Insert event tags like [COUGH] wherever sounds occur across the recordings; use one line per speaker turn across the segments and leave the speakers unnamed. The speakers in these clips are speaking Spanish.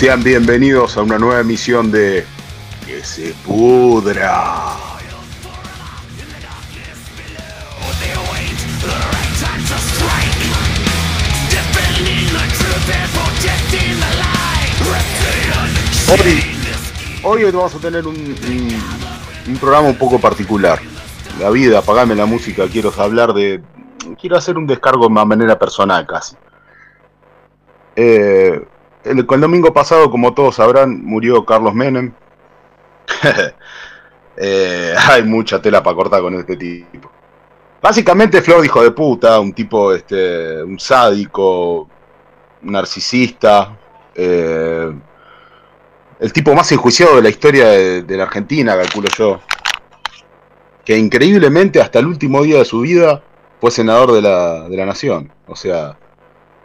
Sean bienvenidos a una nueva emisión de Que se pudra. Hoy, hoy vamos a tener un, un- un programa un poco particular. La vida, apagame la música, quiero hablar de... Quiero hacer un descargo de manera personal casi. Eh, el, domingo pasado, como todos sabrán, murió Carlos Menem. [LAUGHS] Eh, hay mucha tela para cortar con este tipo. Básicamente Flor hijo de puta, un tipo, este, un sádico, narcisista, eh, el tipo más enjuiciado de la historia de, de la Argentina, calculo yo. Que increíblemente hasta el último día de su vida fue senador de la, de la nación. O sea,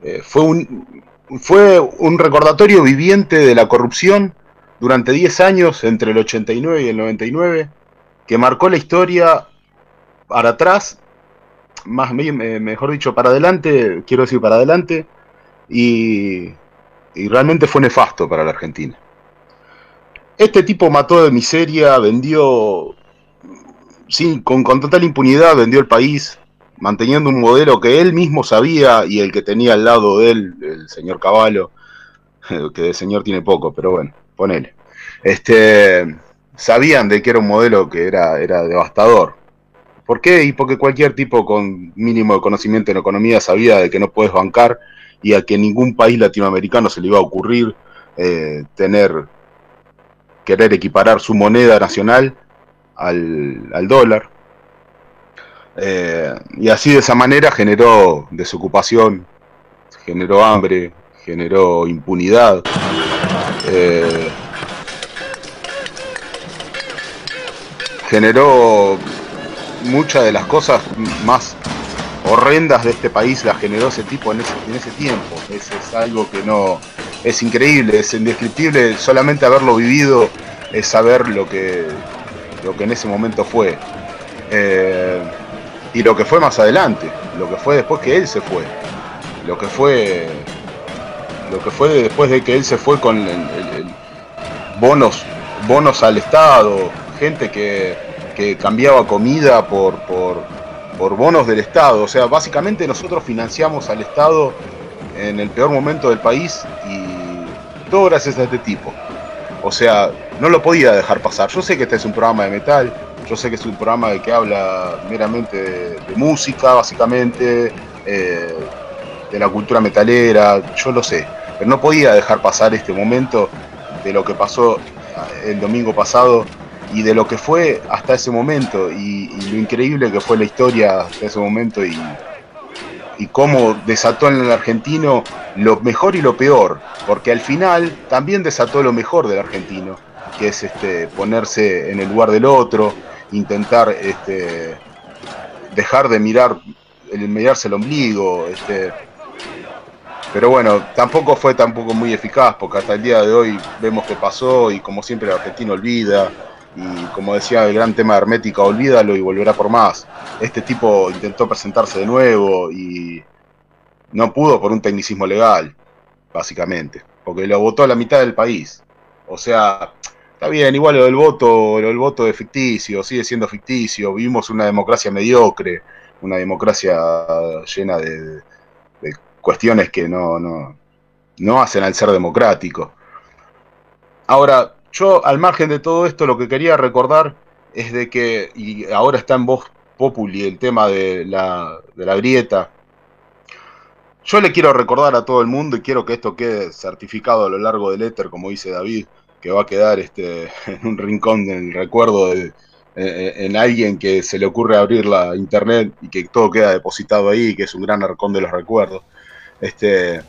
eh, fue un, fue un recordatorio viviente de la corrupción durante 10 años, entre el 89 y el 99, que marcó la historia para atrás, más mejor dicho, para adelante, quiero decir para adelante, y, realmente fue nefasto para la Argentina. Este tipo mató de miseria, vendió, con, con total impunidad, vendió el país, manteniendo un modelo que él mismo sabía y el que tenía al lado de él, el señor Caballo, [LAUGHS] que de señor tiene poco, pero bueno, ponele. Este, sabían de que era un modelo que era, era devastador. ¿Por qué? Y porque cualquier tipo con mínimo de conocimiento en economía sabía de que no puedes bancar y a que ningún país latinoamericano se le iba a ocurrir eh, tener, querer equiparar su moneda nacional al, al dólar. Eh, y así de esa manera generó desocupación, generó hambre, generó impunidad. eh, generó muchas de las cosas más horrendas de este país las generó ese tipo en ese, en ese tiempo. Es, es algo que no es increíble, es indescriptible. Solamente haberlo vivido es saber lo que lo que en ese momento fue. Eh, y lo que fue más adelante, lo que fue después que él se fue, lo que fue lo que fue después de que él se fue con el, bonos bonos al Estado, gente que, que cambiaba comida por, por, por bonos del Estado. O sea, básicamente nosotros financiamos al Estado en el peor momento del país y todo gracias a este tipo. O sea, no lo podía dejar pasar. Yo sé que este es un programa de metal, yo sé que es un programa que habla meramente de, música, básicamente, eh, de la cultura metalera, yo lo sé. Pero no podía dejar pasar este momento de lo que pasó el domingo pasado y de lo que fue hasta ese momento y, y lo increíble que fue la historia hasta ese momento y, y cómo desató en el argentino lo mejor y lo peor, porque al final también desató lo mejor del argentino, que es este ponerse en el lugar del otro, intentar este dejar de mirar el mirarse el ombligo, este pero bueno, tampoco fue tampoco muy eficaz, porque hasta el día de hoy vemos que pasó y como siempre el argentino olvida, y como decía el gran tema de Hermética, olvídalo y volverá por más. Este tipo intentó presentarse de nuevo y no pudo por un tecnicismo legal, básicamente, porque lo votó la mitad del país. O sea, está bien, igual lo del voto, lo del voto es ficticio, sigue siendo ficticio, vivimos una democracia mediocre, una democracia llena de, de cuestiones que no, no, no hacen al ser democrático. Ahora, yo al margen de todo esto, lo que quería recordar es de que, y ahora está en voz populi el tema de la, de la grieta, yo le quiero recordar a todo el mundo y quiero que esto quede certificado a lo largo del éter, como dice David, que va a quedar este, [LAUGHS] en un rincón del recuerdo de, eh, en alguien que se le ocurre abrir la internet y que todo queda depositado ahí, que es un gran arcón de los recuerdos. Este,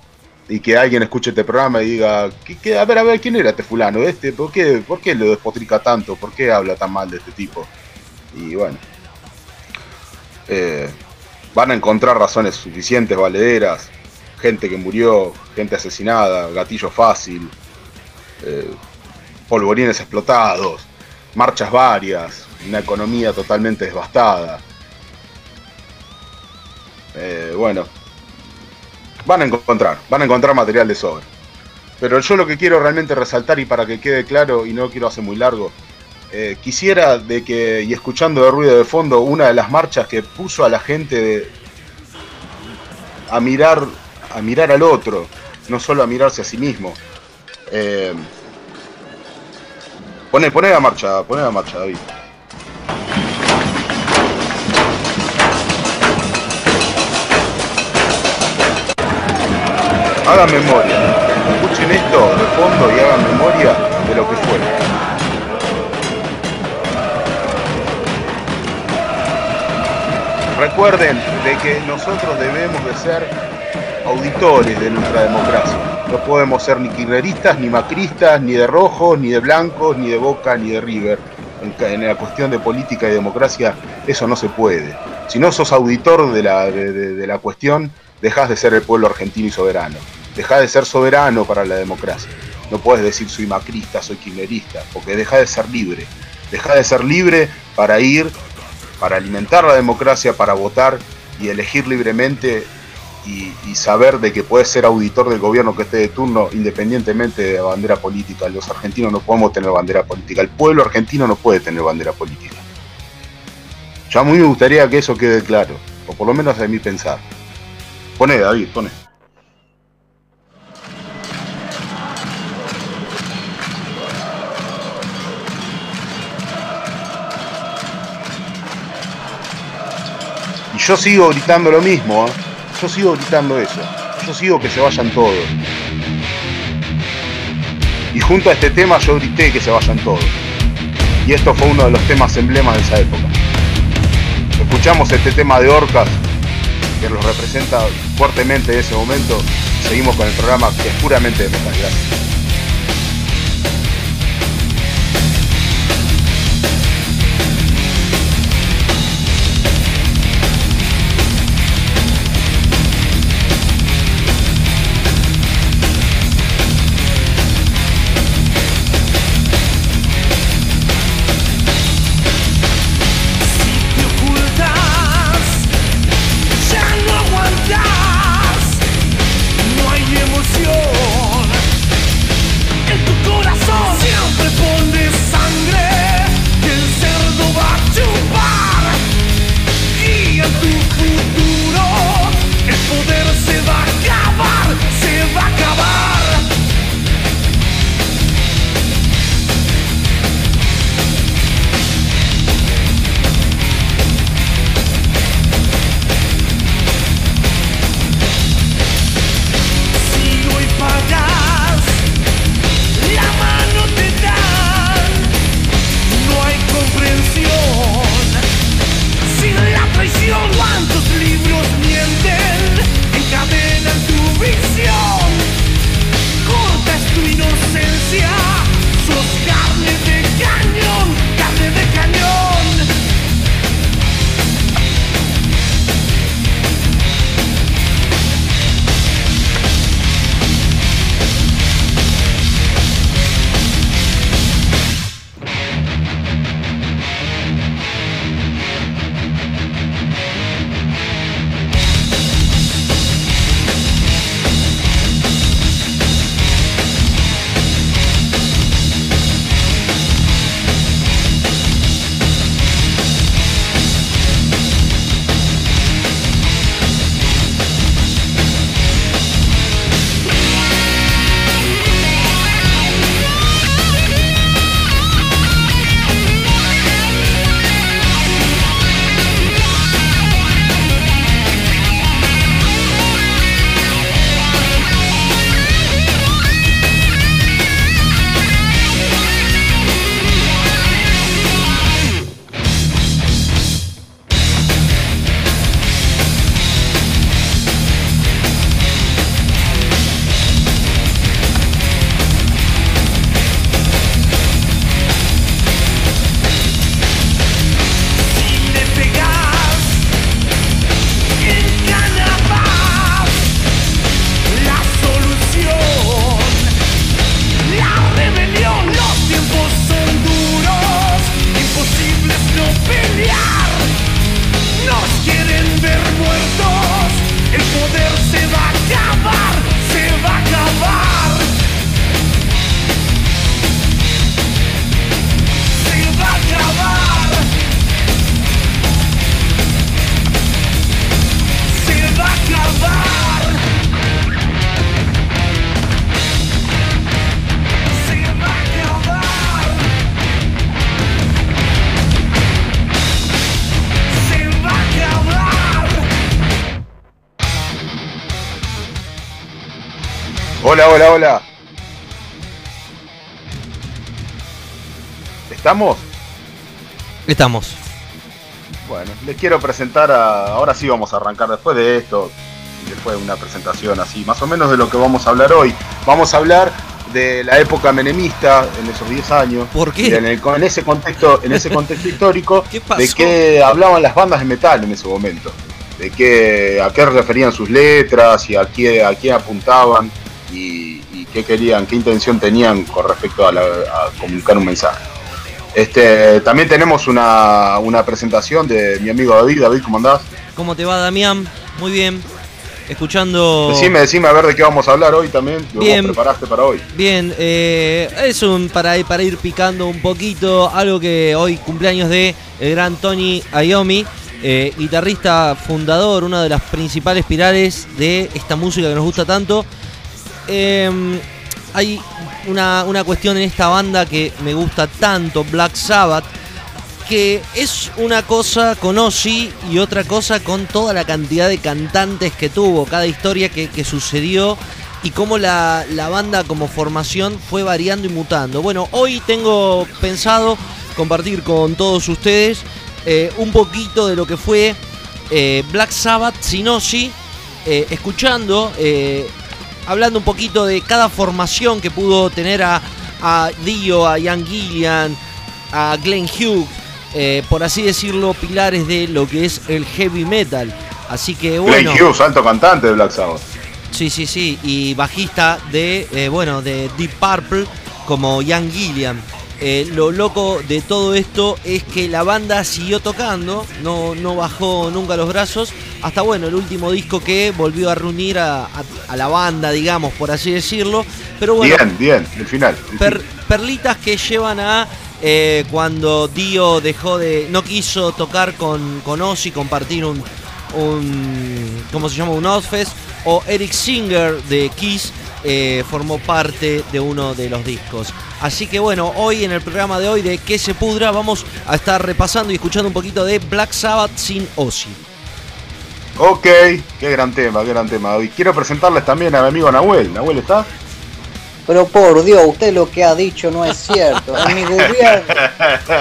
y que alguien escuche este programa y diga, ¿qué, qué? a ver, a ver, ¿quién era este fulano? Este, ¿por qué, ¿Por qué lo despotrica tanto? ¿Por qué habla tan mal de este tipo? Y bueno, eh, van a encontrar razones suficientes, valederas, gente que murió, gente asesinada, gatillo fácil, eh, polvorines explotados, marchas varias, una economía totalmente devastada. Eh, bueno, Van a encontrar, van a encontrar material de sobra. Pero yo lo que quiero realmente resaltar y para que quede claro y no quiero hacer muy largo, eh, quisiera de que, y escuchando de ruido de fondo, una de las marchas que puso a la gente a mirar a mirar al otro, no solo a mirarse a sí mismo. Eh, pone, pone la marcha, pone la marcha, David. Hagan memoria. Escuchen esto de fondo y hagan memoria de lo que fue. Recuerden de que nosotros debemos de ser auditores de nuestra democracia. No podemos ser ni kirchneristas, ni macristas, ni de rojos, ni de blancos, ni de Boca, ni de River. En, la cuestión de política y democracia eso no se puede. Si no sos auditor de la, de, la cuestión, dejás de ser el pueblo argentino y soberano. Dejás de ser soberano para la democracia. No puedes decir soy macrista, soy kirchnerista, porque dejás de ser libre. Dejás de ser libre para ir, para alimentar la democracia, para votar y elegir libremente y, saber de que puedes ser auditor del gobierno que esté de turno independientemente de la bandera política. Los argentinos no podemos tener bandera política. El pueblo argentino no puede tener bandera política. Yo a mí me gustaría que eso quede claro, o por lo menos de mi pensar. Pone, David, pone. Y yo sigo gritando lo mismo, ¿eh? Yo sigo gritando eso. Yo sigo que se vayan todos. Y junto a este tema yo grité que se vayan todos. Y esto fue uno de los temas emblemas de esa época. Escuchamos este tema de Orcas, que los representa fuertemente en ese momento. Seguimos con el programa que es puramente de metal. Gracias. Estamos. Bueno, les quiero presentar a... Ahora sí vamos a arrancar después de esto. Después de una presentación así, más o menos de lo que vamos a hablar hoy. Vamos a hablar de la época menemista en esos 10 años.
¿Por qué?
En, en, ese contexto, en ese contexto histórico, [LAUGHS]
¿Qué pasó?
de qué hablaban las bandas de metal en ese momento. De qué, a qué referían sus letras y a qué, a qué apuntaban y, y qué querían, qué intención tenían con respecto a, la, a comunicar un mensaje. Este, también tenemos una, una, presentación de mi amigo David. David, ¿cómo andás?
¿Cómo te va, Damián? Muy bien. Escuchando.
Decime, decime a ver de qué vamos a hablar hoy también. ¿Qué
bien,
preparaste para hoy?
Bien, eh, es un para, para ir picando un poquito. Algo que hoy cumpleaños de el gran Tony Iommi, eh, guitarrista fundador, una de las principales pilares de esta música que nos gusta tanto. Eh, hay una, una cuestión en esta banda que me gusta tanto, Black Sabbath, que es una cosa con Ozzy y otra cosa con toda la cantidad de cantantes que tuvo, cada historia que, que sucedió y cómo la, la, banda como formación fue variando y mutando. Bueno, hoy tengo pensado compartir con todos ustedes eh, un poquito de lo que fue eh, Black Sabbath sin Ozzy, eh, escuchando hablando un poquito de cada formación que pudo tener a, a Dio, a Ian Gillian, a Glenn Hughes, eh, por así decirlo, pilares de lo que es el heavy metal. Así que bueno.
Glenn Hughes, alto cantante de Black Sabbath.
Sí, sí, sí, y bajista de, eh, bueno, de Deep Purple como Ian Gillian. Eh, lo loco de todo esto es que la banda siguió tocando, no, no bajó nunca los brazos, hasta bueno, el último disco que volvió a reunir a, a, a la banda, digamos, por así decirlo. Pero bueno,
bien, bien, el final. El
per, perlitas que llevan a eh, cuando Dio dejó de. no quiso tocar con, con Ozzy, compartir un. un ¿Cómo se llama? Un Ozfest. O Eric Singer de Kiss eh, formó parte de uno de los discos. Así que bueno, hoy en el programa de hoy de Que se pudra vamos a estar repasando y escuchando un poquito de Black Sabbath sin Ozzy.
Ok, qué gran tema, qué gran tema. Y quiero presentarles también a mi amigo Nahuel. ¿Nahuel está?
Pero por Dios, usted lo que ha dicho no es cierto. En mi gobierno,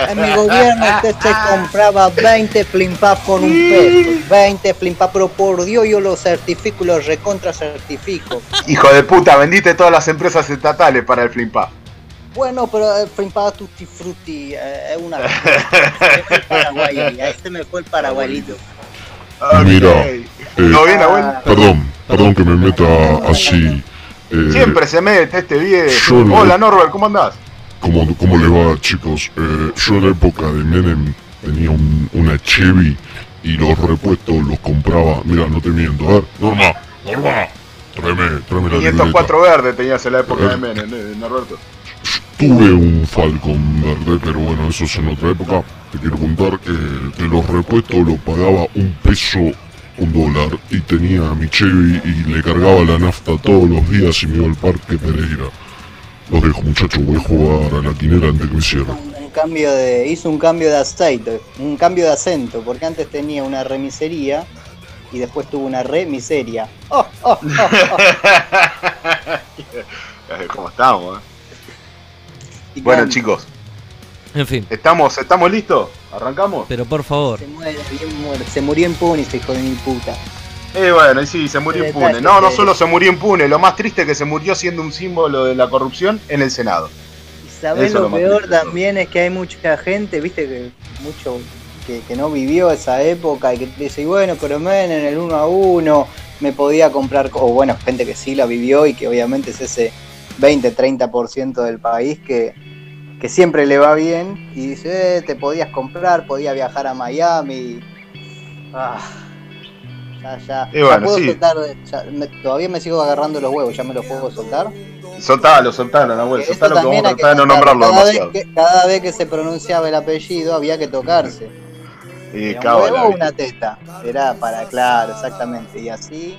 en mi gobierno usted se compraba 20 flimpas por un peso. 20 flimpas, pero por Dios yo lo certifico y lo recontra certifico.
Hijo de puta, vendiste todas las empresas estatales para el flimpa.
Bueno, pero el flimpa tutti frutti eh, es una [LAUGHS] Paraguay, este me fue el paraguayito.
Okay. Mira, eh,
¿todo bien, abuelo?
Perdón, perdón que me meta así.
Eh, Siempre se mete este viejo. Hola Norbert, ¿cómo andás?
¿Cómo, cómo le va chicos? Eh, yo en la época de Menem tenía un, una Chevy y los repuestos los compraba. Mira, no te miento, a ver, Norma, Norma, tráeme, tráeme la
504 verde tenías en la época de Menem, eh, Norberto.
Tuve un Falcon verde, pero bueno, eso es en otra época. Te quiero contar que, que los repuestos los pagaba un peso un dólar y tenía a mi Chevy y le cargaba la nafta todos los días y me iba al parque Pereira. Los dejo muchachos, voy a jugar a la quinera antes que me cierre.
Un cambio de, hizo un cambio de aceite, un cambio de acento, porque antes tenía una remisería y después tuvo una remiseria. Oh, oh, oh,
¿Cómo estamos? Eh? Bueno chicos,
en fin.
¿Estamos, ¿Estamos listos? ¿Arrancamos?
Pero por favor.
Se, muere, bien muere. se murió impune este hijo de mi puta.
Eh, bueno, y sí, se murió impune. No, no solo se murió impune, lo más triste es que se murió siendo un símbolo de la corrupción en el Senado.
Y sabes lo, lo peor también es que hay mucha gente, viste, que mucho que, que, no vivió esa época y que dice, bueno, pero men, en el uno a uno me podía comprar, o bueno, gente que sí la vivió y que obviamente es ese 20-30% del país que, que siempre le va bien y dice, eh, te podías comprar, podía viajar a Miami. Ah, ya, ya.
Y bueno,
ya puedo
sí.
soltar, ya, me, todavía me sigo agarrando los huevos, ya me los puedo soltar.
Soltalo, soltalo, Nahuel,
Esto
soltalo que vamos a tratar de no nombrarlo
cada
demasiado.
vez, que, cada vez que se pronunciaba el apellido había que tocarse.
Y
Era un huevo una teta. Era para, claro, exactamente. Y así,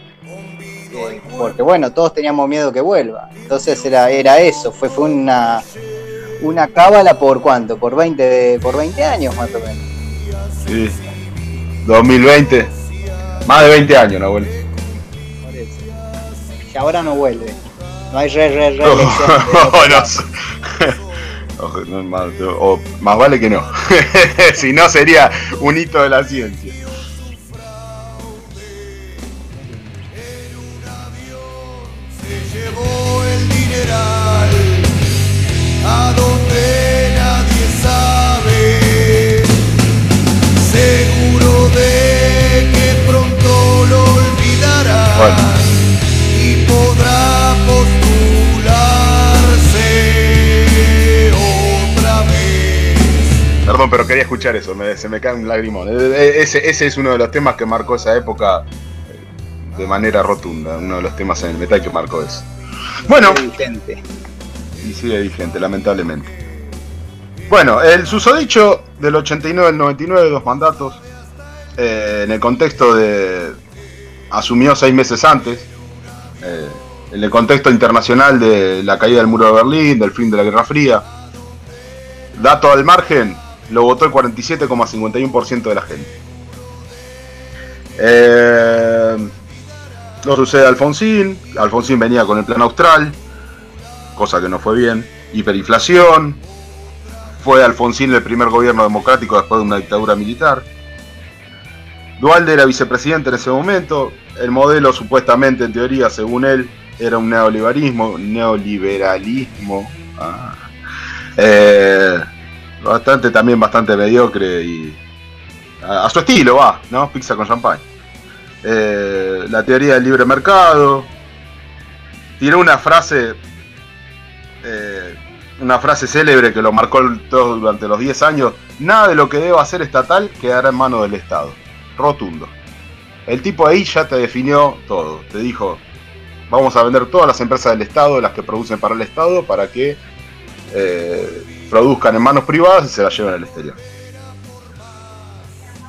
eh, porque bueno, todos teníamos miedo que vuelva. Entonces era, era eso, fue, fue una, una cábala por cuánto, por 20, por 20 años más o menos.
Sí. 2020. Más de 20 años, Nahuel.
Por eso. Y ahora no vuelve. No hay re, re, re [LAUGHS] [LAUGHS] [LAUGHS]
o, más vale que no. si no, sería un hito de la ciencia. Pero quería escuchar eso, se me cae un lagrimón. E, e, ese, ese es uno de los temas que marcó esa época eh, de manera rotunda, uno de los temas en el metal que marcó eso. Bueno, y sigue vigente, lamentablemente. Bueno, el susodicho del 89 al 99, dos mandatos, eh, en el contexto de. asumió seis meses antes, eh, en el contexto internacional de la caída del muro de Berlín, del fin de la Guerra Fría. Dato al margen, lo votó el 47,51% de la gente. Eh, lo sucede Alfonsín, Alfonsín venía con el plan austral, cosa que no fue bien, hiperinflación, fue Alfonsín el primer gobierno democrático después de una dictadura militar. Dualde era vicepresidente en ese momento, el modelo supuestamente en teoría, según él, era un neoliberalismo, neoliberalismo, ah, eh, bastante también bastante mediocre y a, su estilo va, ¿no? Pizza con champán. Eh, la teoría del libre mercado, tiró una frase eh, una frase célebre que lo marcó todo durante los 10 años, nada de lo que deba ser estatal quedará en manos del Estado. Rotundo. El tipo ahí ya te definió todo. Te dijo, vamos a vender todas las empresas del Estado, las que producen para el Estado, para que eh, produzcan en manos privadas y se las lleven al exterior.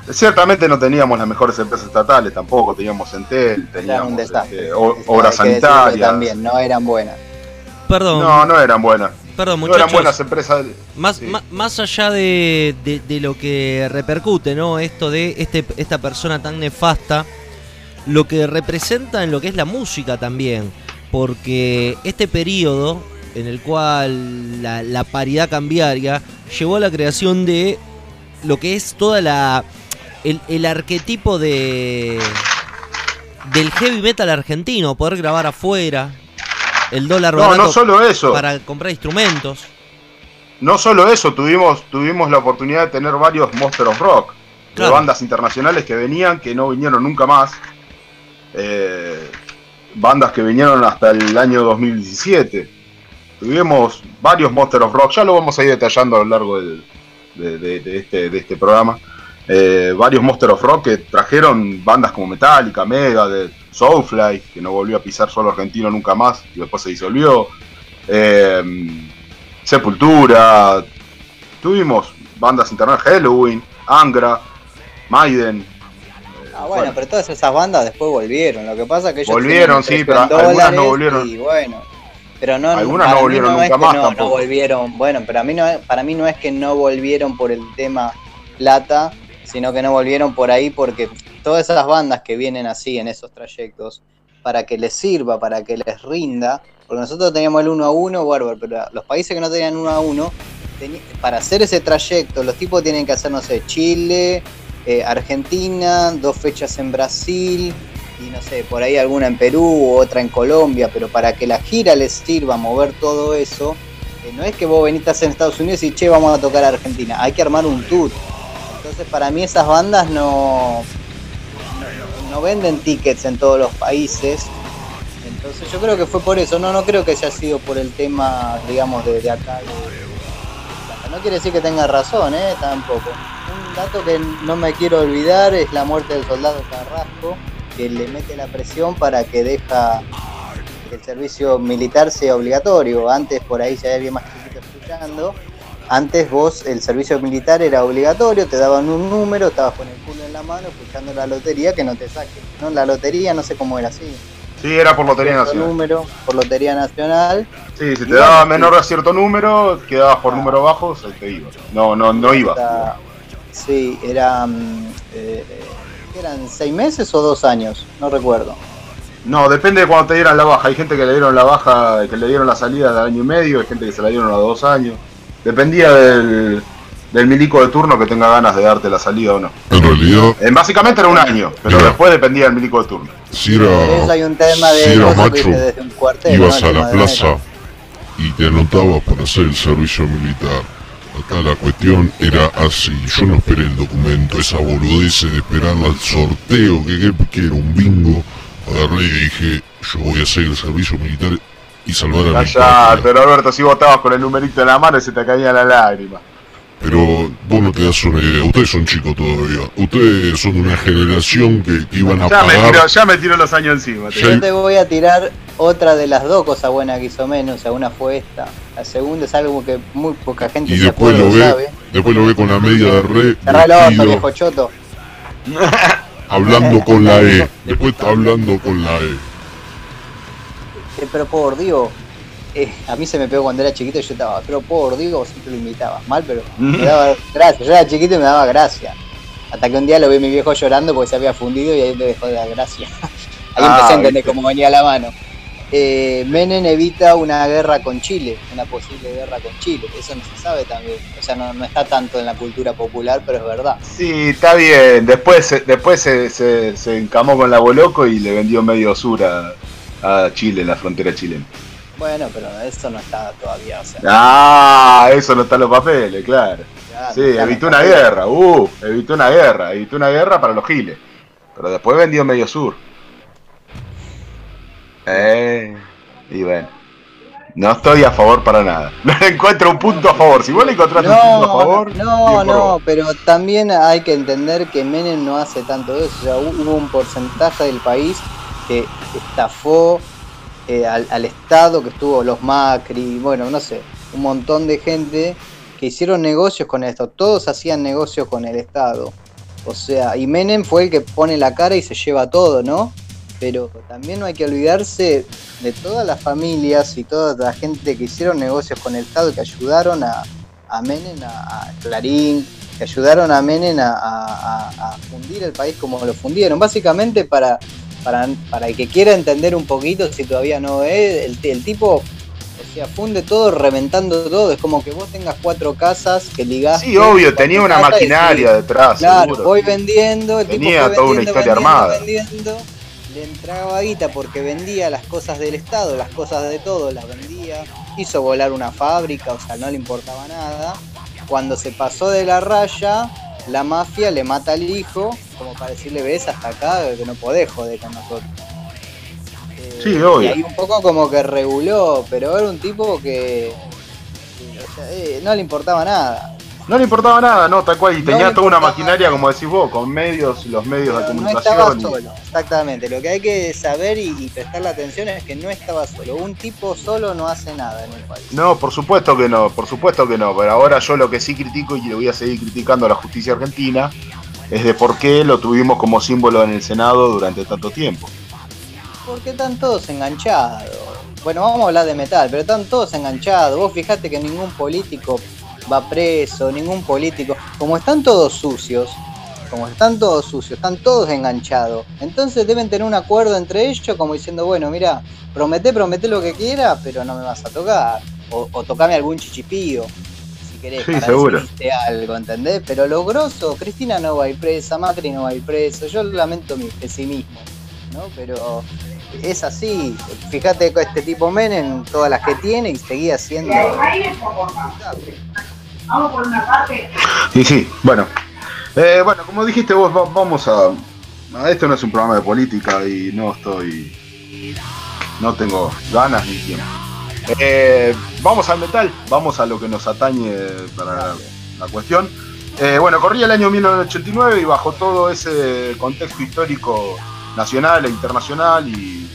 Ciertamente no teníamos las mejores empresas estatales, tampoco teníamos Entel, teníamos este, obras sanitarias.
También no eran buenas.
Perdón.
No, no eran buenas.
Perdón, muchachos.
No eran buenas empresas.
Más, más, allá de, lo que repercute, ¿no? Esto de este, esta persona tan nefasta, lo que representa en lo que es la música también. Porque este periodo en el cual la, paridad cambiaria llevó a la creación de lo que es toda la. el, el arquetipo de. del heavy metal argentino, poder grabar afuera, el dólar
no, no solo eso.
para comprar instrumentos.
No solo eso, tuvimos, tuvimos la oportunidad de tener varios Monster of Rock, de bandas internacionales que venían, que no vinieron nunca más. Eh, bandas que vinieron hasta el año 2017. Tuvimos varios Monster of Rock, ya lo vamos a ir detallando a lo largo de, este, de este programa. Eh, varios Monster of Rock que trajeron bandas como Metallica, Mega, de Soulfly, que no volvió a pisar solo argentino nunca más y después se disolvió. Eh, Sepultura, tuvimos bandas internacionales, Halloween, Angra, Maiden.
Ah, bueno, pero todas esas bandas después volvieron. Lo que pasa es que ellos
volvieron, sí, pero algunas no volvieron.
Y bueno, pero no,
algunas no volvieron nunca más
no, no, volvieron. Bueno, pero a mí no, para mí no es que no volvieron por el tema plata, sino que no volvieron por ahí porque todas esas bandas que vienen así en esos trayectos, para que les sirva, para que les rinda, porque nosotros teníamos el 1 a 1, bárbaro, pero los países que no tenían 1 a 1, para hacer ese trayecto, los tipos tienen que hacer, no sé, Chile, eh, Argentina, dos fechas en Brasil, y no sé, por ahí alguna en Perú, otra en Colombia, pero para que la gira les sirva mover todo eso, eh, no es que vos venís en Estados Unidos y che, vamos a tocar a Argentina, hay que armar un tour. Entonces para mí esas bandas no, no, venden tickets en todos los países. Entonces yo creo que fue por eso, no, no creo que haya sido por el tema, digamos, de, acá. no quiere decir que tenga razón, ¿eh? Tampoco. Un dato que no me quiero olvidar es la muerte del soldado Carrasco, que le mete la presión para que deja que el servicio militar sea obligatorio. Antes por ahí ya había más chiquitos escuchando antes vos, el servicio militar era obligatorio, te daban un número, estabas con el culo en la mano escuchando la lotería que no te saque. ¿no? La lotería no sé cómo era así.
Sí, era por Lotería Nacional.
número, por Lotería Nacional.
Sí, si te daba menor a cierto número, quedabas por número bajo, se te iba. No, no, no iba.
Sí, eran, eh, eran seis meses o dos años, no recuerdo.
No, depende de cuando te dieran la baja. Hay gente que le dieron la baja, que le dieron la salida de año y medio, hay gente que se la dieron a dos años. Dependía del, del milico de turno que tenga ganas de darte la salida o no.
En realidad,
Eh, básicamente era un año, pero después dependía del milico de turno.
si era,
hay un tema de
si era macho,
un cuartel.
ibas
¿no?
a la plaza y te anotabas para hacer el servicio militar. Acá la cuestión era así, yo no esperé el documento, esa boludez de esperar al sorteo, que, que, que era un bingo, agarré y dije, yo voy a hacer el servicio militar y salvar a mi
Callate,
patria.
pero Alberto, si vos estabas con el numerito en la mano y se te caía la lágrima.
Pero vos no te das una idea, ustedes son chicos todavía, ustedes son de una generación que, que iban a
Ya me, tiró, ya me tiró los años encima. te
Ya-
Yo te voy a tirar otra de las dos cosas buenas que hizo menos. O sea, una fue esta. La segunda es algo que muy poca gente
Y
se
después
acuerda
lo ve,
sabe.
después lo ve con la media de re, vestido,
viejo choto. [LAUGHS] [LAUGHS]
hablando con la E, después está hablando con la E.
Eh, pero por Dios, eh, a mí se me pegó cuando era chiquito y yo estaba, pero por Dios, siempre lo imitabas mal, pero [LAUGHS] me daba gracia. Yo era chiquito y me daba gracia. Hasta que un día lo vi a mi viejo llorando porque se había fundido y ahí me dejó de dar gracia. [LAUGHS] ahí
Ah,
empecé a entender
viste.
cómo venía la mano. Eh, Menem evita una guerra con Chile, una posible guerra con Chile. Eso no se sabe también. O sea, no, no está tanto en la cultura popular, pero es verdad.
Sí, está bien. Después, se- después se, se, se encamó con la Boloco y le vendió medio sur a, a Chile, en la frontera chilena.
Bueno, pero eso no está todavía. O sea,
Ah, eso no está en los papeles, claro. Sí,
en
evitó una
papeles.
guerra, uh, evitó una guerra, evitó una guerra para los giles. Pero después vendió medio sur. Eh, y bueno. No estoy a favor para nada. [LAUGHS] No encuentro un punto a favor. Si vos le encontraste un punto a favor,
no, no, pero también hay que entender que Menem no hace tanto eso. O sea, hu- hubo un porcentaje del país que estafó eh, al, al Estado, que estuvo los Macri, bueno, no sé, un montón de gente que hicieron negocios con esto. Todos hacían negocios con el Estado. O sea, y Menem fue el que pone la cara y se lleva todo, ¿no? Pero también no hay que olvidarse de todas las familias y toda la gente que hicieron negocios con el Estado, que ayudaron a, a Menem, a, Clarín, que ayudaron a Menem a fundir el país como lo fundieron. Básicamente para, para, para el que quiera entender un poquito, si todavía no es, el, el tipo, o sea, funde todo reventando todo. Es como que vos tengas cuatro casas que ligás.
Sí, obvio, tenía una
y
maquinaria detrás.
Claro,
seguro.
voy vendiendo, el
Tenía
tipo
toda una historia
vendiendo,
armada.
vendiendo, le entraba guita porque vendía las cosas del Estado, las cosas de todo, las vendía, hizo volar una fábrica, o sea, no le importaba nada. Cuando se pasó de la raya, la mafia le mata al hijo, como para decirle, ves hasta acá, que no podés joder con nosotros. Eh,
Sí, obvio.
Y ahí un poco como que reguló, pero era un tipo que, que, o sea, eh, no le importaba nada.
No le importaba nada, no, tal cual. Y tenía toda una maquinaria,
nada.
como decís vos, con medios, los medios de
Pero no estaba
comunicación.
solo, exactamente. Lo que hay que saber y, y prestarle atención es que no estaba solo. Un tipo solo no hace nada en el país.
No, por supuesto que no, por supuesto que no. Pero ahora yo lo que sí critico y le voy a seguir criticando a la justicia argentina es de por qué lo tuvimos como símbolo en el Senado durante tanto tiempo.
Porque están todos enganchados. Bueno, vamos a hablar de metal, pero están todos enganchados. Vos fijate que ningún político va preso, ningún político. Como están todos sucios, como están todos sucios, están todos enganchados. Entonces deben tener un acuerdo entre ellos, como diciendo, bueno, mira, promete, promete lo que quiera, pero no me vas a tocar. O, o tocame algún chichipío, si querés,
Sí,
para
seguro.
decirte algo, ¿entendés? Pero lo grosso, Cristina no va a ir presa, Macri no va a ir preso. Yo lamento mi pesimismo, ¿no? Pero es así. Fíjate con este tipo Menem, todas las que tiene y seguía siendo.
Y sí, bueno. Eh, bueno, como dijiste vos, va- vamos a, a- Esto no es un programa de política y no estoy. No tengo ganas ni tiempo. Eh, vamos al metal, vamos a lo que nos atañe para la, cuestión. Eh, bueno, corría el año 1989 y bajo todo ese contexto histórico nacional e internacional y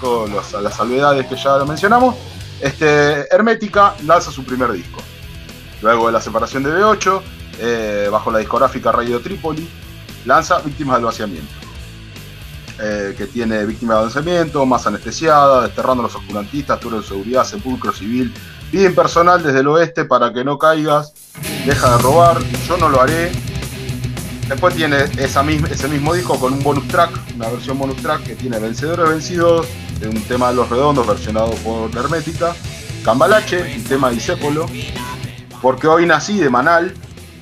todas las, salvedades que ya mencionamos, este, Hermética lanza su primer disco. Luego de la separación de B8, eh, bajo la discográfica Radio Trípoli, lanza Víctimas del Vaciamiento. Eh, que tiene Víctimas del Vaciamiento, Más Anestesiada, Desterrando a los Oscurantistas, Tour de Seguridad, Sepulcro Civil, Bien Personal desde el Oeste para que no caigas, Deja de robar, Yo no lo haré, Después tiene ese mismo disco con un bonus track, una versión bonus track que tiene Vencedores Vencidos, de un tema de Los Redondos versionado por Hermética, Cambalache, un tema de Disépolo, Porque hoy nací de Manal,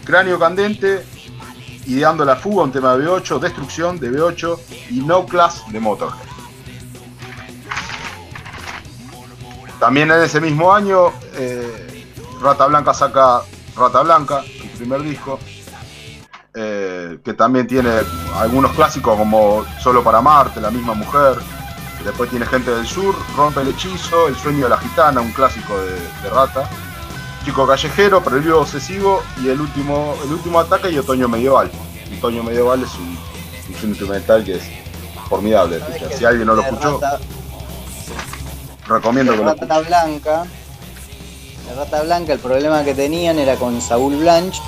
Cráneo Candente, Ideando la Fuga, un tema de B8, Destrucción de B8 y No Class de Motorhead. También en ese mismo año, eh, Rata Blanca saca Rata Blanca, su primer disco, eh, que también tiene algunos clásicos como Solo para Marte, La misma mujer. Después tiene Gente del Sur, Rompe el Hechizo, El Sueño de la Gitana, un clásico de, Rata. Chico Callejero, Prelio Obsesivo y el último, el último ataque y Otoño Medieval. Otoño Medieval es un, instrumental que es formidable. Si alguien no lo escuchó, recomiendo que lo
Rata Blanca. La Rata Blanca, el problema que tenían era con Saúl Blanche,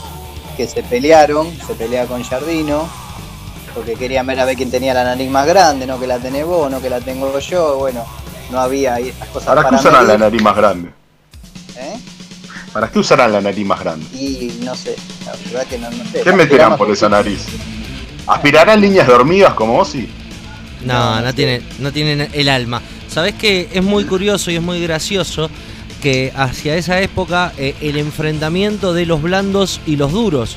que se pelearon, se pelea con Jardino, porque querían ver a ver quién tenía la nariz más grande, no que la tenés vos, no que la tengo yo, bueno, no había ahí estas cosas.
¿Para qué usarán la nariz más grande?
¿Eh?
¿Para qué usarán la nariz más grande?
Y no sé, la verdad que no, no sé.
¿Qué meterán por esa nariz? ¿Aspirarán líneas de hormigas como Ozzy?
No, no, tiene, no tienen el alma. Sabes que es muy curioso y es muy gracioso que hacia esa época eh, el enfrentamiento de los blandos y los duros.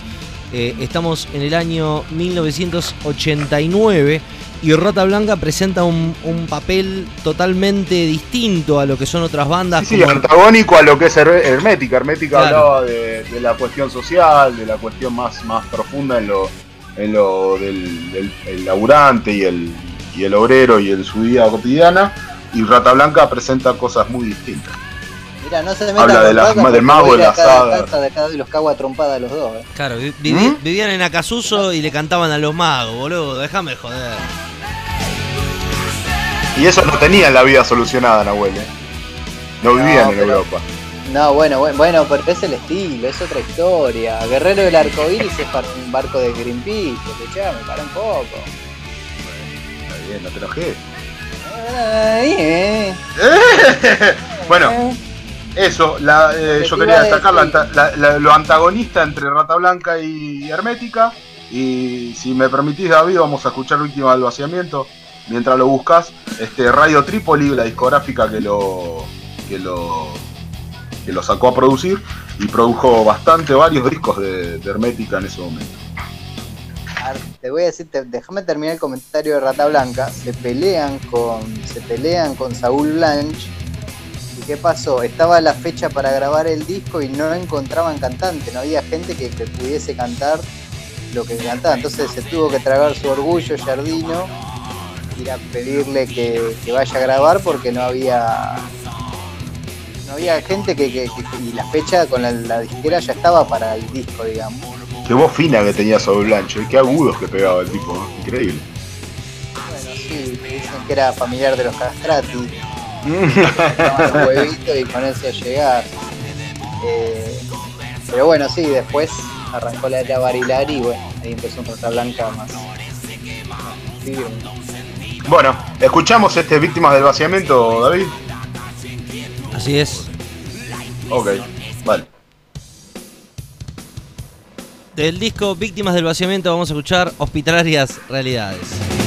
Eh, estamos en el año 1989 y Rata Blanca presenta un, papel totalmente distinto a lo que son otras bandas.
Sí, antagónico a lo que es Hermética. Hermética hablaba de, la cuestión social, de la cuestión más, más profunda en lo, en lo del, laburante y el, y el obrero y en su vida cotidiana. Y Rata Blanca presenta cosas muy distintas
no se
Habla de la, del mago de la.
De los cago a trompada los dos. Eh.
Claro, ¿Mm? vivían en Acasuso y le cantaban a los magos, boludo. Déjame joder.
Y eso no tenían la vida solucionada, Nahuel. ¿eh? No vivían en Europa.
No, bueno, bueno, pero es el estilo, es otra historia. Guerrero del Arco Iris es para un barco de Greenpeace, escuchame, para un poco.
Está bien, no te enojé.
Eh. [LAUGHS]
bueno, eso, eh, yo quería destacar lo antagonista entre Rata Blanca y Hermética. Y si me permitís, David, vamos a escuchar el último del vaciamiento. Mientras lo buscas, este Radio Trípoli, la discográfica que lo, que lo, que lo sacó a producir y produjo bastante, varios discos de, Hermética en ese momento.
Te voy a decir, déjame terminar el comentario de Rata Blanca. Se pelean con, se pelean con Saúl Blanche qué pasó? Estaba la fecha para grabar el disco y no encontraban cantante, no había gente que, pudiese cantar lo que cantaba. Entonces se tuvo que tragar su orgullo Jardino, ir a pedirle que, vaya a grabar porque no había no había gente que, y la fecha con la, disquera ya estaba para el disco, digamos.
Qué voz fina que tenía sobre Blancho, y qué agudos que pegaba el tipo, increíble.
Bueno, sí, dicen que era familiar de los castrati [LAUGHS] un huevito y con eso llegar. Eh, pero bueno, sí, después arrancó la era Barilar y bueno, ahí empezó un Rata Blanca más.
Bueno, escuchamos este Víctimas del Vaciamiento, David.
Así es.
Ok, vale.
Del disco Víctimas del Vaciamiento vamos a escuchar Hospitalarias Realidades.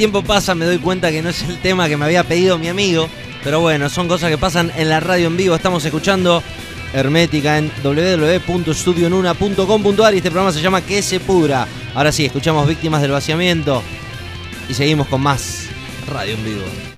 Tiempo pasa me doy cuenta que no es el tema que me había pedido mi amigo. Pero bueno, son cosas que pasan en la radio en vivo. Estamos escuchando Hermética en www.studionuna.com.ar y este programa se llama Que se pudra. Ahora sí, escuchamos Víctimas del Vaciamiento y seguimos con más radio en vivo.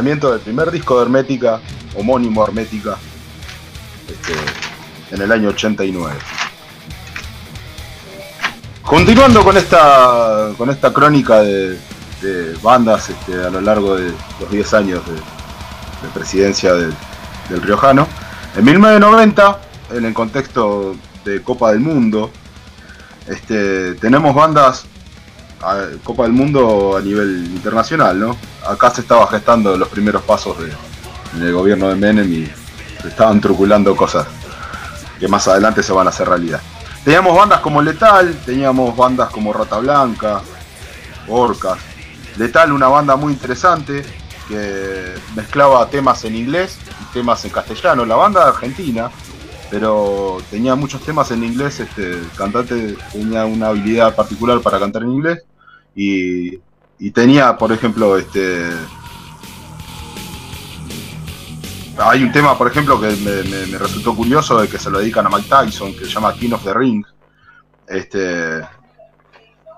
Víctima del primer disco de Hermética, homónimo Hermética, este, en el año 89. Continuando con esta, con esta crónica de, bandas este, a lo largo de los 10 años de, de presidencia del Riojano, en 1990, en el contexto de Copa del Mundo, este, tenemos bandas Copa del Mundo a nivel internacional, ¿no? Acá se estaba gestando los primeros pasos de, en el gobierno de Menem y se estaban truculando cosas que más adelante se van a hacer realidad. Teníamos bandas como Letal, teníamos bandas como Rata Blanca, Orcas. Letal, una banda muy interesante que mezclaba temas en inglés y temas en castellano. La banda argentina pero tenía muchos temas en inglés, este el cantante tenía una habilidad particular para cantar en inglés y, y tenía, por ejemplo, este hay un tema, por ejemplo, que me, me- me resultó curioso de que se lo dedican a Mike Tyson, que se llama King of the Ring. Este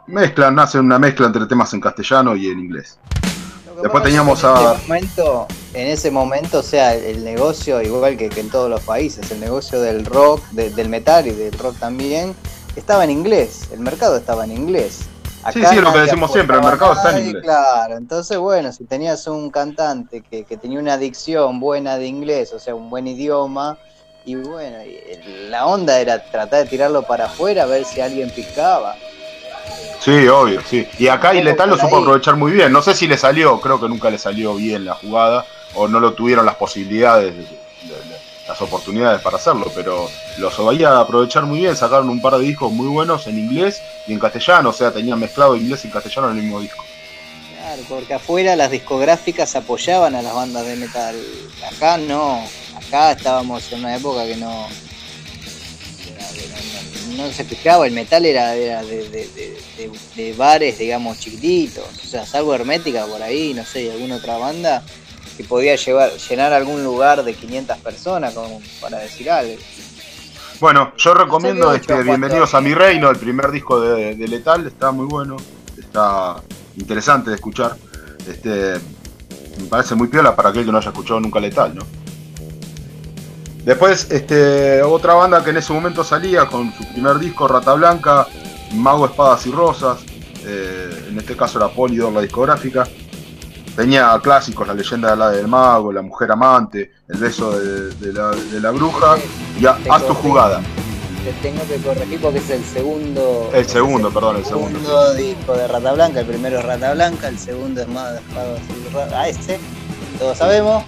mezclan, hacen una mezcla entre temas en castellano y en inglés. Después teníamos
que en
a-
ese momento, en ese momento, o sea, el negocio, igual que, que en todos los países, el negocio del rock, de- del metal y del rock también, estaba en inglés. El mercado estaba en inglés.
Sí, sí, lo que decimos siempre, el mercado está en inglés.
Claro, entonces, bueno, si tenías un cantante que, que tenía una dicción buena de inglés, o sea, un buen idioma, y bueno, y el- la onda era tratar de tirarlo para afuera a ver si alguien picaba.
Sí, obvio, sí. Y acá
poco
Iletal lo supo
ahí.
aprovechar muy bien. No sé si le salió, creo que nunca le salió bien la jugada, o no lo tuvieron las posibilidades, de- de- de- las oportunidades para hacerlo, pero lo sabía aprovechar muy bien. Sacaron un par de discos muy buenos en inglés y en castellano, o sea, tenían mezclado inglés y castellano en el mismo disco.
Claro, porque afuera las discográficas apoyaban a las bandas de metal. Acá no. Acá estábamos en una época que no. no, se escuchaba, el metal era, de, de- de- de- bares, digamos, chiquititos. O sea, salvo Hermética por ahí, no sé, alguna otra banda que podía llevar, llenar algún lugar de 500 personas, como para decir algo.
Bueno, yo recomiendo este, Bienvenidos a mi reino, el primer disco de, de Letal, está muy bueno, está interesante de escuchar. Este, me parece muy piola para aquel que no haya escuchado nunca Letal, ¿no? Después, este, otra banda que en ese momento salía con su primer disco, Rata Blanca, Mago, Espadas y Rosas, eh, en este caso era Polydor, la discográfica. Tenía clásicos, La leyenda de la del mago, La mujer amante, El beso de, de la, de la bruja y a- Haz tu jugada.
Te tengo que corregir porque es el segundo.
El segundo, perdón, el segundo.
disco de Rata Blanca. El primero es Rata Blanca, el segundo es más Ra- a este, todos sabemos,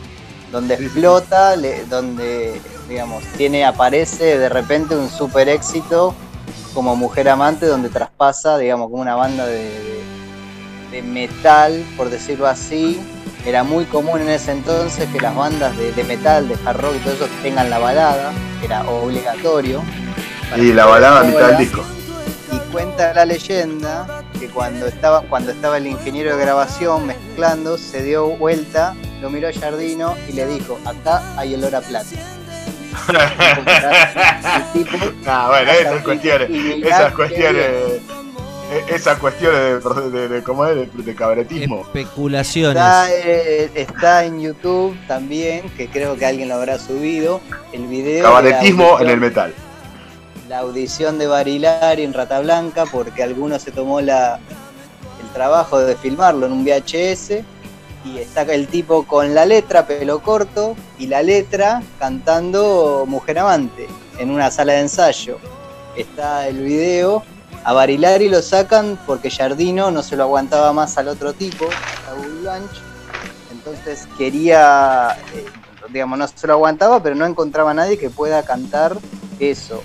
donde explota, le- donde, digamos, tiene, aparece de repente un super éxito como Mujer Amante, donde traspasa, digamos, como una banda de, de- de metal, por decirlo así. Era muy común en ese entonces que las bandas de, de metal, de hard rock y todo eso tengan la balada, era obligatorio.
Y la balada mitad del disco.
Y cuenta la leyenda que cuando estaba, cuando estaba el ingeniero de grabación mezclando, se dio vuelta, lo miró a Jardino y le dijo, acá hay olor a plata. [LAUGHS]
Ah, bueno, esas cuestiones, esas cuestiones, esas cuestiones de, de, de- ¿cómo es? De, de cabretismo.
Especulaciones.
Está, eh, está en YouTube también, que creo que alguien lo habrá subido, el video.
Cabaretismo en
audición-
el metal.
la audición de Barilari en Rata Blanca porque alguno se tomó la, el trabajo de filmarlo en un VHS y está el tipo con la letra, pelo corto, y la letra cantando Mujer Amante en una sala de ensayo. Está el video, a Barilari lo sacan porque Jardino no se lo aguantaba más al otro tipo, a Saúl Blanch, entonces quería, eh, digamos, no se lo aguantaba, pero no encontraba a nadie que pueda cantar eso.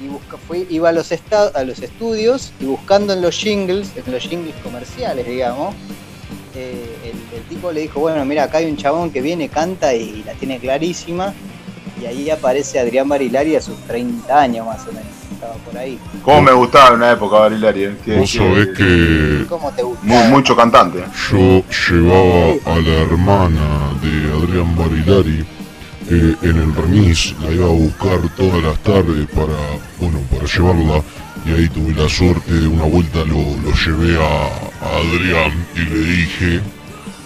Y busca, fue, iba a los, a los estudios y buscando en los jingles, en los jingles comerciales, digamos, eh, el tipo le dijo, bueno, mira, acá hay un chabón que viene, canta y la tiene clarísima, y ahí aparece Adrián Barilari a sus 30 años más o menos, estaba por ahí.
Como me gustaba en una época Barilari, eh, que,
Vos sabés que
¿Cómo te gusta?
mu- mucho cantante. eh.
yo llevaba a la hermana de Adrián Barilari eh, en el remis, la iba a buscar todas las tardes para, bueno, para llevarla y ahí tuve la suerte de una vuelta lo, lo llevé a, a Adrián y le dije,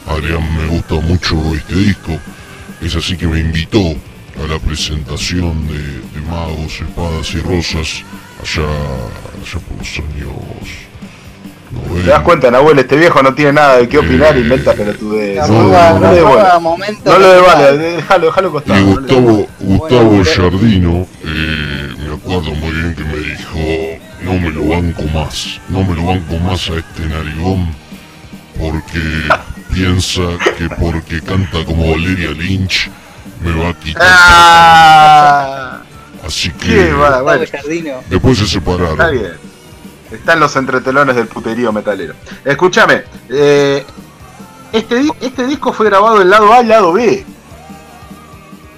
Adrián me gusta mucho este disco, es así que me invitó a la presentación de, de Magos, Espadas y Rosas allá, allá por los años 90.
¿Te das cuenta, Nahuel? Este viejo no tiene nada de qué opinar,
Eh,
inventa pelotudez.
La
No,
roba-
no,
la
le No lo de
musicales.
vale, déjalo, déjalo costado.
Y
no
Gustavo. Gustavo Jardino, eh, me acuerdo muy bien que me dijo, no me lo banco más, no me lo banco más a este narigón, porque [LAUGHS] piensa que porque canta como Valeria Lynch, me va a quitar.
¡Ah!
Así que
¿Qué va?
Gustavo
Bueno,
Jardino.
después se
está
separaron.
bien. Están los entretelones del puterío metalero. Escúchame, eh, este, este disco fue grabado del lado A y lado B.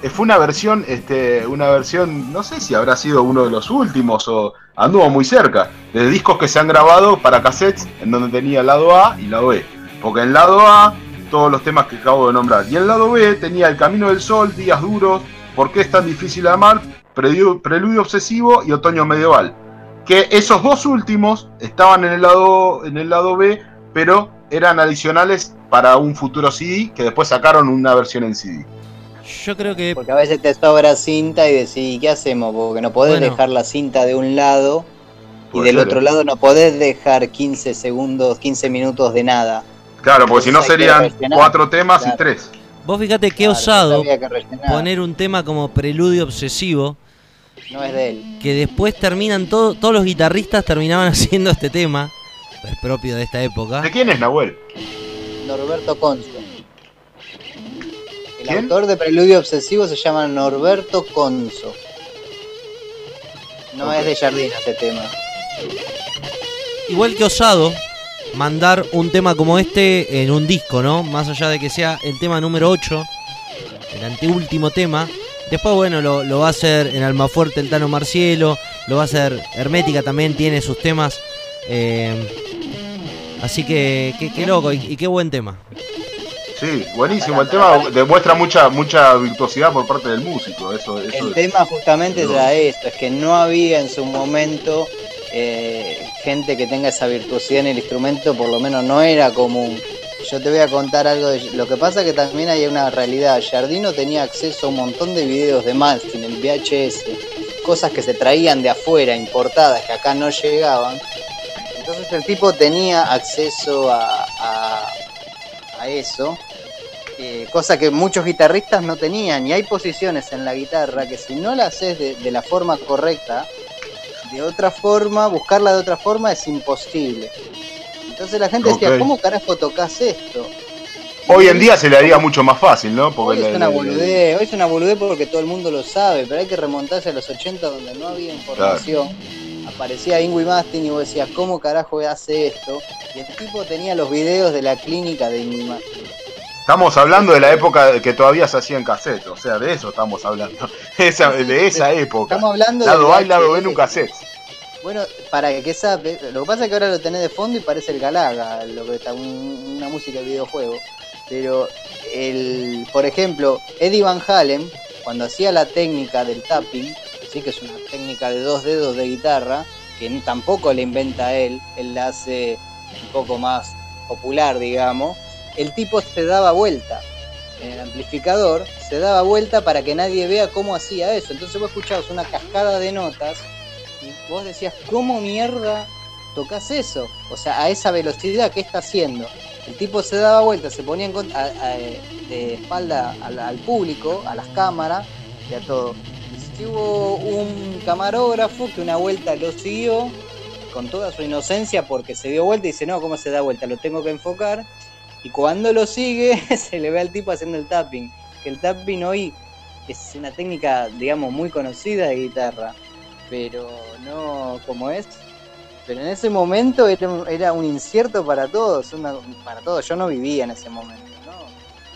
eh, fue una versión, este, una versión, no sé si habrá sido uno de los últimos o anduvo muy cerca, de discos que se han grabado para cassettes en donde tenía el lado A y lado B. Porque en el lado A, todos los temas que acabo de nombrar. Y en el lado B tenía El Camino del Sol, Días Duros, ¿Por qué es tan difícil amar? Preludio, Preludio Obsesivo y Otoño Medieval. Que esos dos últimos estaban en el lado, en el lado B, pero eran adicionales para un futuro CD que después sacaron una versión en CD.
Yo creo que
Porque a veces te sobra cinta y decís, ¿qué hacemos? Porque no podés
Bueno.
dejar la cinta de un lado y del
ser,
otro
¿eh?
lado no podés dejar 15 segundos, 15 minutos de nada.
Claro, porque si no serían cuatro temas y tres.
vos fíjate qué
Claro,
osado
que
poner un tema como preludio obsesivo,
No es de él.
que después terminan todo, todos los guitarristas terminaban [LAUGHS] haciendo este tema, es propio de esta época.
¿De quién es Nahuel?
Norberto Conso. El
¿Quién?
autor de Preludio Obsesivo se llama Norberto Conso. No es de Jardín este tema.
Igual que osado mandar un tema como este en un disco, ¿no? Más allá de que sea el tema número 8, el anteúltimo tema. Después, bueno, lo, lo va a hacer en Almafuerte el Tano Marcielo, lo va a hacer Hermética también, tiene sus temas. eh, así que, qué, qué loco y, y qué buen tema.
Sí, buenísimo. El tema demuestra mucha mucha virtuosidad por parte del músico. Eso, eso
El
es-
tema justamente era esto, es que no había en su momento eh, gente que tenga esa virtuosidad en el instrumento, por lo menos no era común. Yo te voy a contar algo de lo que pasa que también hay una realidad. Jardino tenía acceso a un montón de videos de Malstin en VHS, cosas que se traían de afuera, importadas, que acá no llegaban. Entonces el tipo tenía acceso a, a- eso, eh, cosa que muchos guitarristas no tenían. Y hay posiciones en la guitarra que si no la haces de la forma correcta, de otra forma, buscarla de otra forma es imposible. Entonces la gente decía,
Ok.
¿cómo carajo tocas esto?
Hoy en día se le haría mucho más fácil, ¿no?
Hoy es una boludez, hoy es una boludez porque todo el mundo lo sabe, pero hay que remontarse a los 80 donde no había información. Aparecía Ingui Mastin y vos decías, ¿cómo carajo hace esto? Y el tipo tenía los videos de la clínica de Ingui Mastin.
Estamos hablando de la época de que todavía se hacía en cassette, o sea, de eso estamos hablando. [LAUGHS] Esa, de esa época.
Estamos hablando
Lado
del
A y lado B en un cassette.
Bueno, para que sabe, lo que pasa es que ahora lo tenés de fondo y parece el Galaga, lo que está un- una música de videojuego. Pero el, por ejemplo, Eddie Van Halen, cuando hacía la técnica del tapping, sí que es una técnica de dos dedos de guitarra, que tampoco la inventa él, él la hace un poco más popular, digamos, el tipo se daba vuelta en el amplificador, se daba vuelta para que nadie vea cómo hacía eso. Entonces vos escuchabas una cascada de notas y vos decías, ¿cómo mierda tocas eso? O sea, a esa velocidad, ¿qué está haciendo? El tipo se daba vuelta, se ponía en a- de espalda al, al público, a las cámaras y a todo. Y hubo un camarógrafo que una vuelta lo siguió con toda su inocencia porque se dio vuelta y dice, no, ¿cómo se da vuelta? Lo tengo que enfocar. Y cuando lo sigue, [LAUGHS] se le ve al tipo haciendo el tapping. Que el tapping hoy es una técnica, digamos, muy conocida de guitarra pero no como es. Pero en ese momento era un, incierto para todos, para todos. Yo no vivía en ese momento, ¿no?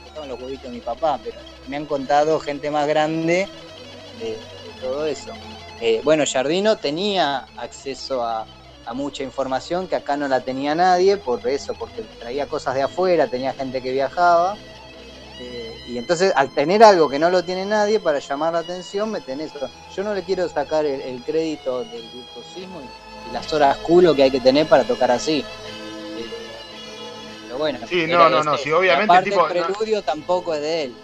Estaban los huevitos de mi papá, pero me han contado gente más grande de, de todo eso. Eh, bueno, Jardino tenía acceso a, a mucha información que acá no la tenía nadie, por eso, porque traía cosas de afuera, tenía gente que viajaba. Eh, y entonces, al tener algo que no lo tiene nadie, para llamar la atención, me tenés. Yo no le quiero sacar el, el crédito del virtuosismo y, y las horas culo que hay que tener para tocar así. Eh, pero bueno.
Sí, no, no, no,
ese.
sí, obviamente,
aparte,
tipo,
el preludio tampoco es de él.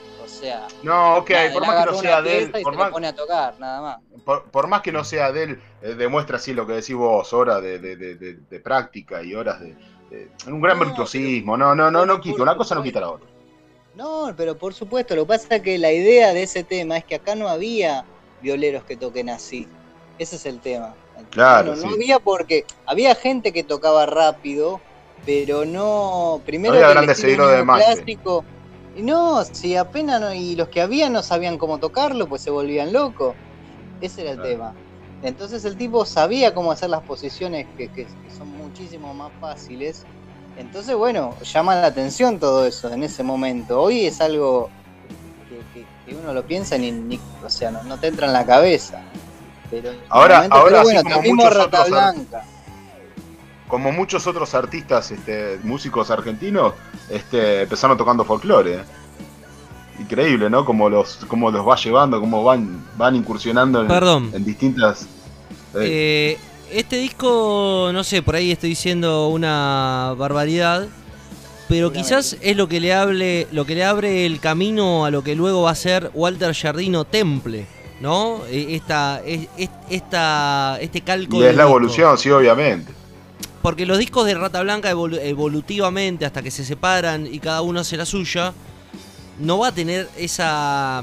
Sea,
No, ok,
nada,
por más que no sea de él, por más,
pone a tocar, nada más.
por, por más que no sea de él, eh, demuestra así lo que decís vos, horas de, de- de- práctica y horas de, un gran
No,
virtuosismo. No, no, no, no
por
quita, una cosa no quita la otra.
No, pero por supuesto, lo que pasa es que la idea de ese tema es que acá no había violeros que toquen así. Ese es el tema.
Claro,
No, había porque había gente que tocaba rápido, pero no. Primero
había
que el
grandes
estilo
seguidores de
clásico. Y No, si apenas no, y los que había no sabían cómo tocarlo, pues se volvían locos. Ese era el
Claro.
tema. Entonces el tipo sabía cómo hacer las posiciones que, que- que son muchísimo más fáciles. Entonces, bueno, llama la atención todo eso en ese momento. Hoy es algo que, que- uno lo piensa ni, ni- o sea, no, no te entra en la cabeza. Pero,
Ahora- ahora,
pero
así
bueno,
como muchos
Rata
otros
Blanca.
Como muchos otros artistas, este, músicos argentinos, este, empezaron tocando folclore. ¿eh? Increíble, ¿no? Como los, cómo los va llevando, cómo van, van incursionando en,
Perdón.
en distintas. eh,
Eh, este disco, no sé, por ahí estoy diciendo una barbaridad, pero quizás es lo que le hable, lo que le abre el camino a lo que luego va a ser Walter Jardino Temple, ¿no? Eh, Esta, es- es- esta, este calco.
y es la
disco.
evolución, sí, obviamente.
Porque los discos de Rata Blanca evolu- evolutivamente, hasta que se separan y cada uno hace la suya, no va a tener esa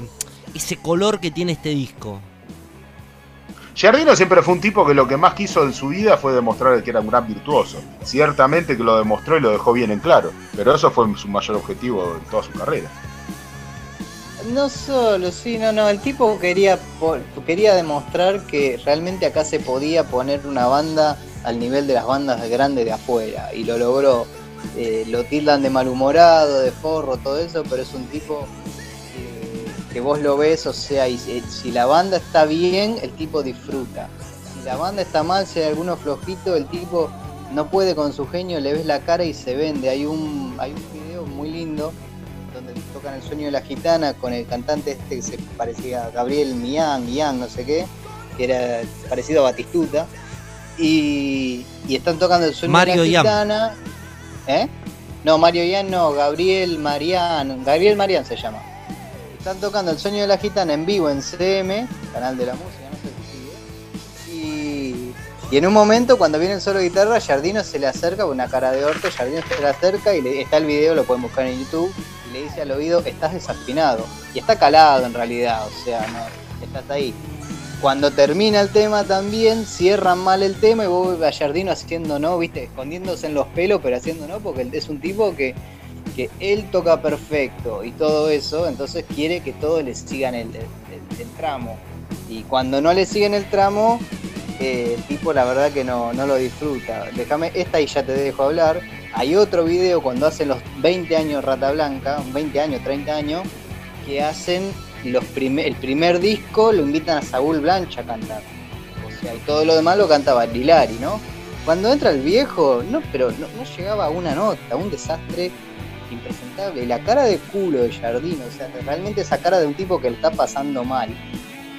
ese color que tiene este disco.
Giardino siempre fue un tipo que lo que más quiso en su vida fue demostrar que era un gran virtuoso. Ciertamente que lo demostró y lo dejó bien en claro, pero eso fue su mayor objetivo en toda su carrera.
No solo, sí, no, no, el tipo quería, quería demostrar que realmente acá se podía poner una banda al nivel de las bandas grandes de afuera, y lo logró. Eh, lo tildan de malhumorado, de forro, todo eso, pero es un tipo que, que vos lo ves, o sea, y si, si la banda está bien, el tipo disfruta. Si la banda está mal, si hay alguno flojito, el tipo no puede con su genio, le ves la cara y se vende. Hay un, hay un video muy lindo donde tocan el sueño de la gitana con el cantante este que se parecía a Gabriel Mian, Mian, no sé qué, que era parecido a Batistuta. Y, y están tocando el sueño
Mario
de la gitana. ¿Eh? No, Mario Ian no, Gabriel Marian, Gabriel Marian se llama. Están tocando el sueño de la gitana en vivo en CM, canal de la música, no sé si sigue. Y, y en un momento, cuando viene el solo de guitarra, Jardino se le acerca con una cara de orto, Jardino se le acerca y le- está el video, lo pueden buscar en YouTube, y le dice al oído, estás desafinado. Y está calado en realidad, o sea, no, estás ahí. Cuando termina el tema también, cierran mal el tema y vos Jardino haciendo no, viste, escondiéndose en los pelos, pero haciendo no, porque es un tipo que, que él toca perfecto y todo eso, entonces quiere que todos le sigan el tramo. Y cuando no le siguen el tramo, eh, el tipo la verdad que no, no lo disfruta. Déjame, esta y ya te dejo hablar. Hay otro video cuando hacen los 20 años Rata Blanca, 20 años, 30 años, que hacen los primer, el primer disco, lo invitan a Saúl Blancha a cantar. O sea, y todo lo demás lo cantaba Lilari, ¿no? Cuando entra el viejo, no, pero no, no llegaba a una nota, un desastre impresentable. La cara de culo de Jardino, o sea, realmente esa cara de un tipo que le está pasando mal.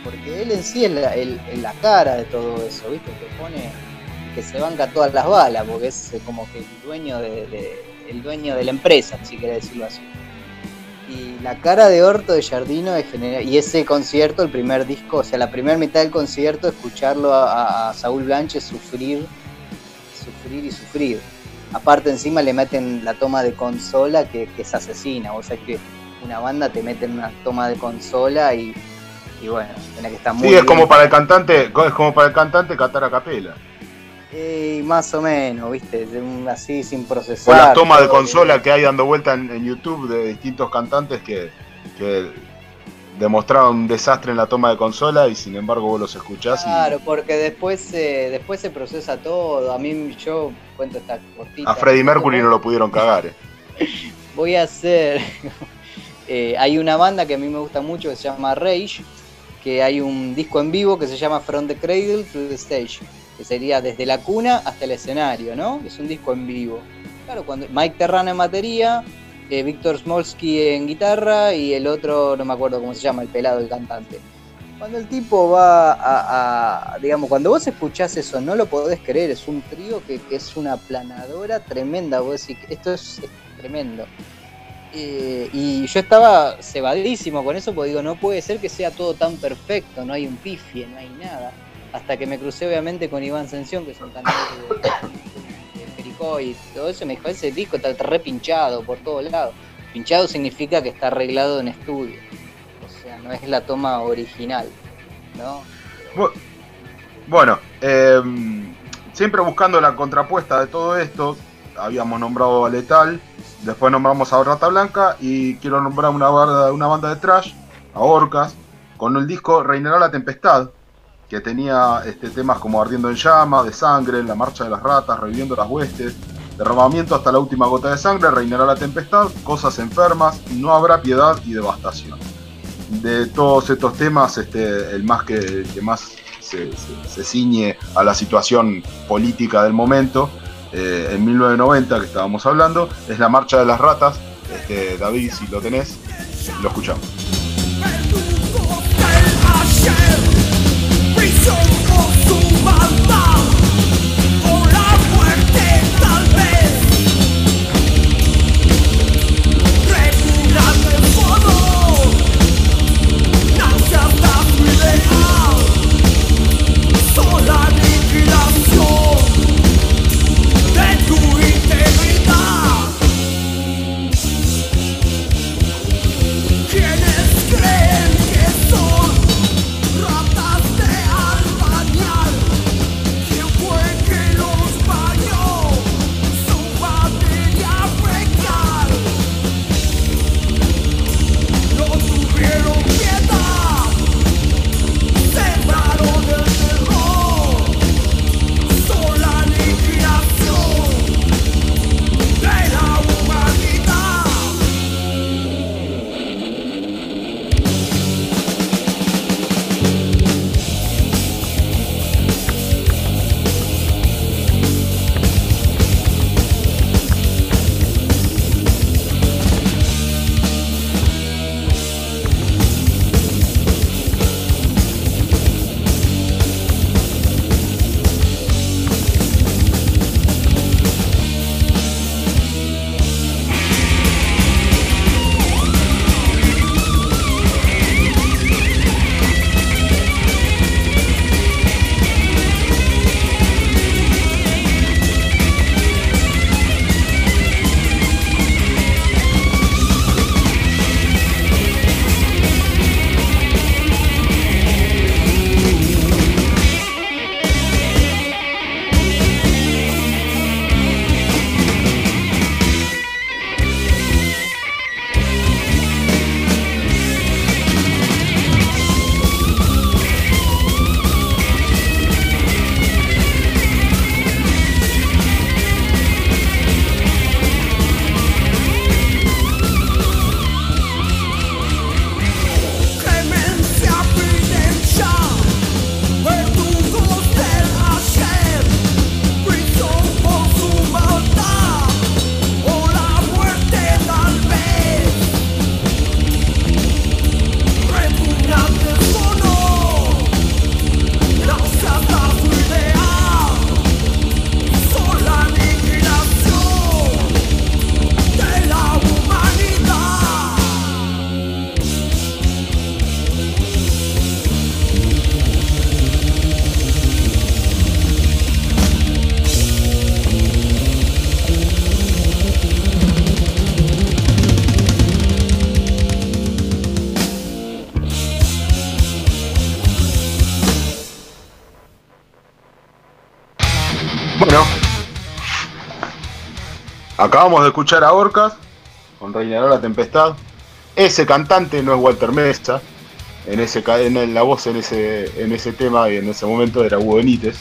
Porque él en sí es la, el- la cara de todo eso, ¿viste? Que pone que se banca todas las balas, porque es como que el dueño de, de- el dueño de la empresa, si querés decirlo así. Y la cara de orto de Jardino es general, y ese concierto, el primer disco, o sea, la primera mitad del concierto, escucharlo a, Saúl Blanche sufrir, sufrir y sufrir. Aparte encima le meten la toma de consola que, que es asesina, o sea que una banda te mete en una toma de consola y, y bueno, tiene que estar muy
Sí, es
bien.
como para el cantante, es como para el cantante cantar a capela.
Eh, más o menos, viste, así sin
O
procesar.
las tomas de consola que hay dando vuelta en, en YouTube de distintos cantantes que, que demostraron un desastre en la toma de consola y sin embargo vos los escuchás y
Claro, porque después se, después se procesa todo. A mí, yo cuento esta cortita.
a Freddie Mercury no lo pudieron cagar. eh. [LAUGHS]
Voy a hacer. [LAUGHS] eh, hay una banda que a mí me gusta mucho que se llama Rage. Que hay un disco en vivo que se llama From the Cradle to the Stage. Que sería desde la cuna hasta el escenario, ¿no? Es un disco en vivo. Claro, cuando Mike Terrana en batería, eh, Víctor Smolsky en guitarra y el otro, no me acuerdo cómo se llama, el pelado, el cantante. Cuando el tipo va a, a- digamos, cuando vos escuchás eso, no lo podés creer, es un trío que, es una planadora tremenda, vos decís, esto es, es tremendo. Eh, y yo estaba cebadísimo con eso, porque digo, no puede ser que sea todo tan perfecto, no hay un pifie, no hay nada. Hasta que me crucé obviamente con Iván Sensión, que es un cantante de, de y todo eso, me dijo, ese disco está re pinchado por todos lados. Pinchado significa que está arreglado en estudio. O sea, no es la toma original, ¿no?
Bu- Bueno, eh, siempre buscando la contrapuesta de todo esto, habíamos nombrado a Letal, después nombramos a Rata Blanca y quiero nombrar una banda, una banda de trash, a Orcas, con el disco Reinará la Tempestad, que tenía este, temas como Ardiendo en Llama, De Sangre, La Marcha de las Ratas, Reviviendo las Huestes, Derramamiento hasta la última gota de sangre, Reinará la Tempestad, Cosas Enfermas, No habrá piedad y devastación.
de todos estos temas, este, el más que, más se, ciñe a la situación política del momento, eh, en 1990 que estábamos hablando, es la Marcha de las Ratas. Este, David, si lo tenés, lo escuchamos. Acabamos de escuchar a Orcas con Reinará la Tempestad. Ese cantante no es Walter Mesa. En, ese, en la voz en ese, en ese tema y en ese momento era Hugo Benítez.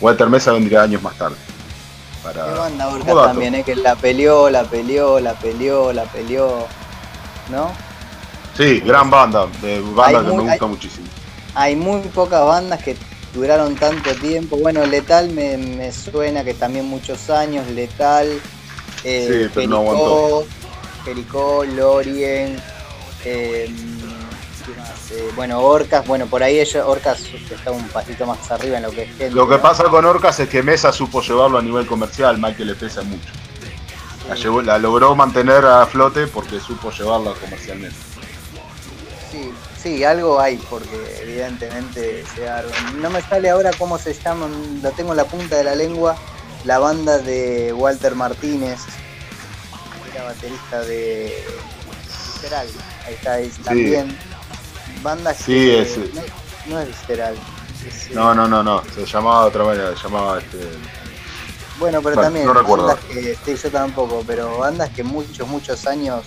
Walter Mesa vendría años más tarde. Para,
Qué banda Orcas también, ¿eh? Que la peleó, la peleó, la peleó, la peleó. ¿No?
Sí, gran banda. De banda
Hay
que
muy-
me gusta
hay-
muchísimo.
Hay muy pocas bandas que duraron tanto tiempo. Bueno, Letal me, me suena que también muchos años, Letal, eh,
Sí, pero no aguantó.
Jericó, Lorien, eh, ¿qué más? Eh, bueno, Orcas, bueno, por ahí ellos, Orcas está un pasito más arriba en lo que es gente.
Lo que
¿no?
pasa con Orcas es que Mesa supo llevarlo a nivel comercial, mal que le pesa mucho. La, llevó- la logró mantener a flote porque supo llevarla comercialmente.
Sí, sí, algo hay, porque evidentemente llegaron. No me sale ahora cómo se llaman, lo tengo en la punta de la lengua, la banda de Walter Martínez, era baterista de Visceral, ahí está, ahí también. Bandas
Sí,
que no, no es Visceral. es, eh,
No, no, no, no. Se llamaba de otra manera. Se llamaba este.
Bueno, pero también
no recuerdo.
bandas que, sí, yo tampoco, pero bandas que muchos, muchos años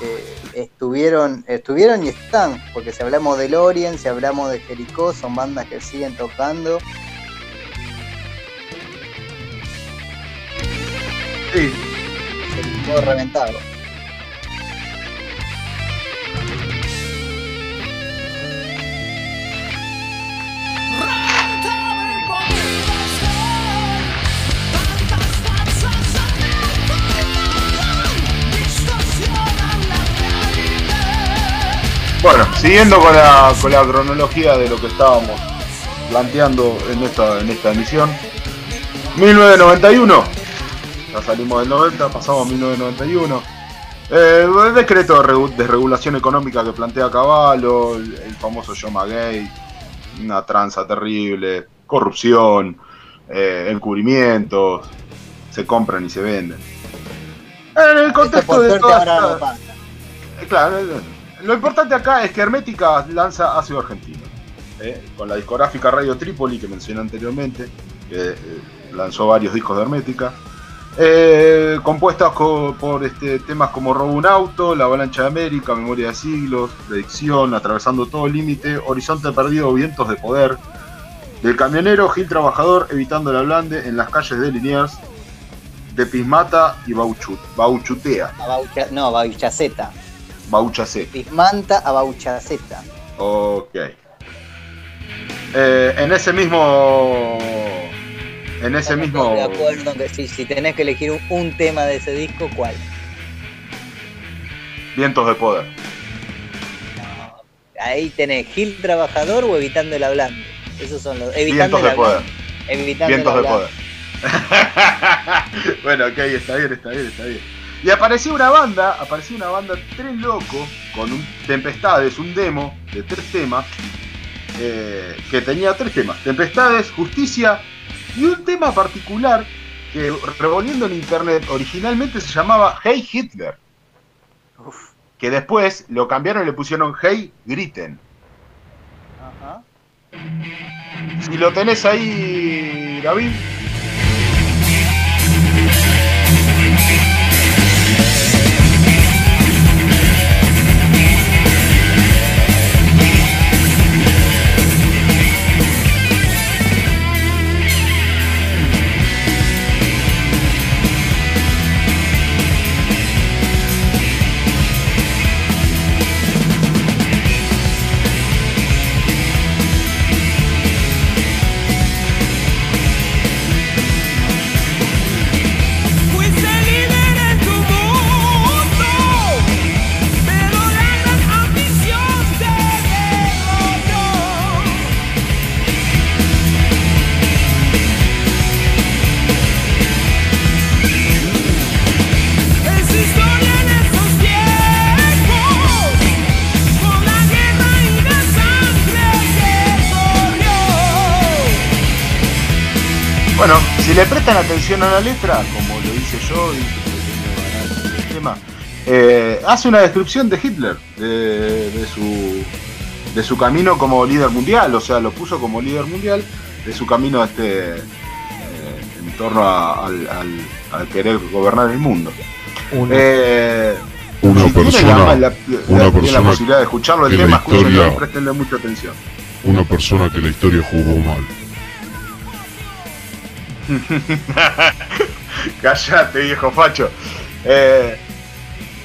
eh, estuvieron, estuvieron y están, porque si hablamos de Lorien, si hablamos de Jericó, son bandas que siguen tocando.
Sí.
Todo reventado.
Bueno, siguiendo con la, con la cronología de lo que estábamos planteando en esta, en esta emisión, 1991 ya salimos del 90, pasamos a 1991. Eh, el decreto de regu- de regulación económica que plantea Caballo, el, famoso Yoma Gay, una tranza terrible, corrupción, eh, encubrimientos, se compran y se venden. En el contexto de toda esta-
no pasa.
eh, Claro, lo importante acá es que Hermética lanza ácido argentino. eh, con la discográfica Radio Trípoli que mencioné anteriormente, que lanzó varios discos de Hermética. Eh, compuestas co- por este, temas como Robo un auto, La avalancha de América, Memoria de siglos, Predicción, Atravesando todo límite, Horizonte perdido, Vientos de poder, del camionero, Gil Trabajador, Evitando la Blande, en las calles de Liniers, de Pismata y Bauchut, Bauchutea,
Baucha- no, Bauchaceta.
Bauchacé.
Pismanta a Bauchaceta.
Ok. Eh, en ese mismo. En ese
Estamos
mismo.
De acuerdo que si, si tenés que elegir un, un tema de ese disco, ¿cuál?
Vientos de poder.
Ahí tenés Gil Trabajador o Evitando el Hablando. Esos son los. Evitando
Vientos
el
de poder.
Hablando. Evitando
Vientos
el
de poder. [LAUGHS] bueno, ok, está bien, está bien, está bien. Y apareció una banda, apareció una banda tres loco con un Tempestades, un demo de tres temas, eh, que tenía tres temas, Tempestades, Justicia y un tema particular que revolviendo en internet originalmente se llamaba Hey Hitler,
Uf.
que después lo cambiaron y le pusieron Hey Griten.
Ajá.
Si lo tenés ahí, David. Le prestan atención a la letra, como lo hice yo y el tema, eh, hace una descripción de Hitler, de, de su, de su camino como líder mundial, o sea, lo puso como líder mundial de su camino este, eh, en torno a- al, al- al querer gobernar el mundo.
Una-
Eh,
Una
si
persona-
la, la-
una
tienen la
persona
posibilidad de escucharlo el tema, escúchenlo, prestenle mucha atención.
Una persona que la historia jugó mal. [LAUGHS]
Cállate, viejo facho. Eh,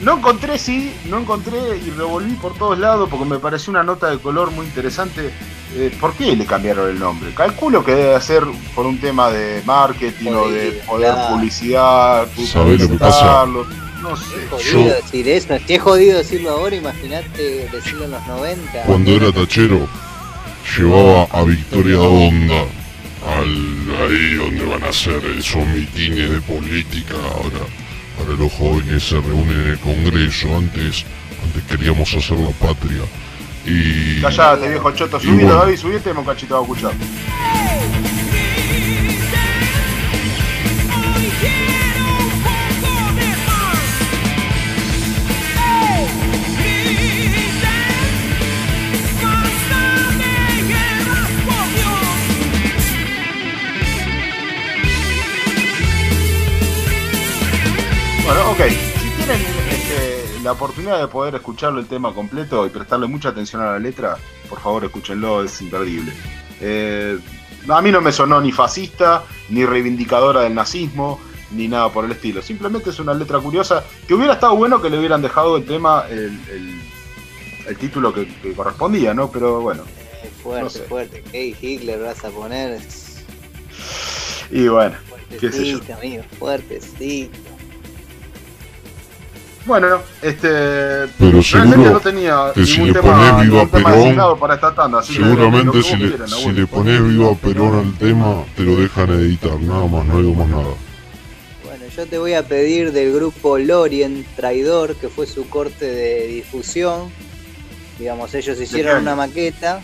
no encontré, sí, no encontré y revolví por todos lados porque me pareció una nota de color muy interesante. Eh, ¿Por qué le cambiaron el nombre? Calculo que debe ser por un tema de marketing o de poder publicidad,
¿Sabés lo que pasa?
No sé.
Es jodido
Yo-
decir eso. Es jodido decirlo ahora, imagínate decirlo en los 90.
Cuando era tachero, llevaba a Victoria Donda al ahí donde van a hacer esos mitines de política. Ahora, ahora los jóvenes se reúnen en el Congreso. Antes, antes queríamos hacer la patria. Y
Callate, viejo choto. Subilo,
bueno.
David, subite, un cachito a escuchar. Bueno, ok. Si tienen este, la oportunidad de poder escucharlo el tema completo y prestarle mucha atención a la letra, por favor escúchenlo, es imperdible. Eh, a mí no me sonó ni fascista, ni reivindicadora del nazismo, ni nada por el estilo. Simplemente es una letra curiosa que hubiera estado bueno que le hubieran dejado el tema, el, el- el título que, que correspondía, ¿no? Pero bueno.
Eh, Fuerte,
No sé.
fuerte. ¿Qué Hitler vas a poner?
Y bueno, qué sé yo.
Amigo. Fuertecito.
Bueno, este.
Pero seguro
no tenía
que si
ningún
le
tema,
ponés Viva Perón,
designado para esta tanda. así
Seguramente
que
si le, si le pones viva Perón al tema, te lo dejan editar, nada más, no digo más nada.
Bueno, yo te voy a pedir del grupo Lorien Traidor, que fue su corte de difusión. Digamos, ellos hicieron una maqueta.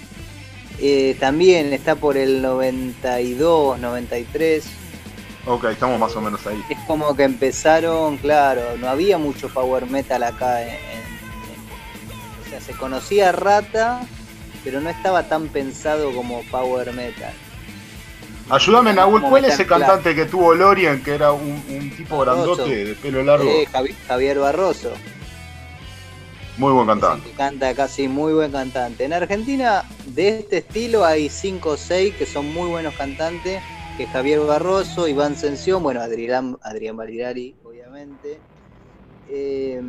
Eh, también está por el 92, 93.
Ok, estamos más o menos ahí.
Es como que empezaron, claro, no había mucho power metal acá. En, en- en- o sea, se conocía Rata, pero no estaba tan pensado como power metal.
Ayúdame, Nahuel, ¿cuál es ese cantante que tuvo Lorien, que era un, un tipo
Barroso.
grandote, de pelo largo?
Eh, Javi- Javier Barroso.
Muy buen cantante.
canta casi muy buen cantante. En Argentina, de este estilo, hay 5 o 6 que son muy buenos cantantes, que Javier Barroso, Iván Sención, bueno, Adrián, Adrián obviamente. Eh,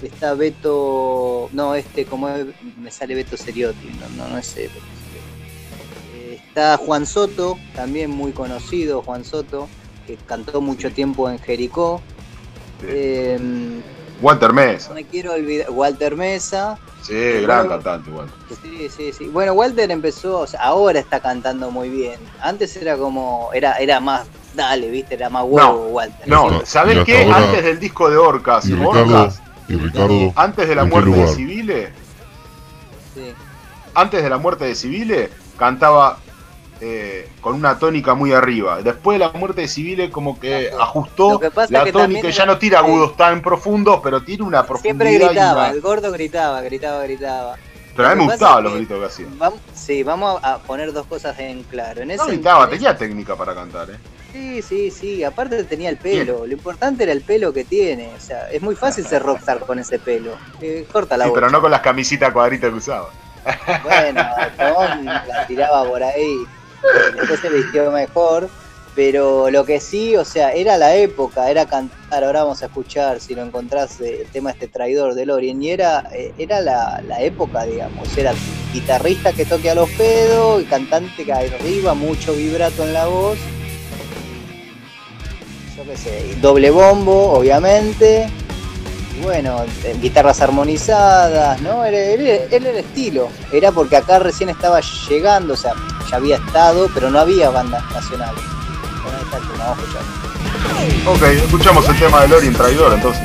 está Beto, no, este, como es- me sale Beto Seriotti, no, no, no es Beto Seriotti. Eh, está Juan Soto, también muy conocido, Juan Soto, que cantó mucho tiempo en Jericó. Eh,
Walter Mesa.
no me quiero olvidar, Walter Mesa,
Sí, gran
Bueno.
cantante, Walter.
Sí, sí, sí. Bueno, Walter empezó, o sea, ahora está cantando muy bien. Antes era como, era, era más, dale, viste, era más huevo
No,
Walter.
No,
Y
¿sabés qué?
ahora-
Antes del disco de Orcas,
Y Ricardo,
Orcas,
y Ricardo,
antes de la
¿en qué
muerte de? Civile,
Sí.
antes de la muerte de Civile, cantaba eh, con una tónica muy arriba. Después de la muerte de Civile, como que ajustó
que
la
que
tónica ya no tira agudos tan profundos, pero tiene una
Siempre
profundidad. y
gritaba,
una-
el gordo gritaba, gritaba, gritaba.
Pero a mí me gustaban los gritos que hacía.
Vamos, sí, vamos a poner dos cosas en claro. En
No
ese,
gritaba,
en ese-
tenía técnica para cantar, ¿eh?
Sí, sí, sí. Aparte tenía el pelo. Lo importante era el pelo que tiene. O sea, es muy fácil ser rockstar con ese pelo. Eh, corta la
Sí,
bocha.
pero no con las camisitas cuadritas que usaba.
Bueno, la tiraba por ahí. Después se vistió mejor. Pero lo que sí, o sea, era la época, era cantar. Ahora vamos a escuchar si lo encontrás eh, el tema este traidor de Lorien. Y era, eh, era la, la época, digamos. Era guitarrista que toque a los pedos y cantante que arriba, mucho vibrato en la voz. Yo qué sé, doble bombo, obviamente. Bueno, eh, guitarras armonizadas, ¿no? Era, era- el estilo. Era porque acá recién estaba llegando, o sea, ya había estado, pero no había bandas nacionales. Bueno.
Ok, escuchamos el tema de Lorien Traidor, entonces.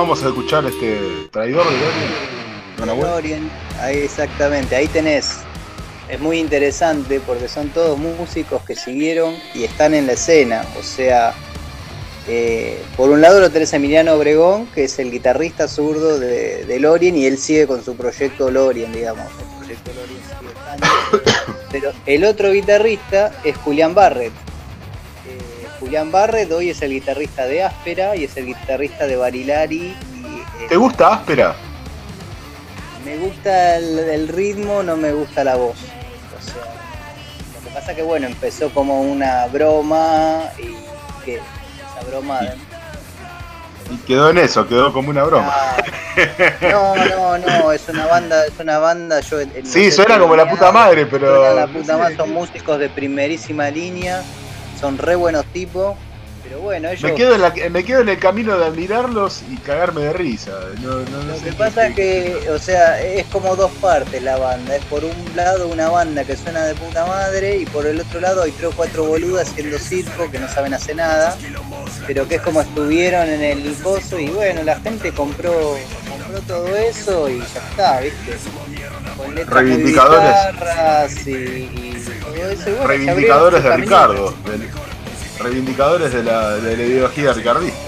Vamos a escuchar este traidor de. Lorien,
ahí exactamente, ahí tenés. Es muy interesante porque son todos músicos que siguieron y están en la escena. O sea, eh, por un lado lo tenés a Emiliano Obregón, que es el guitarrista zurdo de, de Lorien, y él sigue con su proyecto Lorien, digamos. El proyecto Lorien sigue. [COUGHS] Pero el otro guitarrista es Julián Barret. Julián Barret hoy es el guitarrista de Áspera y es el guitarrista de Barilari. Y, eh,
¿Te gusta Áspera?
me gusta el, el ritmo, no me gusta la voz. O sea, lo que pasa que bueno, empezó como una broma y que esa broma.
Y quedó en eso, quedó como una broma.
Ah, No, no, no, es una banda, es una banda, yo
Sí, suena como la puta madre, pero.
suena la puta madre, son músicos de primerísima línea, son re buenos tipos, pero bueno, ellos
Me quedo, en la- me quedo en el camino de admirarlos y cagarme de risa. No, no, no
Lo que pasa es que, o sea, es como dos partes la banda. Es por un lado una banda que suena de puta madre y por el otro lado hay tres o cuatro boludas haciendo circo que no saben hacer nada, pero que es como estuvieron en el pozo y bueno, la gente compró, compró todo eso y ya está, ¿viste? Con letras muy
Reivindicadores.
bizarras y,
Reivindicadores de Ricardo. del- reivindicadores de la, de la ideología ricardista.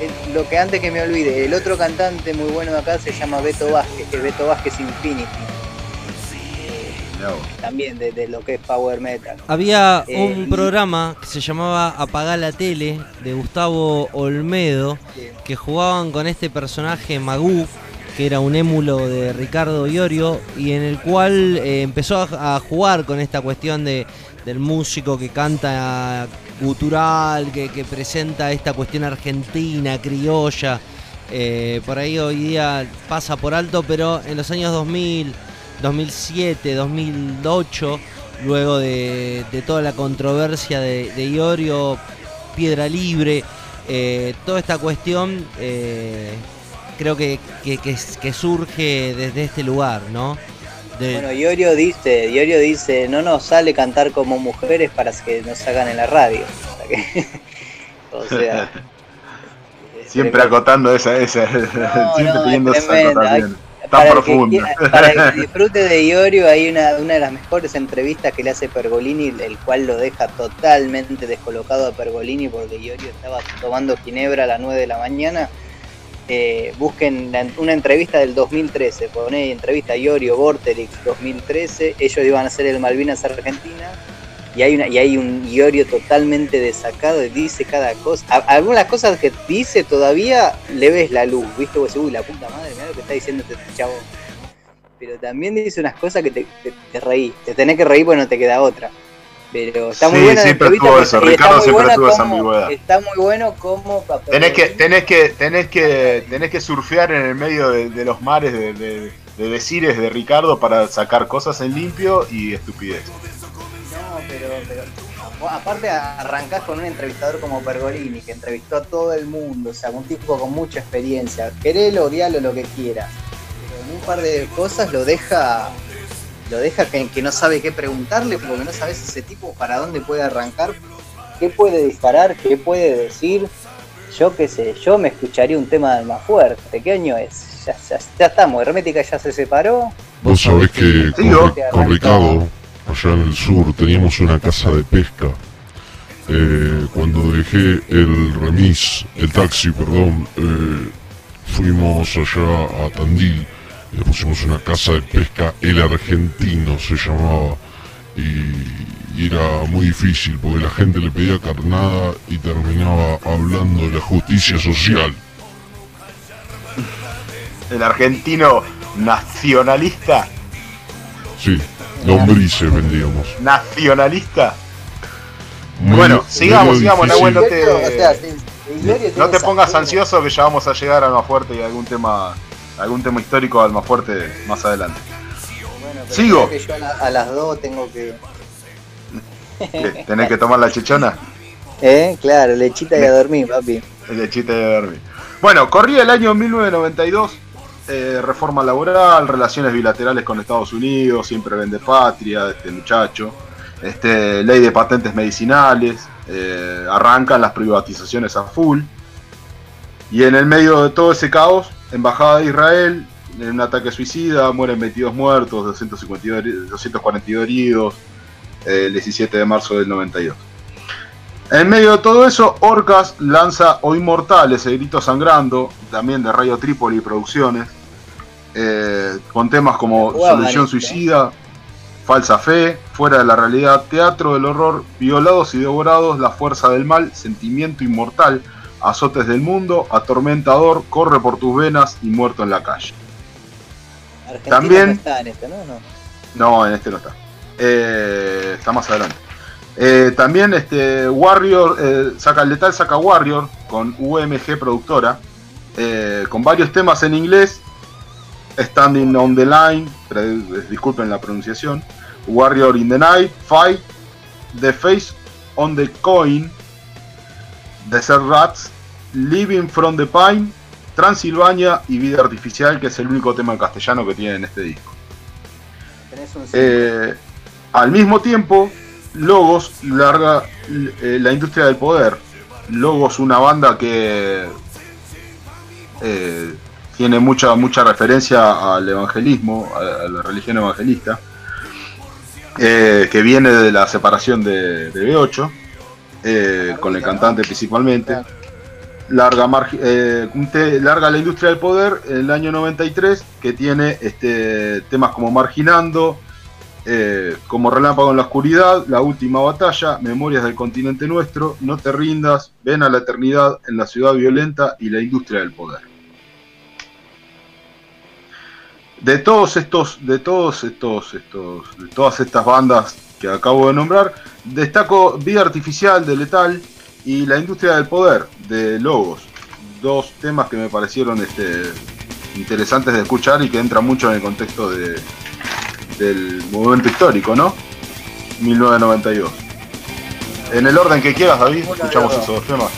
El- lo que antes que me olvide, el otro cantante muy bueno de acá se llama Beto Vázquez, que es Beto Vázquez Infinity.
Vos.
también de, de lo que es power metal.
Había
Eh,
un programa que se llamaba Apagá la tele de Gustavo Olmedo que jugaban con este personaje Magú que era un émulo de Ricardo Iorio y en el cual eh, empezó a, jugar con esta cuestión de, del músico que canta gutural, que, presenta esta cuestión argentina, criolla. Eh, por ahí hoy día pasa por alto, pero en los años 2000, 2007, 2008, luego de, toda la controversia de, Iorio, Piedra Libre, eh, toda esta cuestión creo que, que- que- que surge desde este lugar, ¿no? De-
Bueno, Iorio dice, Iorio dice, no nos sale cantar como mujeres para que nos hagan en la radio. [LAUGHS] O sea, que- o sea, es [LAUGHS]
Siempre
tremendo.
acotando esa, esa
No, [LAUGHS]
siempre
no, es
esa. Tan
para el que
profundo.
quiera- para el que disfrute de Iorio hay una, una de las mejores entrevistas que le hace Pergolini, el cual lo deja totalmente descolocado a Pergolini porque Iorio estaba tomando ginebra a las 9 de la mañana. Eh, busquen una entrevista del 2013, poné entrevista Iorio Vorterix 2013, ellos iban a hacer el Malvinas Argentina y hay una y hay un Iorio totalmente desacado y dice cada cosa. Algunas cosas que dice todavía le ves la luz, ¿viste? Vos decís, uy, la puta madre, mira lo que está diciendo este chavo. Pero también dice unas cosas que te, te, te reís, te tenés que reír porque no te queda otra. Pero está muy
Sí,
la
siempre tuvo eso, Ricardo siempre tuvo esa ambigüedad.
Está muy bueno como
Tenés que, tenés que, tenés que, tenés que surfear en el medio de, de los mares de, de, de decires de Ricardo para sacar cosas en limpio y estupidez.
No, pero, pero bueno, aparte arrancás con un entrevistador como Pergolini, que entrevistó a todo el mundo, o sea, un tipo con mucha experiencia. Querelo, odialo, lo que quiera. Pero en un par de cosas lo deja lo deja que, que no sabe qué preguntarle, porque no sabes ese tipo para dónde puede arrancar, qué puede disparar, qué puede decir. Yo qué sé, yo me escucharía un tema del más fuerte. ¿Qué año es? Ya, ya, ya estamos, Hermética ya se separó.
Vos sabés que
Sí,
con, Ricardo, allá en el sur, teníamos una casa de pesca. Eh, cuando dejé el remis, el taxi, perdón, eh, fuimos allá a Tandil, le pusimos una casa de pesca, el argentino se llamaba, y, y era muy difícil porque la gente le pedía carnada y terminaba hablando de la justicia social.
El argentino nacionalista,
Sí, lombrices vendíamos.
nacionalista.
Muy-
Bueno, sigamos, sigamos. Nahuel, no te-
O sea,
No te pongas ansioso que ya vamos a llegar al más fuerte y algún tema, algún tema histórico al más fuerte más adelante.
Bueno, pero
Sigo.
creo que yo a, la- a las dos tengo que.
¿Qué? ¿Tenés que tomar la chichona? [LAUGHS]
¿Eh? Claro, lechita y a dormir, papi.
El de chiste de dormir. Bueno, corría el año 1992, eh, reforma laboral, relaciones bilaterales con Estados Unidos, siempre vende patria, este muchacho, este, ley de patentes medicinales, eh, arrancan las privatizaciones a full. Y en el medio de todo ese caos, Embajada de Israel, en un ataque suicida, mueren 22 muertos, 252, heri- 242 heridos, eh, el 17 de marzo del 92. En medio de todo eso, Orcas lanza O Inmortales, El Grito Sangrando, también de Radio Trípoli Producciones, eh, con temas como Solución. Suicida, Falsa Fe, Fuera de la Realidad, Teatro del Horror, Violados y Devorados, La Fuerza del Mal, Sentimiento Inmortal, Azotes del Mundo, Atormentador, Corre por tus venas y Muerto en la calle.
Argentina
También-
no está en esto, ¿no? No.
No, en este no está. Eh, está más adelante. Eh, también este Warrior, eh, saca Letal saca Warrior con UMG productora, con varios temas en inglés. Standing on the Line, disculpen la pronunciación. Warrior in the Night, Fight, The Face on the Coin, Desert Rats, Living from the Pine, Transilvania y Vida Artificial, que es el único tema en castellano que tiene en este disco. Eh, al mismo tiempo, Logos larga eh, la industria del poder. Logos, una banda que eh, tiene mucha mucha referencia al evangelismo, a, a la religión evangelista, que viene de la separación de, de B8, eh, con el cantante principalmente. Larga, eh, larga la industria del poder en el año 93, que tiene este, temas como Marginando, eh, como Relámpago en la Oscuridad, La Última Batalla, Memorias del Continente Nuestro, No te rindas, Ven a la Eternidad en la Ciudad Violenta y La Industria del Poder. De todos estos, de todos estos, estos, de todas estas bandas que acabo de nombrar, destaco Vida Artificial de Letal y La Industria del Poder de Logos. Dos temas que me parecieron este, interesantes de escuchar y que entran mucho en el contexto de, del movimiento histórico, ¿no? 1992. En el orden que quieras, David, escuchamos esos dos temas.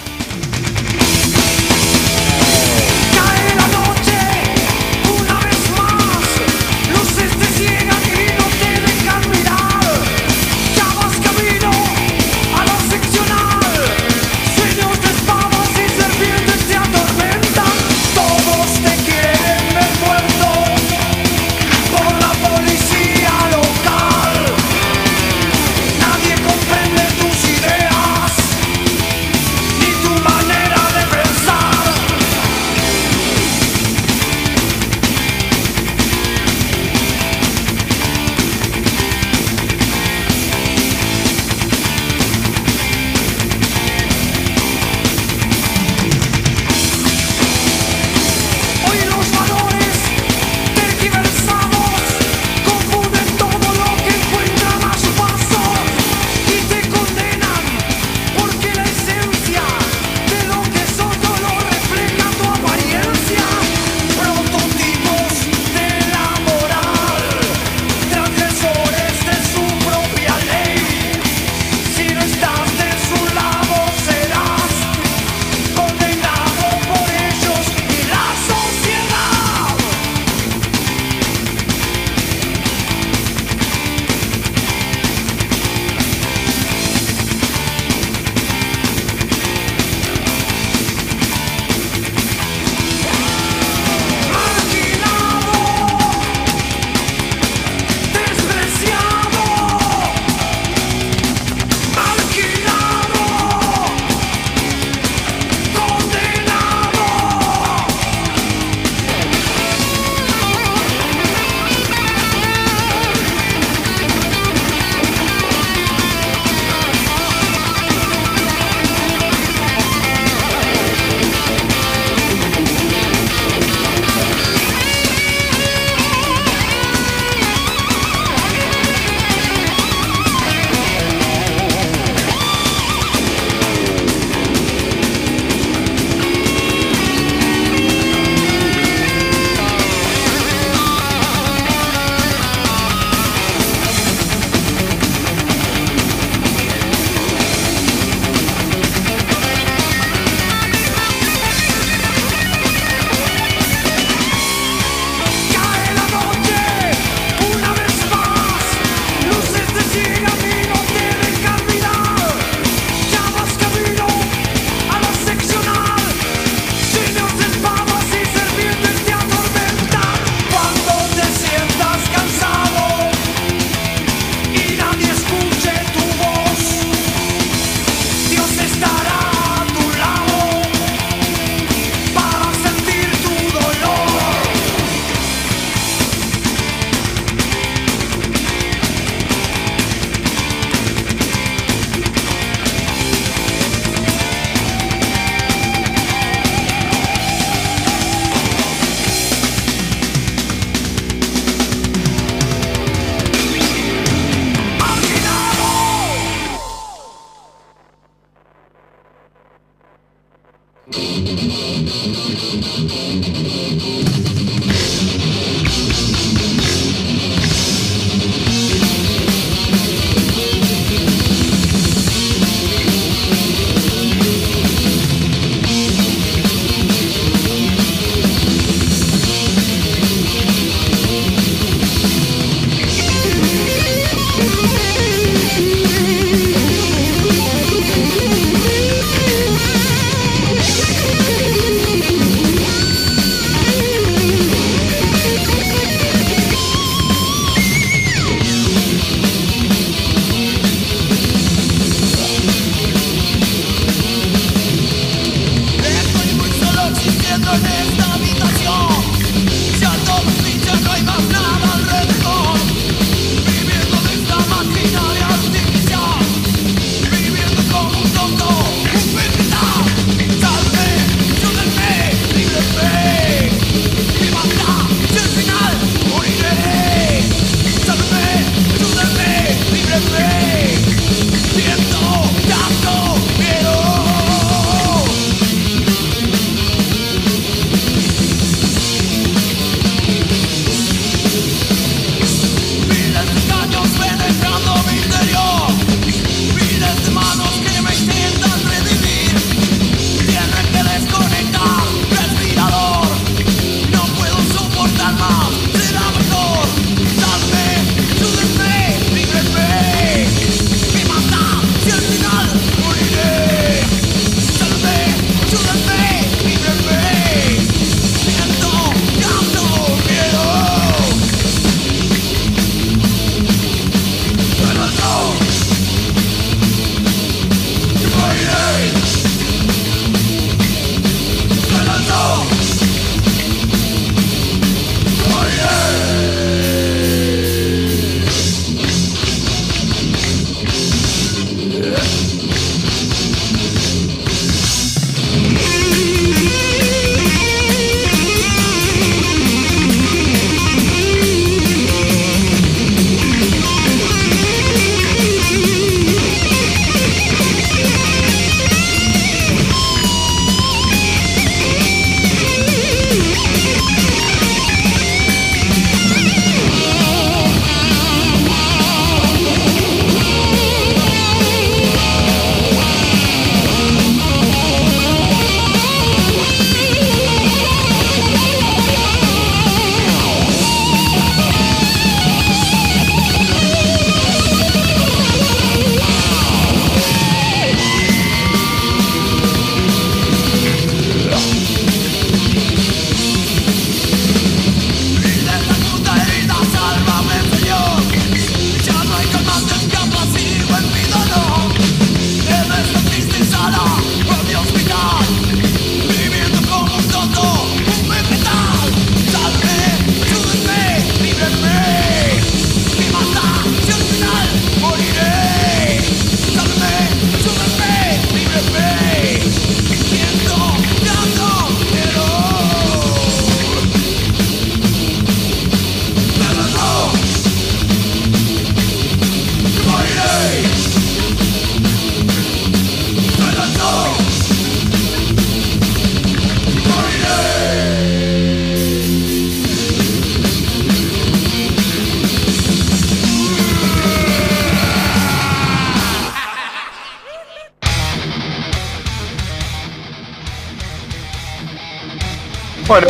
Bueno,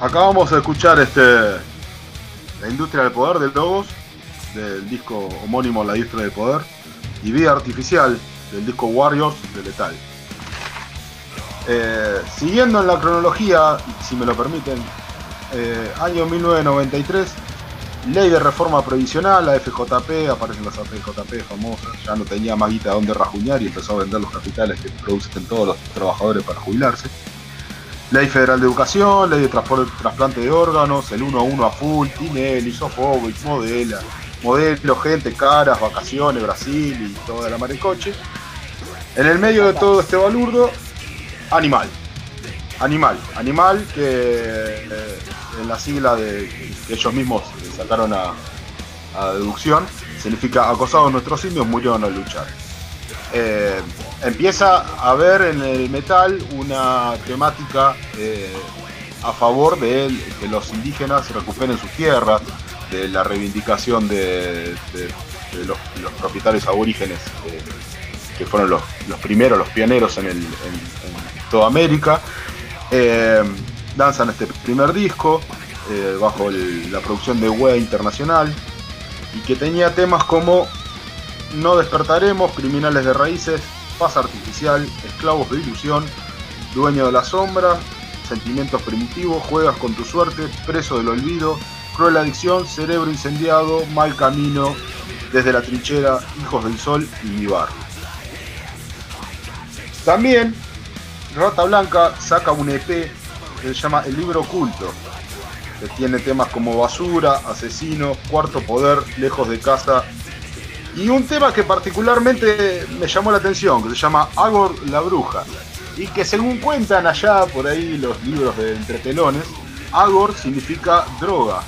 acabamos de escuchar este La industria del poder de Lobos, del disco homónimo La industria del poder, y Vida Artificial, del disco Warriors de Letal. Eh, siguiendo en la cronología, si me lo permiten, eh, año 1993, ley de reforma previsional, la FJP, aparecen las FJP famosas, ya no tenía más guita donde rajuñar y empezó a vender los capitales que producen todos los trabajadores para jubilarse. Ley Federal de Educación, Ley de trasplante de órganos, el 1 a 1 a full, Tinelli, Sofovich, Modela, Modelo, gente, caras, vacaciones, Brasil y toda la maricoche. En el medio de todo este balurdo, Animal. Animal, Animal que eh, en la sigla de que ellos mismos sacaron a, a deducción, significa acosados nuestros indios murieron al luchar. Eh, empieza a haber en el metal una temática eh, a favor de que los indígenas recuperen sus tierras, de la reivindicación de, los, propietarios aborígenes, eh, que fueron los, los primeros, los pioneros en, el- toda América. Lanzan este primer disco bajo la producción de WE Internacional y que tenía temas como No despertaremos, Criminales de Raíces, Paz Artificial, Esclavos de Ilusión, Dueño de la Sombra, Sentimientos Primitivos, Juegas con tu Suerte, Preso del Olvido, Cruel Adicción, Cerebro Incendiado, Mal Camino, Desde la Trinchera, Hijos del Sol y Mi Barrio. También Rata Blanca saca un EP que se llama El Libro Oculto, que tiene temas como Basura, Asesino, Cuarto Poder, Lejos de Casa y un tema que particularmente me llamó la atención, que se llama Agor la Bruja, y que según cuentan allá por ahí los libros de entretelones, Agor significa droga,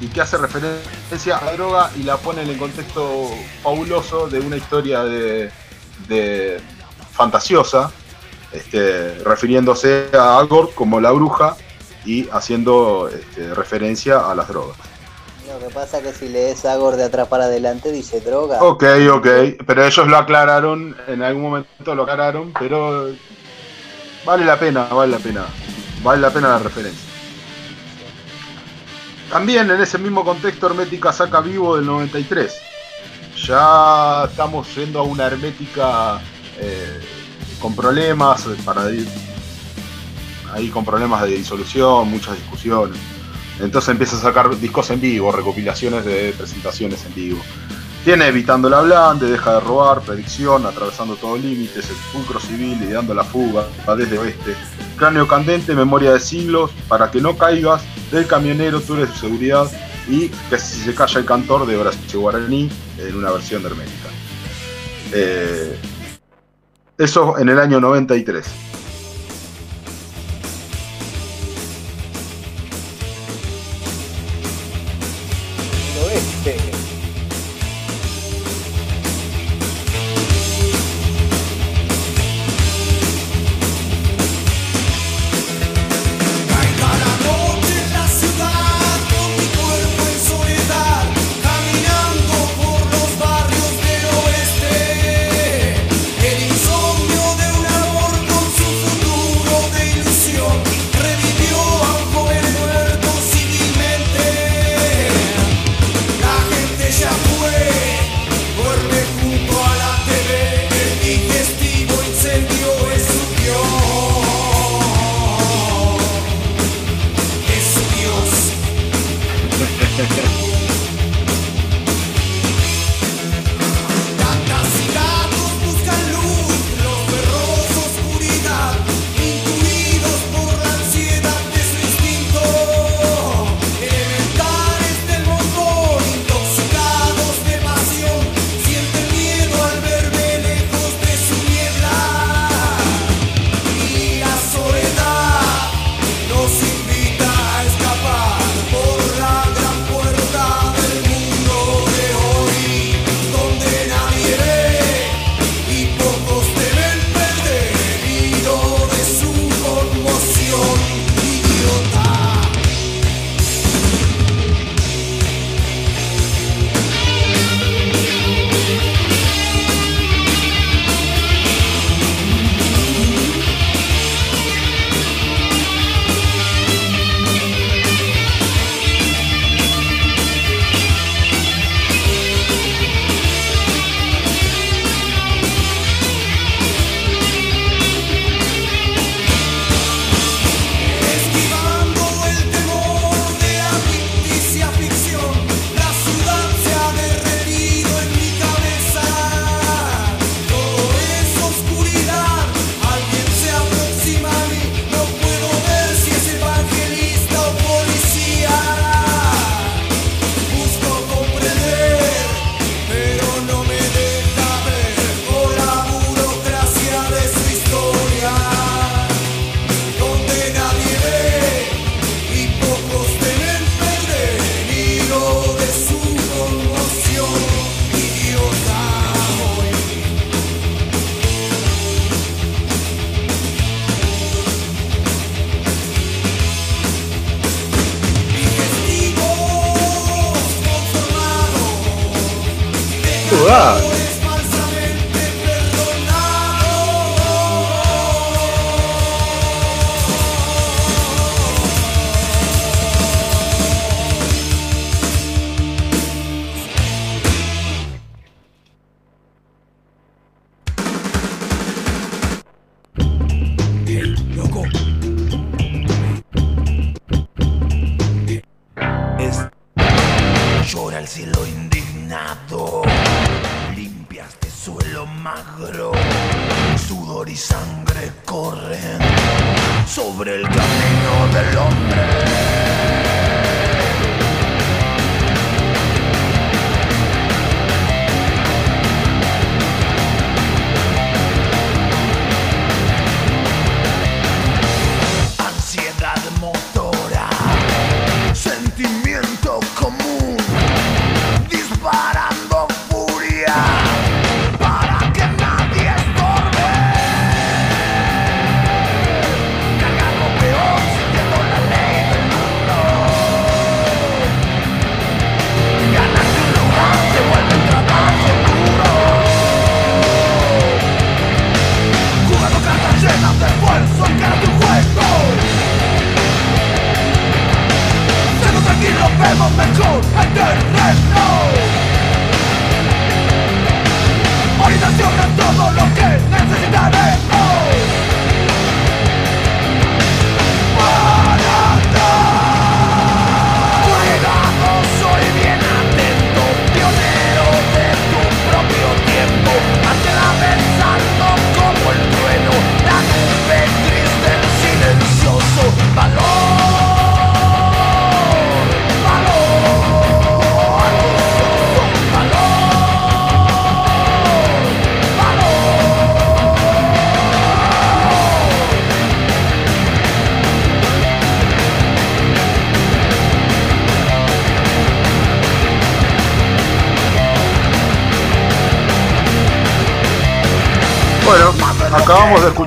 y que hace referencia a droga y la pone en el contexto fabuloso de una historia de, de fantasiosa, este, refiriéndose a Agor como la bruja y haciendo este, referencia a las drogas.
Lo que pasa es que si lees Agor de atrás para adelante dice droga.
Ok, ok, pero ellos lo aclararon, en algún momento lo aclararon, pero vale la pena, vale la pena, vale la pena la referencia. También en ese mismo contexto Hermética saca Vivo del 93. Ya estamos yendo a una Hermética eh, con problemas para ahí con problemas de disolución, muchas discusiones. Entonces empieza a sacar discos en vivo, recopilaciones de presentaciones en vivo. Tiene Evitando la Blande, Deja de Robar, Predicción, Atravesando todo límites, El Pulcro Civil, Ideando la Fuga, Va desde Oeste, Cráneo Candente, Memoria de Siglos, Para que no caigas, Del Camionero, Tú eres su seguridad y Que si se calla el cantor de Horacio Guaraní en una versión de Hermética. Eh, eso en el año 93.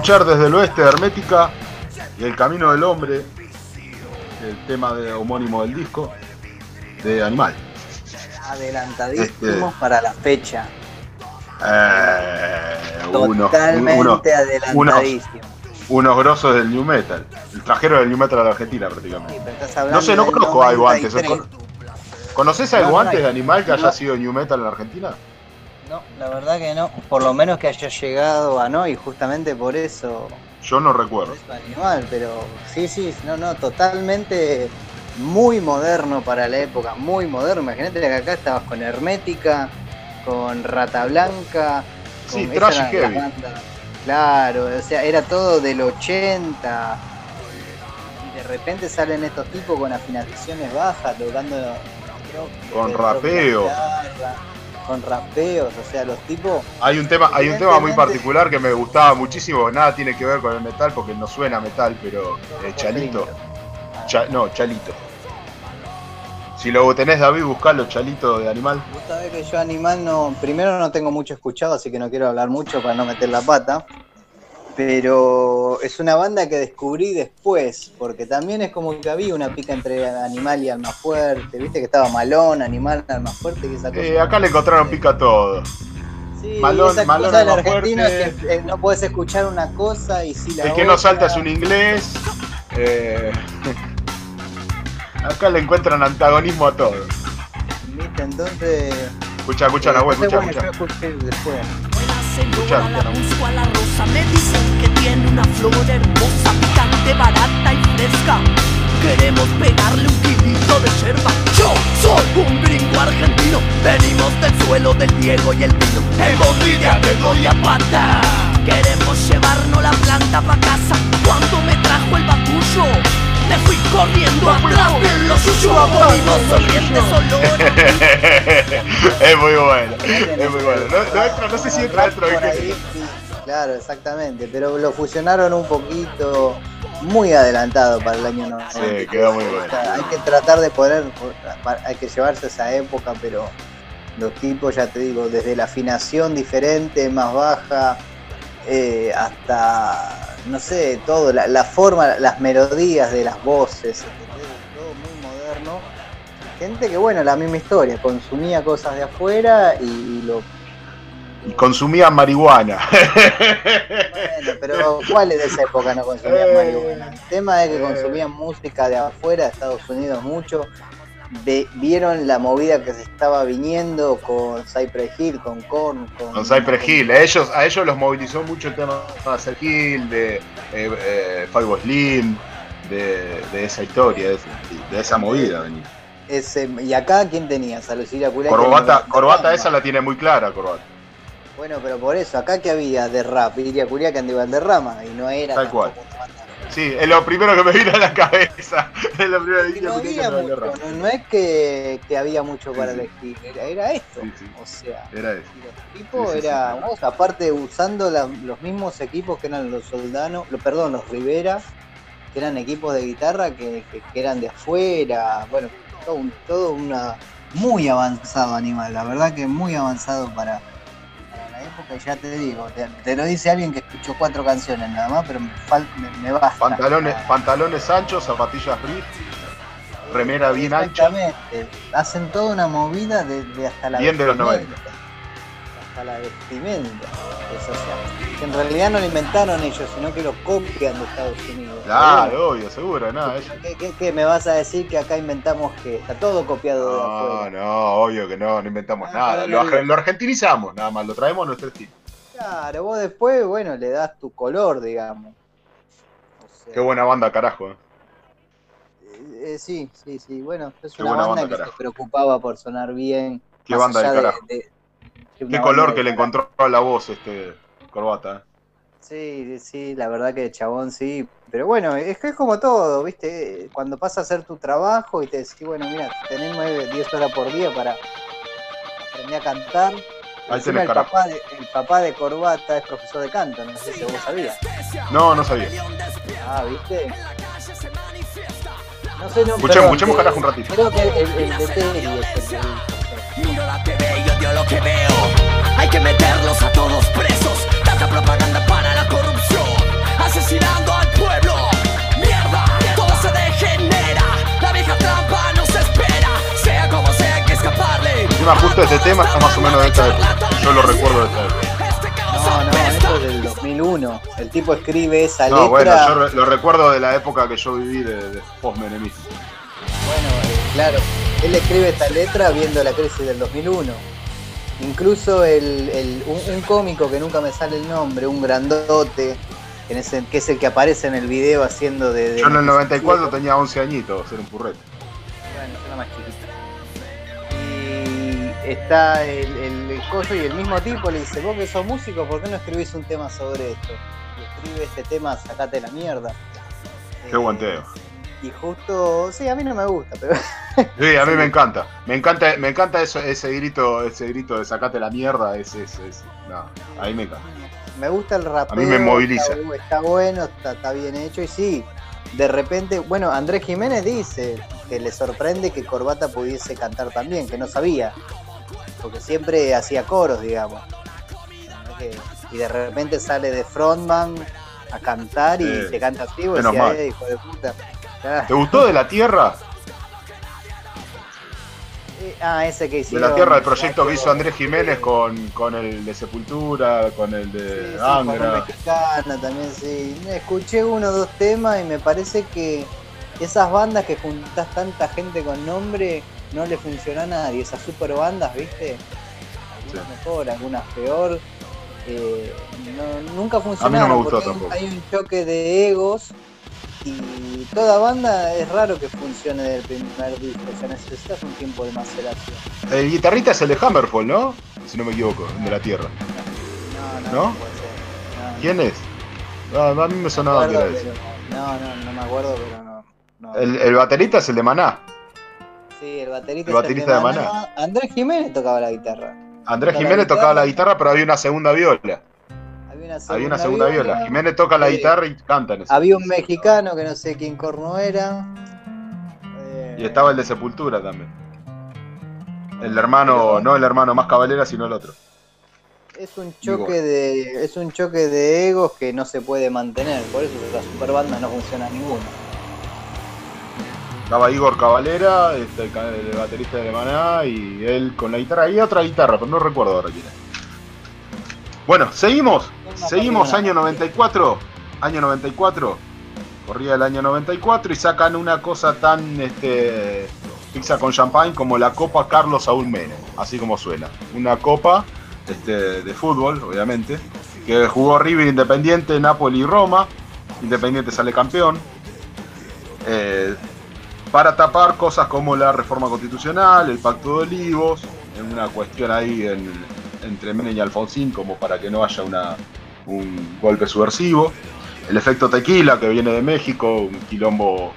Escuchar desde el oeste de Hermética y El Camino del Hombre, el tema de, homónimo del disco, de Animal.
Adelantadísimos
Este-
para la fecha.
Eh, unos,
Totalmente
unos, unos,
adelantadísimos.
unos grosos del New Metal. El trajero del New Metal a la Argentina prácticamente.
Sí,
No sé, no conozco algo antes.
93.
¿Conoces
No,
algo
no,
antes de Animal que haya sido New Metal en la Argentina?
La verdad que no. Por lo menos que haya llegado a no, y justamente por eso,
Yo no
por
recuerdo.
eso animal, pero sí, sí, no, no, totalmente muy moderno para la época, muy moderno. Imagínate que acá estabas con Hermética, con Rata Blanca, con
Sí, trash heavy.
Claro, o sea, era todo del 80. Y de repente salen estos tipos con afinaciones bajas, tocando creo,
Con rapeo.
guitarra, Con rapeos, o sea, los tipos
Hay un tema, hay un tema muy particular que me gustaba muchísimo, nada tiene que ver con el metal porque no suena metal, pero eh, Chalito. Cha- no, Chalito. Si lo tenés David, buscalo, Chalito de Animal.
Vos sabés que yo Animal no, primero no tengo mucho escuchado, así que no quiero hablar mucho para no meter la pata. Pero es una banda que descubrí después, porque también es como que había una pica entre Animal y Alma Fuerte. Viste que estaba Malón, Animal, Alma Fuerte, que esa cosa.
Eh, acá le encontraron pica todo.
Sí,
Malón-
esa
Malón,
cosa
Fuerte.
es que eh, no puedes escuchar una cosa y si la
El que no
otra.
salta es un inglés. Eh, [LAUGHS] acá le encuentran antagonismo a todo.
¿Viste? Entonces.
Escucha, escucha,
eh,
Nahuel,
entonces,
escucha, escucha.
después.
Señora, la busco a la rosa. Me dicen que tiene una flor hermosa, picante, barata y fresca. Queremos pegarle un kilito de yerba. Yo soy un gringo argentino. Venimos del suelo del Diego y el vino. Hemos lidia de Gloria Pata. Queremos llevarnos la planta pa' casa. Cuando me trajo el bacullo, me fui corriendo atrás de los sonrientes olores. [LAUGHS]
es muy bueno, es muy bueno. No, no no sé si entra
sí, Claro, exactamente, pero lo fusionaron un poquito muy adelantado para el año 90.
Sí, quedó muy bueno.
O sea, hay que tratar de poder, hay que llevarse a esa época, pero los tipos, ya te digo, desde la afinación diferente, más baja, eh, hasta, no sé, todo, la, la forma, las melodías de las voces, todo muy moderno. Gente que, bueno, la misma historia, consumía cosas de afuera y, y lo
Y consumían marihuana.
Bueno, pero ¿cuáles de esa época no consumían
Eh.
marihuana? El tema es que
Eh.
consumían música de afuera, de Estados Unidos mucho. Vieron la movida que se estaba viniendo con Cypress Hill, con Korn, con,
Con Cypress Hill. A ellos, a ellos los movilizó mucho el tema de Cypress Hill, de eh, eh, Slim, de, de esa historia, de, de esa movida. venía.
Ese, y acá, ¿quién tenías? A Lucila.
Corbata, corbata esa la tiene muy clara, Corbata.
Bueno, pero por eso, acá que había de rap, Iria Curia que andaba de rama, y no era
Tal cual. Sí, es lo primero que me vino a la cabeza. Es lo primero que
no había mucho, no, no es que, que había mucho para
Sí,
elegir, era, era esto.
Sí, sí.
O sea,
Era eso.
y los
sí.
era, vos, aparte usando la- los mismos equipos que eran los Soldano, lo- perdón, los Rivera, que eran equipos de guitarra que, que- que eran de afuera, bueno, todo, un- todo una muy avanzado animal, la verdad que muy avanzado para, y ya te digo, te, te lo dice alguien que escuchó cuatro canciones nada más, pero me, fal- me, me basta.
Pantalones, pantalones anchos, zapatillas riff, remera bien ancha.
Exactamente. Hacen toda una movida desde hasta la
Bien de los
vestimenta. Hasta la vestimenta. Es, o sea, que en realidad no lo inventaron ellos, sino que lo copian de Estados Unidos.
Claro, obvio, seguro, no, ellos-
¿Qué, qué- qué me vas a decir que acá inventamos que está todo copiado de
No,
afuera?
no, obvio que no, no inventamos
Ah,
nada. Lo,
no-
arge- lo argentinizamos, nada más, lo traemos a nuestro estilo.
Claro, vos después, bueno, le das tu color, digamos. O sea,
Qué buena banda, carajo. eh.
eh, sí, sí, sí. Bueno, es
Qué
una banda,
banda,
que se preocupaba por sonar bien.
Qué
más
banda
allá de- de
Qué color que le encontró a la voz este corbata. eh.
Sí, sí, la verdad que chabón sí. Pero bueno, es que es como todo, ¿viste? Cuando pasa a hacer tu trabajo y te decís, bueno, mira, tenés 9, 10 horas por día para aprender a cantar.
Ahí tenés
el papá, de, el papá de Corbata es profesor de canto, no sé si vos sabías.
No, no sabía.
Ah, ¿viste? No sé, no,
Escuchemos, escuchemos carajo un ratito.
Creo que el, el, el de Terry es el que
Miro la TV y odio lo que veo. Hay que meterlos a todos presos. Tanta propaganda para la corrupción. Asesinando al pueblo. Mierda, todo se degenera. La vieja trampa nos espera. Sea como sea, hay que escaparle.
Encima justo este tema está más o menos de esta época. Yo lo recuerdo de esta época.
No, no, esto es del 2001. El tipo escribe esa
No, bueno,
letra.
yo re- lo recuerdo de la época que yo viví de, de post-menemismo.
Bueno, claro, él escribe esta letra viendo la crisis del 2001. Incluso el, el- un, un cómico que nunca me sale el nombre, un grandote, que, en ese- que es el que aparece en el video haciendo de... de
Yo en el 94 tenía 11 añitos, era un purrete.
Bueno, era más chiquito. Y está el, el, el coso y el mismo tipo le dice, vos que sos músico, ¿por qué no escribís un tema sobre esto? Y escribe este tema, sacate la mierda.
Qué buen tema.
Y justo, sí, a mí no me gusta, pero [LAUGHS]
Sí, a mí me encanta. Me encanta, me encanta eso, ese grito, ese grito de sacate la mierda, ese, ese, ese. No, a mí me encanta.
me gusta el rapeo.
A mí me moviliza.
Está, bu- está bueno, está, está bien hecho y sí. De repente, bueno, Andrés Jiménez dice que le sorprende que Corbata pudiese cantar también, que no sabía. Porque siempre hacía coros, digamos. Y de repente sale de frontman a cantar y
Sí.
te canta así, decías,
mal.
"Eh, hijo de puta. Ah,
¿Te gustó de la tierra?
eh, ah, ese que
De
hicieron.
la tierra, el proyecto que hizo Andrés Jiménez con, con el de Sepultura, con el
Sí,
de
sí,
Angra.
mexicano también, sí. Escuché uno o dos temas y me parece que esas bandas que juntás tanta gente con nombre no le funciona a nadie. Esas super bandas, ¿viste? Algunas
Sí.
mejor, algunas peor. Eh, no- nunca funcionaron.
me gustó
porque hay un-
tampoco.
Hay un choque de egos y toda banda es raro que funcione del primer disco. O sea, necesitas un tiempo de maceración.
El guitarrista es el de Hammerfall, ¿no? Si no me equivoco, el de la tierra.
No, no,
¿No?
no puede ser. No,
¿Quién es? No, a mí me
no
sonaba que era
pero- no, no, no me acuerdo, pero no. no.
El, el baterista es el de Maná.
Sí, el baterista,
el
es
baterista de
Maná. Andrés Jiménez tocaba la guitarra.
Andrés Jiménez tocaba la
guitarra,
pero había una segunda viola.
Había una segunda,
Había una segunda viola. Jiménez toca la
Eh,
guitarra y canta en ese.
Había un mexicano que no sé quién corno era. Eh,
Y estaba el de Sepultura también. El hermano, no el hermano más cabalera, sino el otro.
Es un choque de. Es un choque de egos que no se puede mantener. Por eso las superbandas no funciona ninguna.
Estaba Igor Cavalera, este, el baterista de Maná, y él con la guitarra. Y otra guitarra, pero no recuerdo ahora quién es. Bueno, seguimos. Seguimos año 94. Año 94. Corría el año 94 y sacan una cosa tan este, pizza con champagne como la Copa Carlos Saúl Menem. Así como suena. Una copa este, de fútbol, obviamente. Que jugó River Independiente, Napoli y Roma. Independiente sale campeón. Eh, para tapar cosas como la reforma constitucional, el pacto de olivos, en una cuestión ahí en- entre Menem y Alfonsín, como para que no haya una, un golpe subversivo. El efecto tequila que viene de México, un quilombo,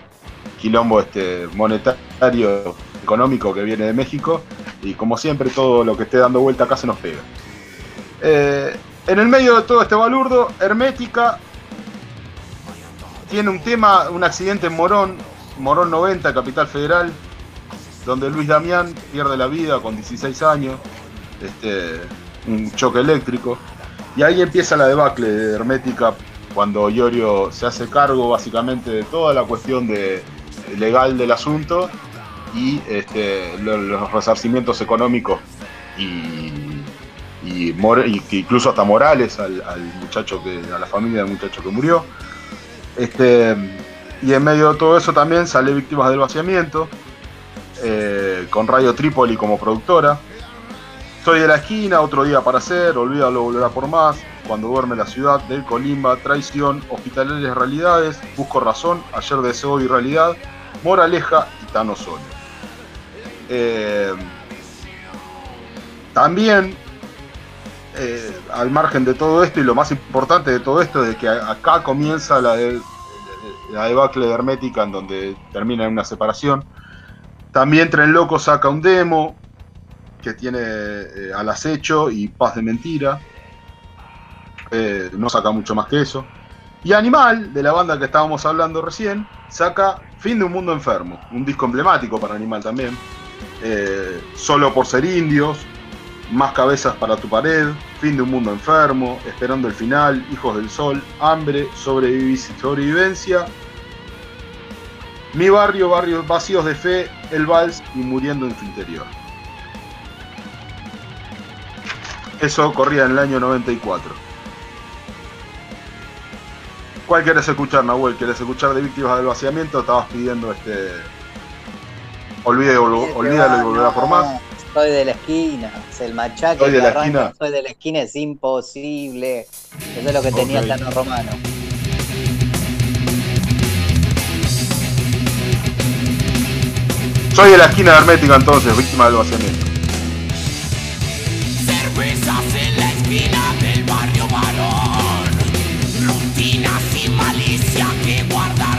quilombo este, monetario, económico que viene de México, y como siempre todo lo que esté dando vuelta acá se nos pega. Eh, en el medio de todo este balurdo, Hermética tiene un tema, un accidente en Morón, Morón 90, Capital Federal, donde Luis Damián pierde la vida con 16 años, este, un choque eléctrico, y ahí empieza la debacle de Hermética cuando Iorio se hace cargo básicamente de toda la cuestión de, legal del asunto y este, lo- los resarcimientos económicos y, incluso hasta morales al, al muchacho que, a la familia del muchacho que murió. Este, y en medio de todo eso también sale Víctimas del Vaciamiento, eh, con Radio Trípoli como productora. Soy de la esquina, otro día para hacer, olvídalo, volverá por más. Cuando duerme la ciudad, del Colimba, traición, hospitalarias realidades, busco razón, ayer deseo y realidad, moraleja y Tano solo. Eh, también, eh, al margen de todo esto, y lo más importante de todo esto es de que acá comienza la, de- la debacle de Hermética, en donde termina una separación. También Tren Loco saca un demo que tiene eh, al acecho y paz de mentira. Eh, no saca mucho más que eso. Y Animal, de la banda que estábamos hablando recién, saca Fin de un Mundo Enfermo, un disco emblemático para Animal también. Eh, Solo por ser indios, Más cabezas para tu pared, Fin de un Mundo Enfermo, Esperando el Final, Hijos del Sol, Hambre, Sobrevivencia, Mi Barrio, Barrios Vacíos de Fe, El Vals y Muriendo en tu Interior. Eso corría en el año 94. ¿Cuál querés escuchar, Nahuel? ¿Querés escuchar de Víctimas del Vaciamiento? Estabas pidiendo este. Olvide, olvídalo y volverá por más.
Soy de la esquina, es el machaque
Soy de la
arranca,
esquina.
soy de la esquina, es imposible. Eso es lo que tenía
Ok.
Tano Romano.
Soy de la esquina de Hermética entonces, víctima del vaciamiento.
Esquina del barrio varón. Rutinas y malicia que guarda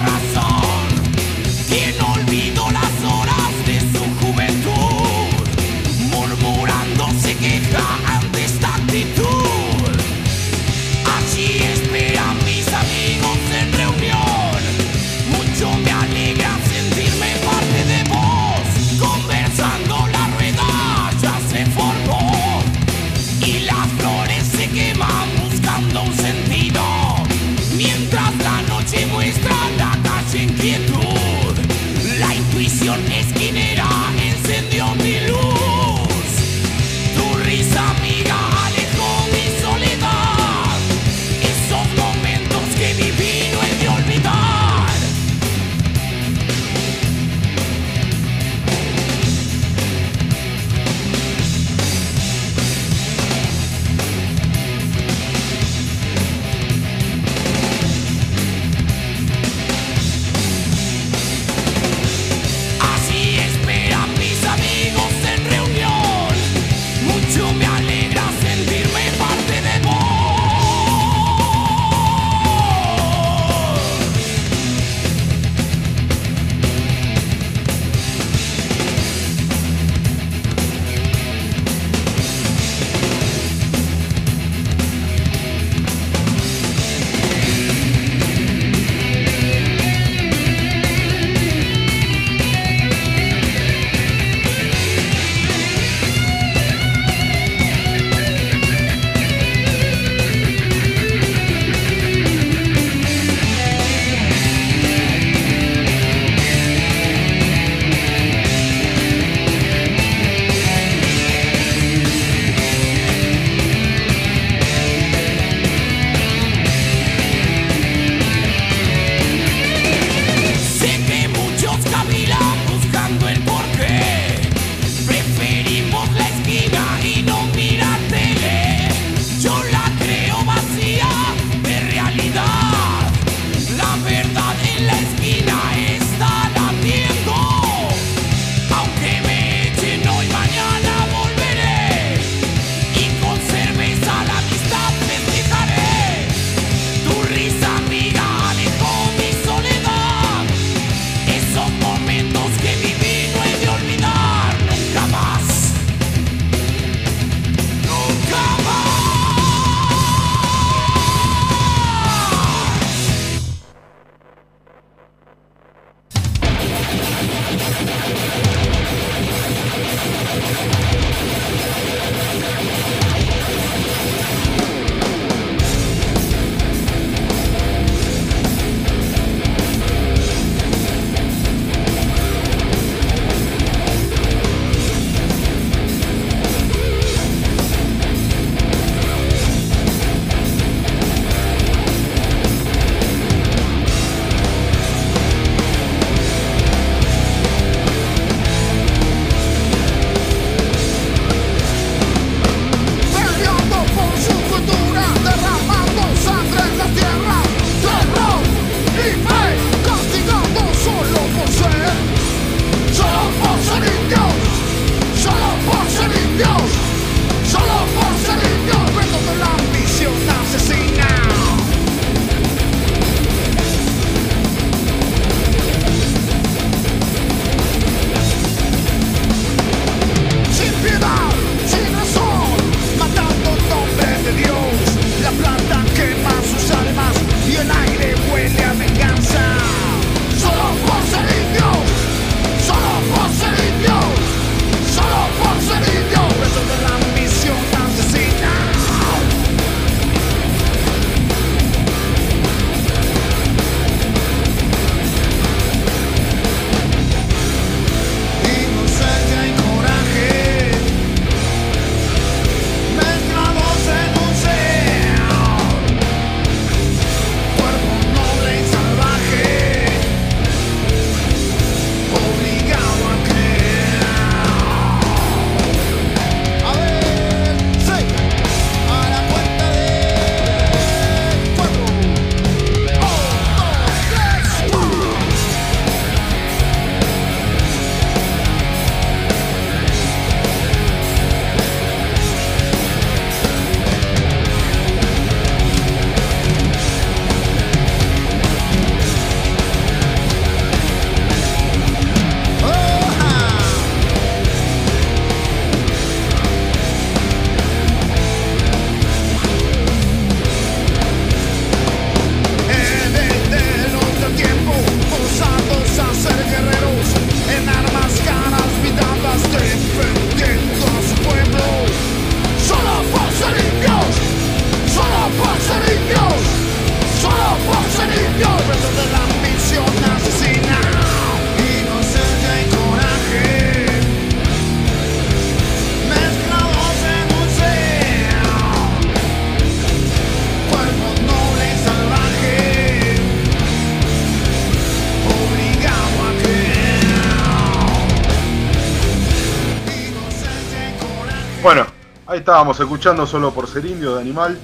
estábamos escuchando solo por ser indio de animal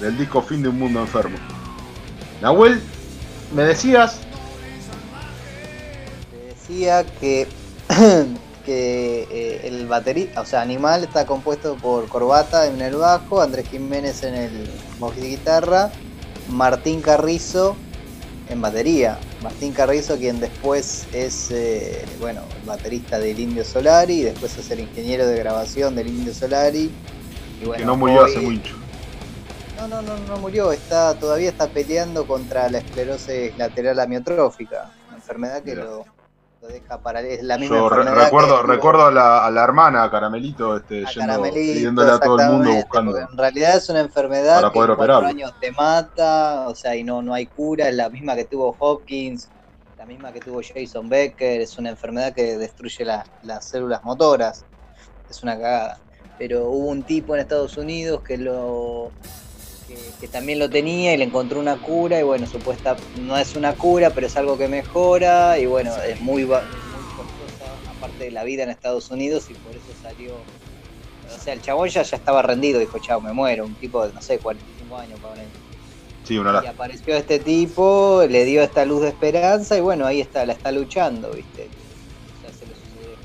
del disco Fin de un Mundo Enfermo. Nahuel, me decías,
Te decía que, [CLEARS THROAT] que eh, el baterista, o sea, Animal está compuesto por Corbata en el bajo, Andrés Jiménez en el voz y guitarra, Martín Carrizo en batería. Martín Carrizo, quien después es, eh, bueno, el baterista del Indio Solari, y después es el ingeniero de grabación del Indio Solari. Y bueno,
que no murió
hoy-
hace mucho.
No, no, no, no murió, está, todavía está peleando contra la esclerosis lateral amiotrófica, una enfermedad que
Mira.
lo, es la misma
Yo recuerdo,
que
recuerdo a la, a la hermana, Caramelito, este,
a
yendo, pidiéndole a todo el mundo buscando.
En realidad es una enfermedad
para
que
poder
en cuatro
operarlo.
años te mata, o sea, y no, no hay cura, es la misma que tuvo Hopkins, la misma que tuvo Jason Becker, es una enfermedad que destruye la- las células motoras, es una cagada. Pero hubo un tipo en Estados Unidos que lo que, que también lo tenía y le encontró una cura y bueno, supuesta no es una cura, pero es algo que mejora y bueno, es muy, muy costosa aparte de la vida en Estados Unidos y por eso salió o sea, el chabón ya, ya estaba rendido, dijo, chao, me muero, un tipo de, no sé, 45 años, pobre.
Sí, una
Y apareció este tipo, le dio esta luz de esperanza y bueno, ahí está, la está luchando, ¿viste? O sea, se le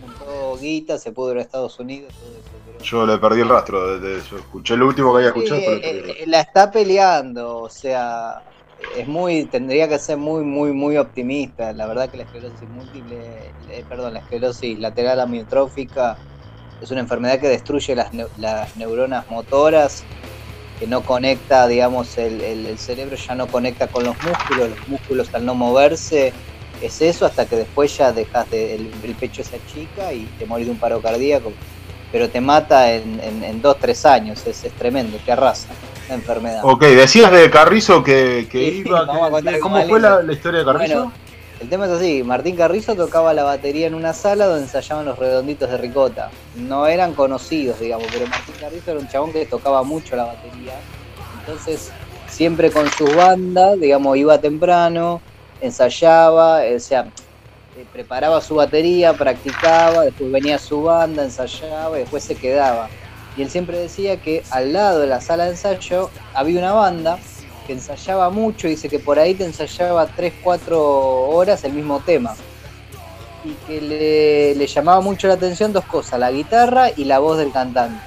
juntó guita, se pudo ir a Estados Unidos, todo eso.
Yo le perdí el rastro. de- yo escuché lo último que había escuchado,
Sí,
pero
eh, eh, la está peleando, o sea, es muy, tendría que ser muy, muy, muy optimista. La verdad que la esclerosis múltiple, eh, perdón, la esclerosis lateral amiotrófica es una enfermedad que destruye las, las neuronas motoras, que no conecta, digamos, el, el- el cerebro ya no conecta con los músculos, los músculos al no moverse, es eso hasta que después ya dejas de, el, el pecho se achica y te morís de un paro cardíaco pero te mata en, en, en dos, tres años, es, es tremendo, te arrasa la enfermedad.
Ok, decías de Carrizo que, que
Sí,
iba. que- ¿Cómo fue la, la historia de Carrizo?
Bueno, el tema es así, Martín Carrizo tocaba la batería en una sala donde ensayaban los redonditos de ricota. No eran conocidos, digamos, pero Martín Carrizo era un chabón que tocaba mucho la batería. Entonces, siempre con su banda, digamos, iba temprano, ensayaba, o sea, eh, preparaba su batería, practicaba, después venía su banda, ensayaba y después se quedaba. Y él siempre decía que al lado de la sala de ensayo había una banda que ensayaba mucho, dice que por ahí te ensayaba 3, 4 horas el mismo tema. Y que le, llamaba mucho la atención dos cosas, la guitarra y la voz del cantante.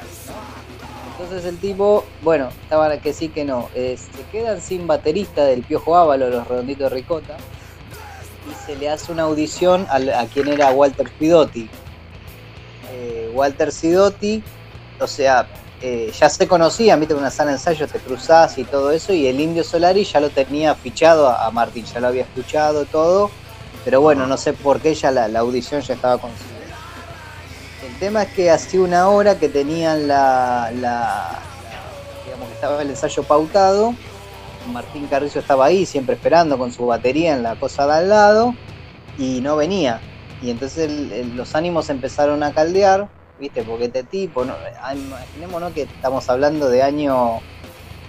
Entonces el tipo, bueno, estaba que sí que no, eh, se quedan sin baterista del Piojo Ávalo, los redonditos de Ricota, y se le hace una audición a, quien era Walter Sidotti. Eh, Walter Sidotti, o sea, eh, ya se conocían, viste, en una sala de ensayo te cruzás y todo eso, y el Indio Solari ya lo tenía fichado a, Martín, ya lo había escuchado todo, pero bueno, no sé por qué ya la, audición ya estaba conseguida. El tema es que hacía una hora que tenían la- la- digamos que estaba el ensayo pautado, Martín Carrizo estaba ahí siempre esperando con su batería en la cosa de al lado y no venía. Y entonces los ánimos empezaron a caldear, ¿viste? Porque este tipo, ah, imaginémonos que estamos hablando de año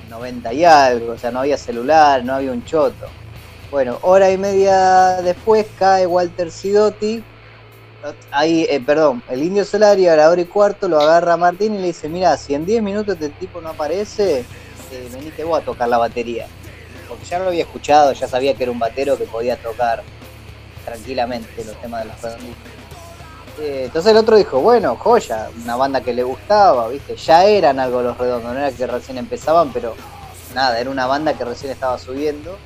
90 y algo, o sea, no había celular, no había un choto. Bueno, hora y media después cae Walter Sidotti. Ahí, eh, perdón, el indio Solari a la hora y cuarto lo agarra Martín y le dice, mira, si en 10 minutos este tipo no aparece, eh, venite vos a tocar la batería. Porque ya lo había escuchado, ya sabía que era un batero que podía tocar tranquilamente los temas de los redonditos. Eh, entonces el otro dijo, bueno, joya, una banda que le gustaba, ¿viste? Ya eran algo los redondos, no era que recién empezaban, pero nada, era una banda que recién estaba subiendo.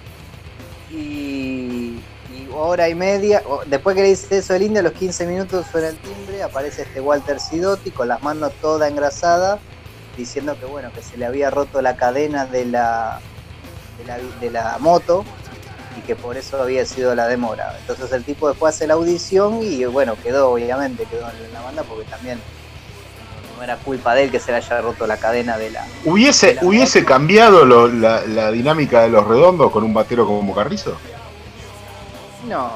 Y, y hora y media, después que le dice eso el indio, a los 15 minutos suena el timbre, aparece este Walter Sidotti con las manos toda engrasada, diciendo que bueno, que se le había roto la cadena de la, de la, de la moto y que por eso había sido la demora. Entonces el tipo después hace la audición y bueno, quedó obviamente, quedó en la banda porque también no era culpa de él que se le haya roto la cadena de la...
¿Hubiese,
la
hubiese
moto.
cambiado lo- la, la dinámica de los redondos con un batero como Carrizo?
No,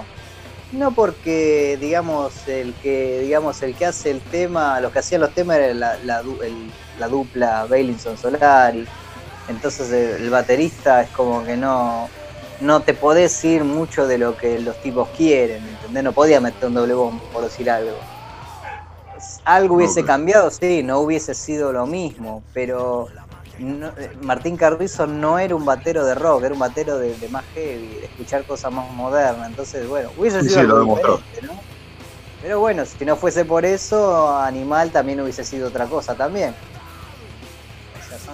no porque digamos el que digamos el que hace el tema, los que hacían los temas era la, la, el- la dupla Bailinson Solari. Entonces el, baterista es como que no no te podés ir mucho de lo que los tipos quieren, ¿entendés? No podía meter un doble bombo por decir algo. algo hubiese cambiado, sí, no hubiese sido lo mismo, pero no- eh, Martín Carrizo no era un batero de rock, era un batero de, de más heavy, de escuchar cosas más modernas, entonces bueno, hubiese
Sí,
sido
sí, lo
diferente, ¿no? Pero bueno, si no fuese por eso, Animal también hubiese sido otra cosa también.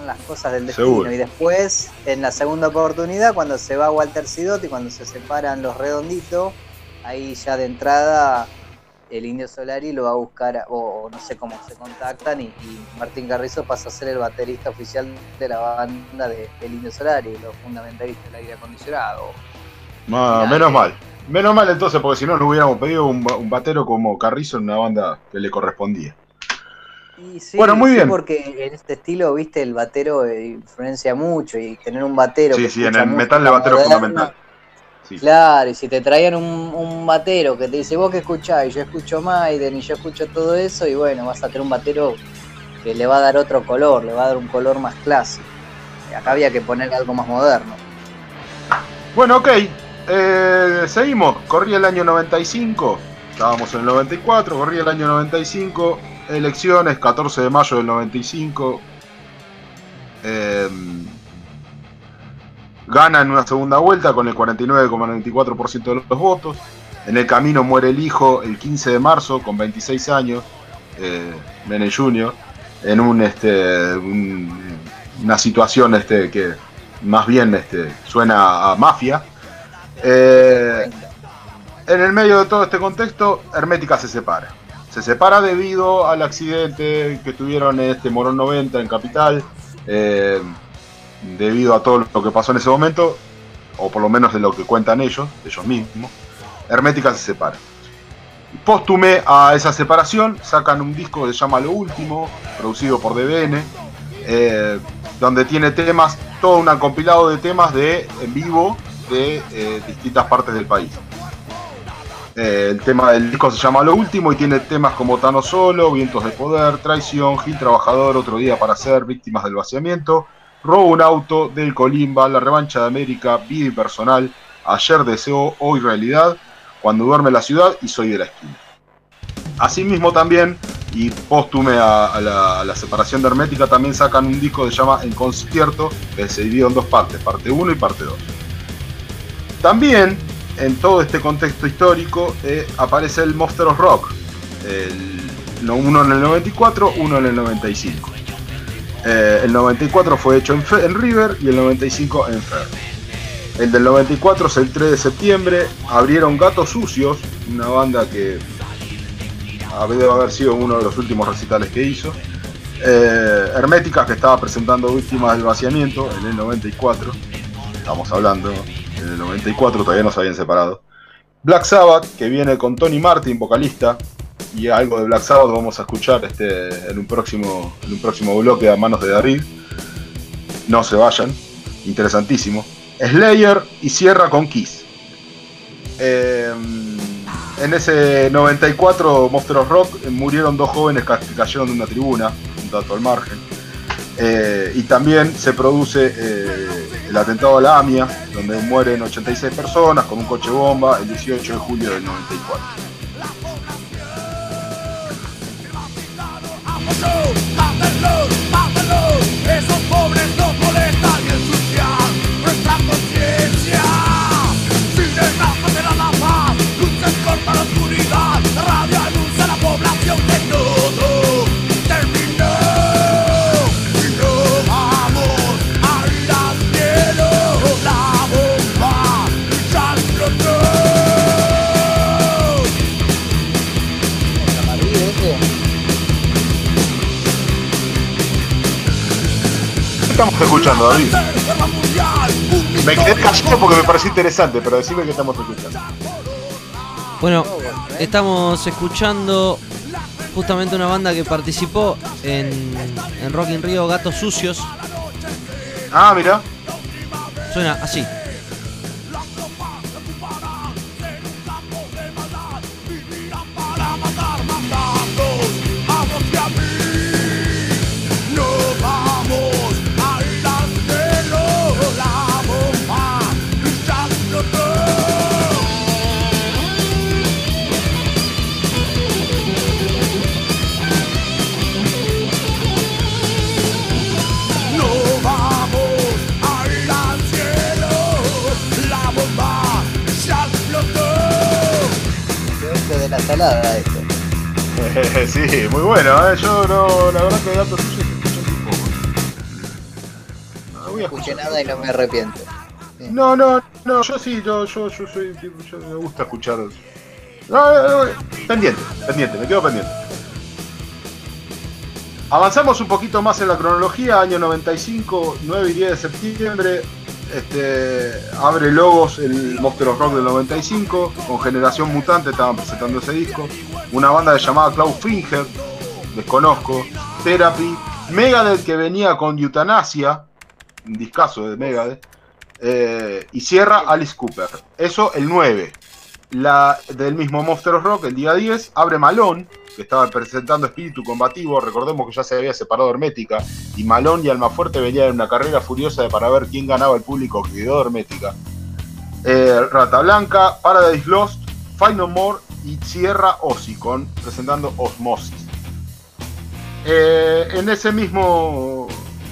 Son las cosas del destino.
Seguro.
Y después, en la segunda oportunidad, cuando se va Walter Sidotti, cuando se separan los redonditos, ahí ya de entrada el Indio Solari lo va a buscar, o, no sé cómo se contactan, y, y Martín Carrizo pasa a ser el baterista oficial de la banda de, del Indio Solari, los fundamentalistas del aire acondicionado.
Ma- menos
que-
mal. Menos mal entonces, porque si no, no hubiéramos pedido un batero como Carrizo en una banda que le correspondía.
Y sí,
Bueno, muy
sí,
bien.
porque en este estilo, viste, el batero influencia mucho y tener un batero.
Sí,
que
sí, en el metal el batero es fundamental. Sí.
Claro, y si te traían un, un batero que te dice, vos que escuchás, y yo escucho Maiden, y yo escucho todo eso, y bueno, vas a tener un batero que le va a dar otro color, le va a dar un color más clásico. Acá había que poner algo más moderno.
Bueno, ok. Eh, seguimos. Corría el año 95. Estábamos en el 94. Corría el año 95. Elecciones, 14 de mayo del 95. Eh, gana en una segunda vuelta con el 49,94% de los votos. En el camino muere el hijo el 15 de marzo con 26 años, eh, Menem Jr., en este, un- una situación este, que más bien este, suena a mafia. Eh, en el medio de todo este contexto, Hermética se separa. Se separa debido al accidente que tuvieron este Morón 90 en Capital, eh, debido a todo lo que pasó en ese momento, o por lo menos de lo que cuentan ellos, ellos mismos. Hermética se separa. Póstume a esa separación, sacan un disco que se llama Lo Último, producido por DBN, eh, donde tiene temas, todo un compilado de temas de en vivo de eh, distintas partes del país. Eh, el tema del disco se llama Lo Último y tiene temas como Tano Solo, Vientos de Poder, Traición, Gil Trabajador, Otro Día para Ser, Víctimas del Vaciamiento, Robo un Auto, Del Colimba, La Revancha de América, Vida Impersonal, Ayer Deseo, Hoy Realidad, Cuando Duerme la Ciudad y Soy de la Esquina. Asimismo también, y póstume a, la separación de Hermética, también sacan un disco que se llama En Concierto, que se dividió en dos partes, parte 1 y parte 2. También, en todo este contexto histórico, eh, aparece el Monster of Rock, el- no, uno en el 94, uno en el 95. Eh, el 94 fue hecho en, River y el 95 en Fer. El del 94 es el 3 de septiembre, abrieron Gatos Sucios, una banda que debe haber sido uno de los últimos recitales que hizo. Eh, Hermética, que estaba presentando Víctimas del Vaciamiento en el 94. Estamos hablando, en el 94 todavía no se habían separado. Black Sabbath, que viene con Tony Martin, vocalista, y algo de Black Sabbath vamos a escuchar este, en, un próximo, en un próximo bloque a manos de David. No se vayan, interesantísimo. Slayer y cierra con Kiss. Eh, en ese 94 Monster of Rock murieron dos jóvenes que cayeron de una tribuna, un dato al margen. Eh, y también se produce eh, el atentado a la AMIA, donde mueren 86 personas con un coche bomba el 18 de julio del 94.
Esos pobres molestan nuestra conciencia.
Estamos escuchando, David? Me quedé callado porque me pareció interesante, pero decime que estamos escuchando.
Bueno, estamos escuchando justamente una banda que participó en, en Rock in Rio, Gatos Sucios.
Ah, mira.
Suena así.
Una salada esto. [LAUGHS]
sí, muy bueno, ¿eh? yo no, la verdad que de datos suyos escuché un poco. No, voy a
escuché
escuchar.
nada y no me arrepiento.
No, no, no, yo sí, yo, yo, yo soy, yo me gusta escuchar. No, no, no, pendiente, pendiente, me quedo pendiente. Avanzamos un poquito más en la cronología, año 95, 9 y 10 de septiembre. Este, abre Logos el Monster of Rock del 95, con Generación Mutante estaban presentando ese disco. Una banda llamada Cloud Finger, desconozco. Therapy, Megadeth que venía con Eutanasia, un discazo de Megadeth. Eh, y cierra Alice Cooper. Eso el 9. La del mismo Monster Rock, el día 10, abre Malone, que estaba presentando Espíritu Combativo. Recordemos que ya se había separado Hermética. Y Malone y Almafuerte venían en una carrera furiosa de para ver quién ganaba el público que quedó Hermética. Eh, Rata Blanca, Paradise Lost, Find No More y cierra Ozzy con presentando Osmosis. Eh, en ese mismo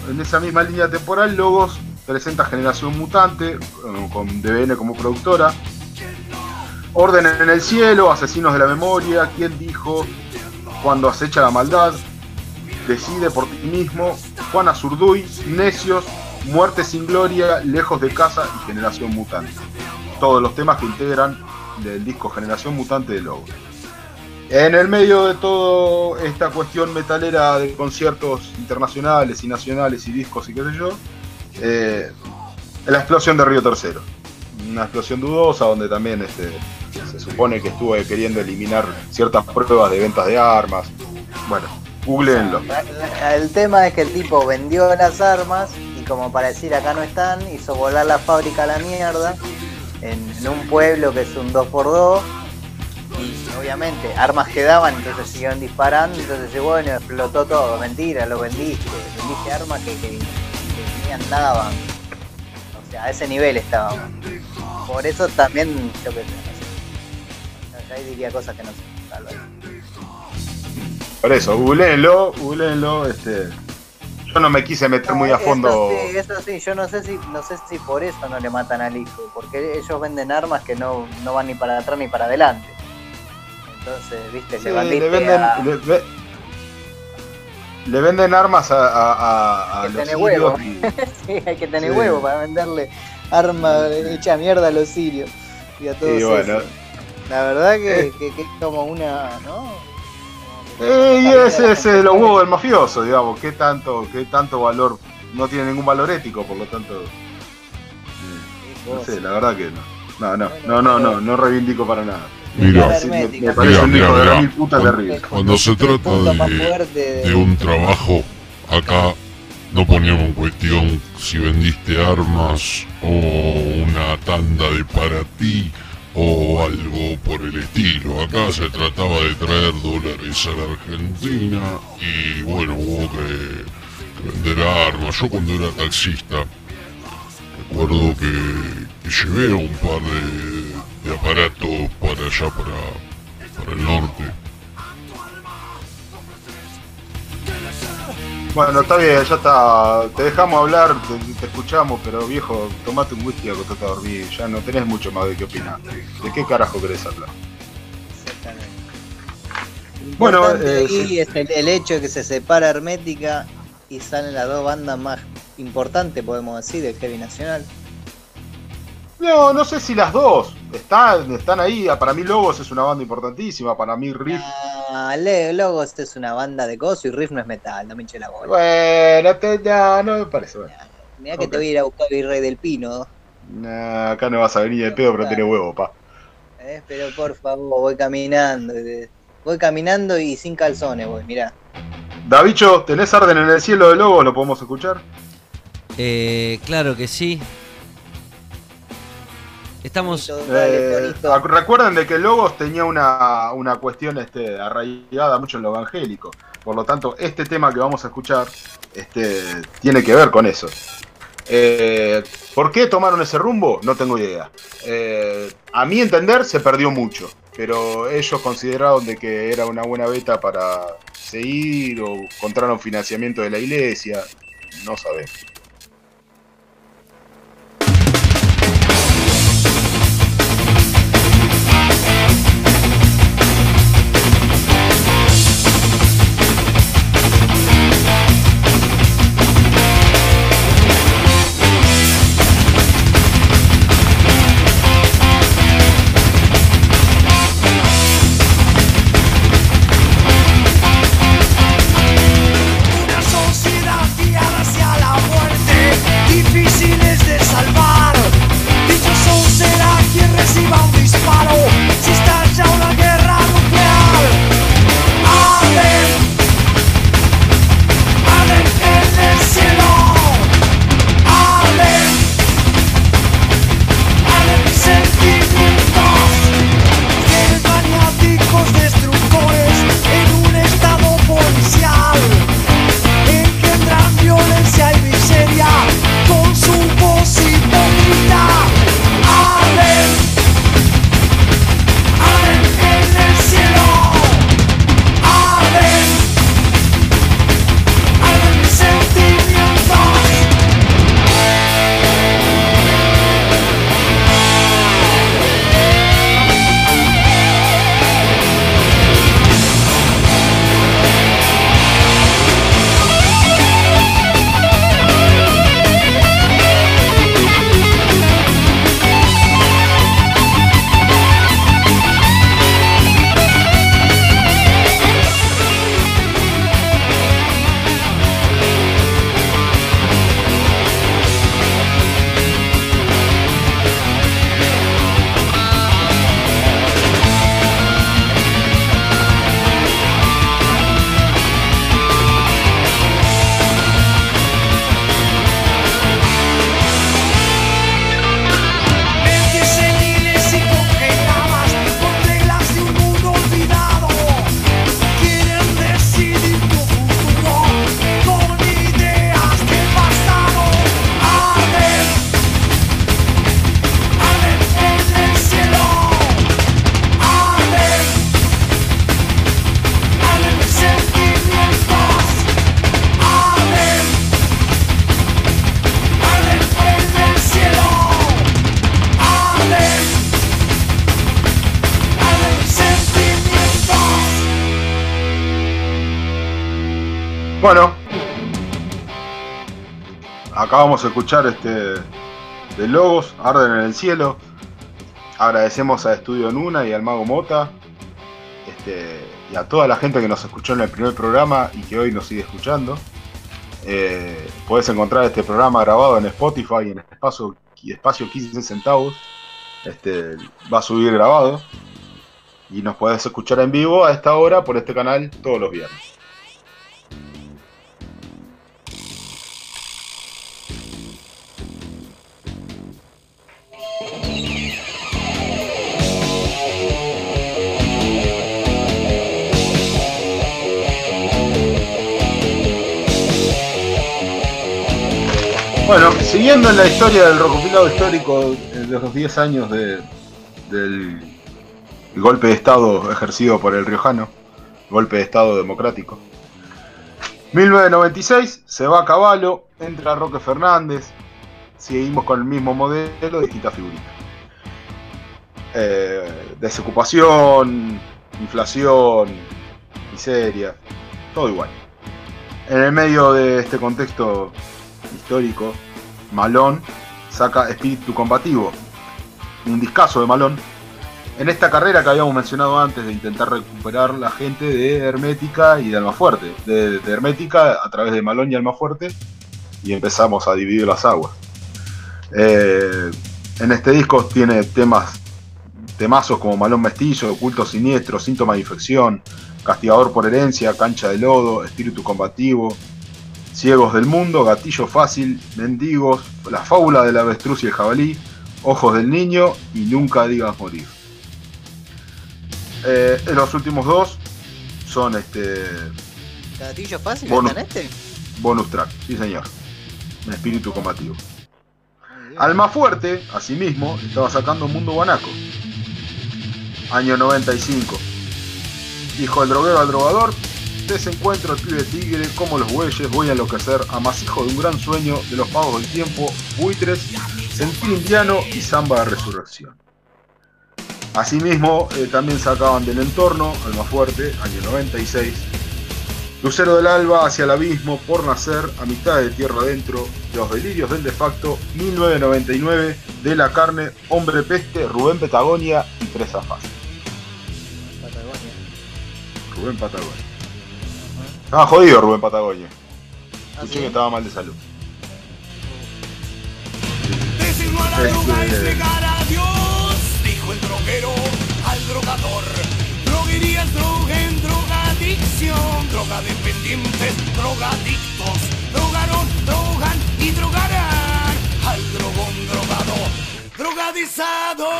en esa misma línea temporal Logos presenta Generación Mutante eh, con DBN como productora Orden en el cielo Asesinos de la memoria quién dijo cuando acecha la maldad decide por ti mismo Juan Azurduy Necios Muerte sin gloria Lejos de casa y Generación Mutante. Todos los temas que integran del disco Generación Mutante de Logos en el medio de toda esta cuestión metalera de conciertos internacionales y nacionales y discos y qué sé yo, eh, la explosión de Río Tercero. Una explosión dudosa donde también este, se supone que estuvo queriendo eliminar ciertas pruebas de ventas de armas. Bueno, googleenlo.
El tema es que el tipo vendió las armas y como para decir acá no están, hizo volar la fábrica a la mierda en, un pueblo que es un 2x2 y obviamente armas quedaban, entonces siguieron disparando, entonces bueno, explotó todo, mentira, lo vendiste, vendiste armas que, que, que ni andaban. O sea, a ese nivel estábamos. Por eso también, yo. Yo ahí diría cosas que no sé, tal vez.
Por eso, googleenlo, googleenlo, este. Yo no me quise meter muy a
Eso
fondo.
sí, Eso sí, yo no sé si no sé si por eso no le matan al hijo, porque ellos venden armas que no, no van ni para atrás ni para adelante. Entonces, viste,
Sí,
le
le, venden,
a-
le, ve- le venden armas a, a- a- a
Que
los
tenés huevo. [LAUGHS]
y-
Sí, hay que tener
Sí.
huevo para venderle arma hecha mierda a los sirios y a todos
y bueno,
esos. La verdad que,
Eh.
que- que es como una, ¿no?
Eh, y ese es eh, los huevos del mafioso, digamos. ¿Qué tanto, qué tanto valor? No tiene ningún valor ético, por lo tanto. mm, No sé, la verdad que no. No, no, no, no, no, no reivindico para nada.
Mira,
Sí, me, me
Mira,
parece un
mira,
hijo de
mira.
la mil puta
Cuando-
terrible.
Cuando se trata de,
de-
de un trabajo, acá no ponemos en cuestión si vendiste armas o una tanda de para ti o algo por el estilo. Acá se trataba de traer dólares a la Argentina y bueno, hubo que, vender armas. Yo cuando era taxista recuerdo que, llevé un par de, aparatos para allá, para el norte.
Bueno, está bien, ya está. Te dejamos hablar, te, te escuchamos, pero viejo, tomate un whisky y acostate a dormir. Ya no tenés mucho más de qué opinar. ¿De qué carajo querés hablar? Bueno,
Bueno,
eh, sí.
es el, el hecho de que se separa Hermética y salen las dos bandas más importantes, podemos decir, del heavy nacional.
No, no sé si las dos. Están, están ahí. Para mí Logos es una banda importantísima. Para mí Riff.
Ah, Logos es una banda de coso y Riff no es metal, no me hinche la bola.
Bueno, te- no, no me parece. Bueno.
Mirá que te voy a ir a buscar Virrey del Pino,
Nah, acá no vas a venir de pedo, pero tiene huevo, pa.
¿eh? pero por favor, voy caminando. eh, Voy caminando y sin calzones, voy, mirá.
Davicho, ¿tenés orden en el cielo de Logos? ¿Lo podemos escuchar?
Eh, claro que sí. Estamos.
Eh, recuerden de que Logos tenía una, una cuestión este, arraigada mucho en lo evangélico. Por lo tanto, este tema que vamos a escuchar este, tiene que ver con eso. Eh, ¿Por qué tomaron ese rumbo? No tengo idea. Eh, a mi entender se perdió mucho, pero ellos consideraron de que era una buena beta para seguir o encontraron financiamiento de la iglesia. No sabemos. Bueno, acabamos de escuchar este de Logos, Arden en el Cielo. Agradecemos a Estudio Nuna y al Mago Mota. Este, y a toda la gente que nos escuchó en el primer programa y que hoy nos sigue escuchando. Eh, puedes encontrar este programa grabado en Spotify en espacio, espacio 15 centavos. Este, va a subir grabado. Y nos puedes escuchar en vivo a esta hora por este canal todos los viernes. Bueno, siguiendo en la historia del recopilado histórico de los 10 años de- del golpe de Estado ejercido por el Riojano, golpe de Estado democrático. 1996, se va a Caballo, entra Roque Fernández, seguimos con el mismo modelo, distintas figuritas. Eh, desocupación, inflación, miseria, todo igual. En el medio de este contexto histórico, Malón saca Espíritu Combativo, un discazo de Malón. En esta carrera que habíamos mencionado antes de intentar recuperar la gente de Hermética y de Almafuerte, de, de Hermética a través de Malón y Almafuerte, y empezamos a dividir las aguas. Eh, en este disco tiene temas, temazos como Malón Mestizo, Oculto Siniestro, Síntoma de Infección, Castigador por Herencia, Cancha de Lodo, Espíritu Combativo, Ciegos del Mundo, Gatillo Fácil, Mendigos, La Fábula del Avestruz y el Jabalí, Ojos del Niño y Nunca Digas Morir. Eh, los últimos dos son este
¿Gatillo fácil en este?
bonus track, sí señor. En espíritu combativo. Alma Fuerte, asimismo, estaba sacando Mundo Guanaco. Año 95. Dijo el droguero al drogador, desencuentro el pibe tigre, como los bueyes, voy a enloquecer, amasijo de un gran sueño, de los pagos del tiempo, buitres, sentir indiano y samba de resurrección. Asimismo, eh, también sacaban del entorno, Alma Fuerte, año 96, Lucero del Alba hacia el abismo, por nacer, a mitad de tierra adentro, los delirios del de facto, 1999, de la carne, hombre peste, Rubén Patagonia y Fácil.
Patagonia.
Rubén Patagonia. Estaba jodido Rubén Patagonia.
Ah,
Escuché
¿sí?
que estaba mal de salud. Este-
dijo el droguero al drogador. Droguería es droga en drogadicción, drogadependientes, drogadictos. Drogaron, drogan y drogarán al drogón drogado, drogadizado.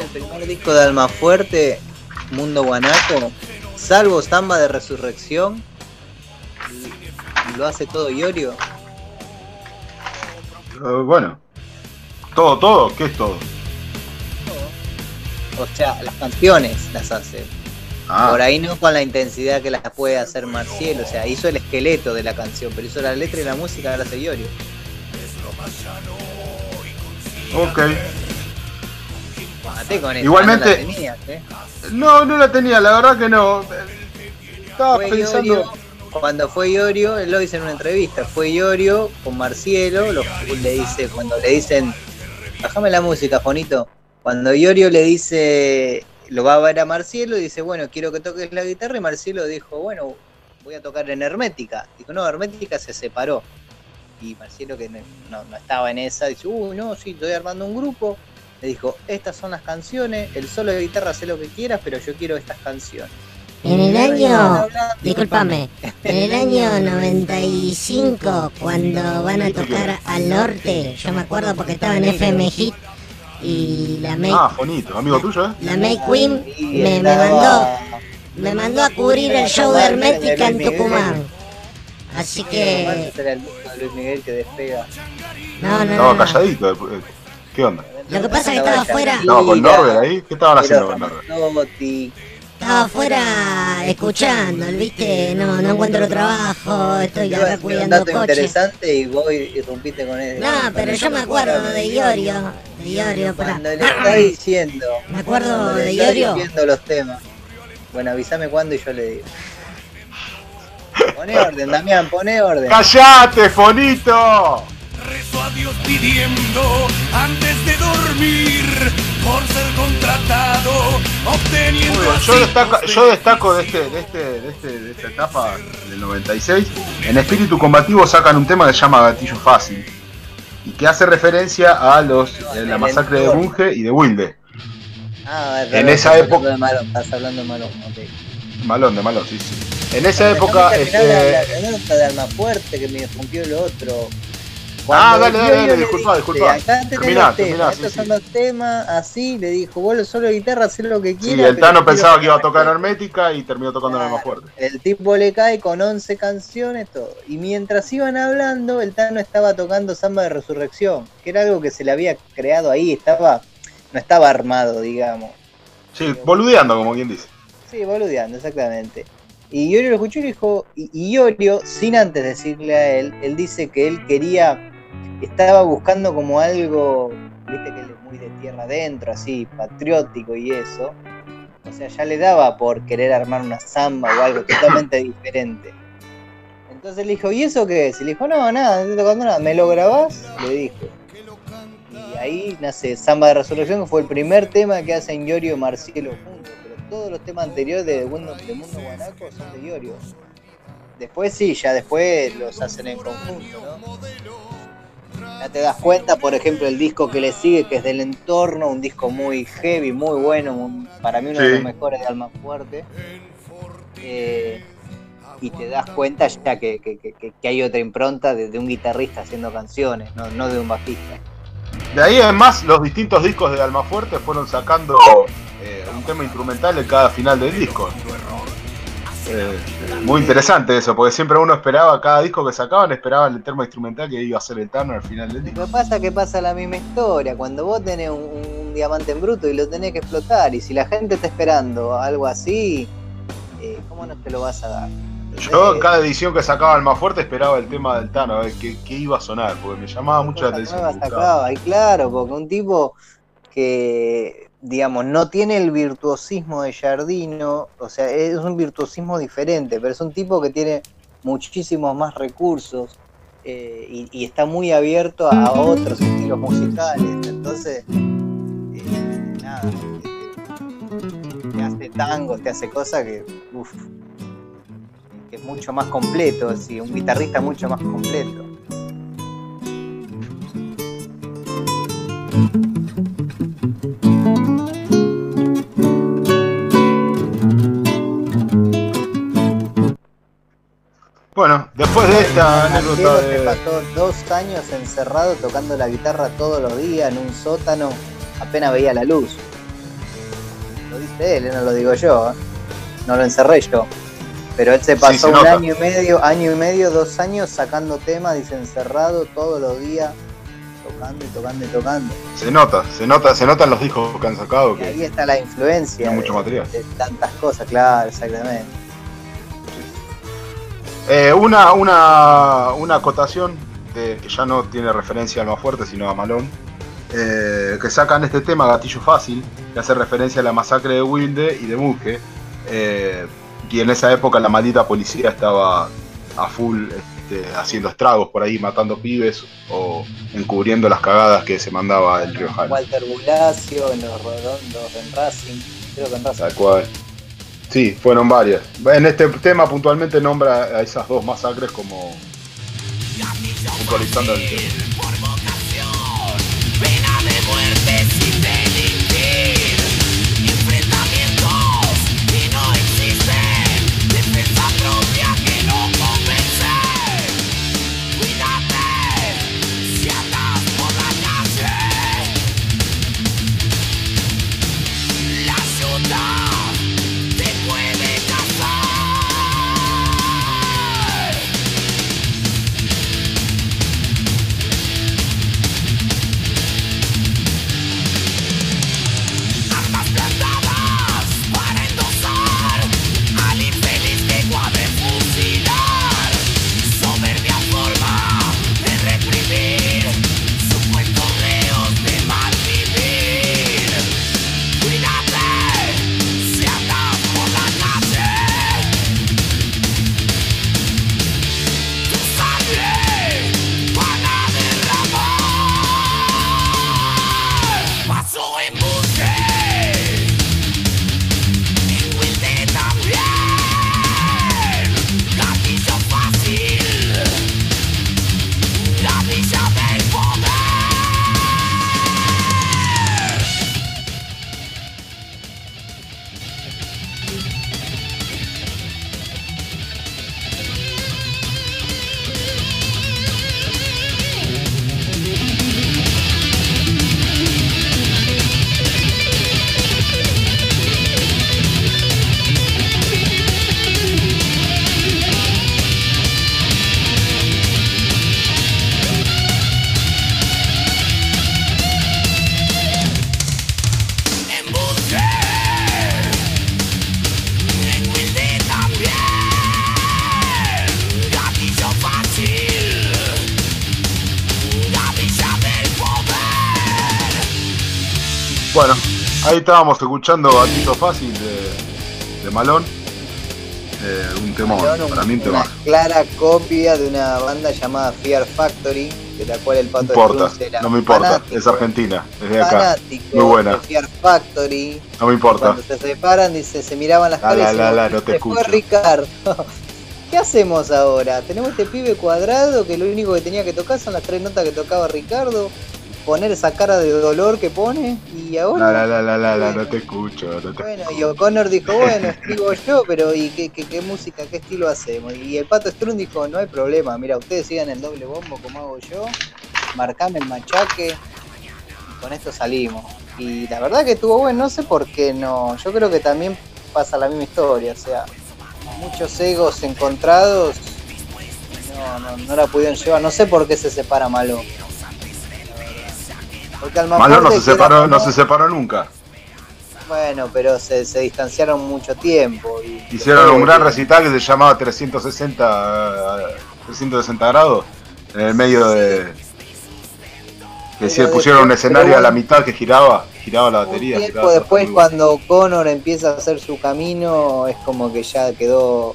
El primer disco de Almafuerte, Mundo Guanaco, salvo Samba de Resurrección, lo hace todo Iorio.
Eh, bueno. Todo, todo, ¿qué es todo?
O sea, las canciones las hace.
Ah,
Por ahí no con la intensidad que las puede hacer Marciel, o sea, hizo el esqueleto de la canción, pero hizo la letra y la música la hace Iorio.
ok.
Mate con
Igualmente-
no la tenías, ¿eh?
No, no la tenía, la verdad que no. Estaba
Fue
pensando.
Iorio, cuando fue Iorio, él lo dice en una entrevista, fue Iorio con Marcielo, lo- le dice, cuando le dicen, bájame la música, Juanito, cuando Iorio le dice, lo va a ver a Marcielo y dice, bueno, quiero que toques la guitarra, y Marcielo dijo, bueno, voy a tocar en Hermética. Dijo, no, Hermética se separó. Y Marcielo, que no, no- no estaba en esa, dice, uy, no, sí, estoy armando un grupo. Le dijo, estas son las canciones, el solo de guitarra sé lo que quieras, pero yo quiero estas canciones.
En el año, discúlpame, en el [LAUGHS] año 95, cuando van a tocar al norte, yo me acuerdo porque estaba en FM Hit y la May,
Ah, bonito, amigo tuyo, ¿eh?
la May Queen me, me mandó, me mandó a cubrir el show de Hermética en Tucumán. Así que, no, no,
Estaba
no, no.
calladito. eh, ¿Qué onda?
Lo que pasa es que estaba afuera,
¿Estaba con Norbert ahí? ¿Qué estaban haciendo con Norbert?
Estaba afuera escuchando, viste, no, no encuentro trabajo, estoy acá
un
cuidando
dato
coches.
interesante y vos irrumpiste con él.
No, pero yo me acuerdo de Iorio, de Iorio, pará.
Cuando le está diciendo. [CLEARS THROAT]
Me acuerdo de Iorio.
diciendo los temas. Bueno, avísame cuándo y yo le digo. Poné orden, Damián, poné orden.
¡Callate, Fonito!
Rezo a Dios pidiendo antes de dormir por ser contratado, obteniendo así
Yo destaco, yo destaco de, este, de, este, de, este, de esta etapa del 96. En Espíritu Combativo sacan un tema que se llama Gatillo Fácil. Y que hace referencia a los de la masacre de. Bunge y de Wilde.
Ah, es
En esa época-
de Malón, Estás hablando de Malón, ok.
Malón, de Malón, sí, sí. En esa
Déjame
época.
terminar la,
Este,
la anécdota de Alma Fuerte que me rompió lo otro.
Ah, dale, dale, dale,
le
disculpa, disculpa.
Acá tenés
Terminá,
los temas,
terminá, sí,
estos
sí.
son los temas, así, le dijo, vos solo guitarra, haz lo que
sí,
quieras.
el
pero
Tano
quiero
pensaba que iba a tocar Hermética y terminó tocando la más fuerte.
El tipo le cae con 11 canciones, todo. Y mientras iban hablando, el Tano estaba tocando Samba de Resurrección, que era algo que se le había creado ahí, estaba no estaba armado, digamos.
Sí, boludeando, como quien dice.
Sí, boludeando, exactamente. Y Iorio lo escuchó y dijo, y, y Iorio, sin antes decirle a él, él dice que él quería, estaba buscando como algo, viste que él es muy de tierra adentro, así, patriótico y eso. O sea, ya le daba por querer armar una samba o algo totalmente [COUGHS] diferente. Entonces le dijo, ¿y eso qué es? Y le dijo, no, nada, no estoy tocando nada, ¿me lo grabás? Le dijo. Y ahí nace Samba de Resurrección, que fue el primer tema que hacen Iorio y Marcielo juntos. Pero todos los temas anteriores de Mundo, de Mundo Guanaco son de Iorio. Después sí, ya después los hacen en conjunto, ¿no? Ya te das cuenta, por ejemplo, el disco que le sigue, que es del entorno, un disco muy heavy, muy bueno, un- para mí uno de los mejores de Alma Fuerte. Eh, y te das cuenta ya que, que- que- que hay otra impronta de, de un guitarrista haciendo canciones, no, no de un bajista.
De ahí además los distintos discos de Almafuerte fueron sacando eh, un tema instrumental en cada final del disco. Eh, muy interesante eso, porque siempre uno esperaba, cada disco que sacaban, esperaba el tema instrumental que iba a ser el Tano al final del
Lo
disco.
que pasa es que pasa la misma historia, cuando vos tenés un, un diamante en bruto y lo tenés que explotar, y si la gente está esperando algo así, eh, ¿cómo no te lo vas a dar?
Yo en
Eh,
cada edición que sacaba Almafuerte esperaba el tema del Tano, a ver qué, qué iba a sonar, porque me llamaba mucho la atención.
sacaba, y claro, porque un tipo que, digamos, no tiene el virtuosismo de Jardino, o sea, es un virtuosismo diferente, pero es un tipo que tiene muchísimos más recursos eh, y, está muy abierto a otros estilos musicales, entonces, eh, nada, eh, te hace tango, te hace cosas que, uff, que es mucho más completo, así, un guitarrista mucho más completo.
Bueno, después de esta anécdota de...
pasó dos años encerrado tocando la guitarra todos los días en un sótano, apenas veía la luz. Lo dice él, no lo digo yo, ¿eh? no lo encerré yo. Pero él se
Sí,
pasó
se
un
nota.
año y medio, año y medio, dos años sacando temas, dice encerrado todos los días, tocando y tocando y tocando.
Se nota, se nota, se notan los discos que han sacado
Y ahí está la influencia
tiene
de,
mucho material.
de tantas cosas, claro, exactamente.
Eh, una, una, una acotación de, que ya no tiene referencia al más fuerte, sino a Malón. eh, que sacan este tema, Gatillo Fácil, que hace referencia a la masacre de Wilde y de Bunge. eh, y en esa época la maldita policía estaba a full este, haciendo estragos por ahí, matando pibes o encubriendo las cagadas que se mandaba el Río Jala.
Walter Bulacio en los redondos en Racing, creo que en Racing.
Tal cual. Sí, fueron varias. En este tema puntualmente nombra a esas dos masacres como puntualizando el tema. Ahí estábamos escuchando Gatito Fácil de, de Malón. Eh, un tema, para mí un tema.
clara copia de una banda llamada Fear Factory, de la cual el
No
Pato
importa,
Strunz era
no me importa,
fanático,
es argentina, es de acá. Muy buena.
de Fear Factory.
No me importa.
Cuando se separan, dice, se miraban las
La,
caras
la, la, no te
"Se fue
escucho".
Ricardo. [LAUGHS] ¿Qué hacemos ahora? Tenemos este pibe cuadrado que lo único que tenía que tocar son las tres notas que tocaba Ricardo. Poner esa cara de dolor que pone y ahora.
La, la, la, la, la, no te escucho. No te...
Bueno, y O'Connor dijo, bueno, [LAUGHS] escribo yo, pero ¿y qué, qué, qué música, qué estilo hacemos? Y el Pato Strun dijo, no hay problema, mira, ustedes sigan el doble bombo como hago yo, marcame el machaque, y con esto salimos. Y la verdad que estuvo bueno, no sé por qué no, yo creo que también pasa la misma historia, o sea, muchos egos encontrados no, no, no la pudieron llevar, no sé por qué se separa Malo. Porque Almafuerte
no se separó, no se separó nunca.
bueno, pero se, se distanciaron mucho tiempo. Y
Hicieron un gran recital que se llamaba 360, eh, 360 grados en el medio de. Que se pusieron un escenario a la mitad que giraba, giraba la
Un
batería.
tiempo
giraba todo,
después, cuando Connor empieza a hacer su camino, es como que ya quedó,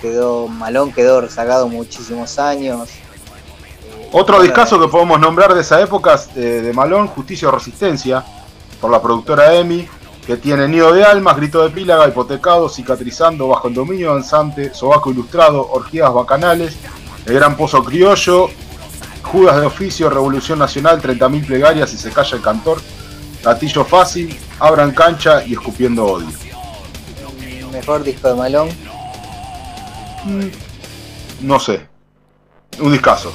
quedó Malón, quedó rezagado muchísimos años.
Otro discazo que podemos nombrar de esa época es, eh, de Malón, Justicia o Resistencia, por la productora EMI, que tiene Nido de Almas, Grito de Pílaga, Hipotecado, Cicatrizando, Bajo el Dominio Danzante, Sobaco Ilustrado, Orgías Bacanales, El Gran Pozo Criollo, Judas de Oficio, Revolución Nacional, 30.000 Plegarias y Se Calla el Cantor, Gatillo Fácil, Abran Cancha y Escupiendo Odio.
Mejor disco de Malón.
No sé, un discazo.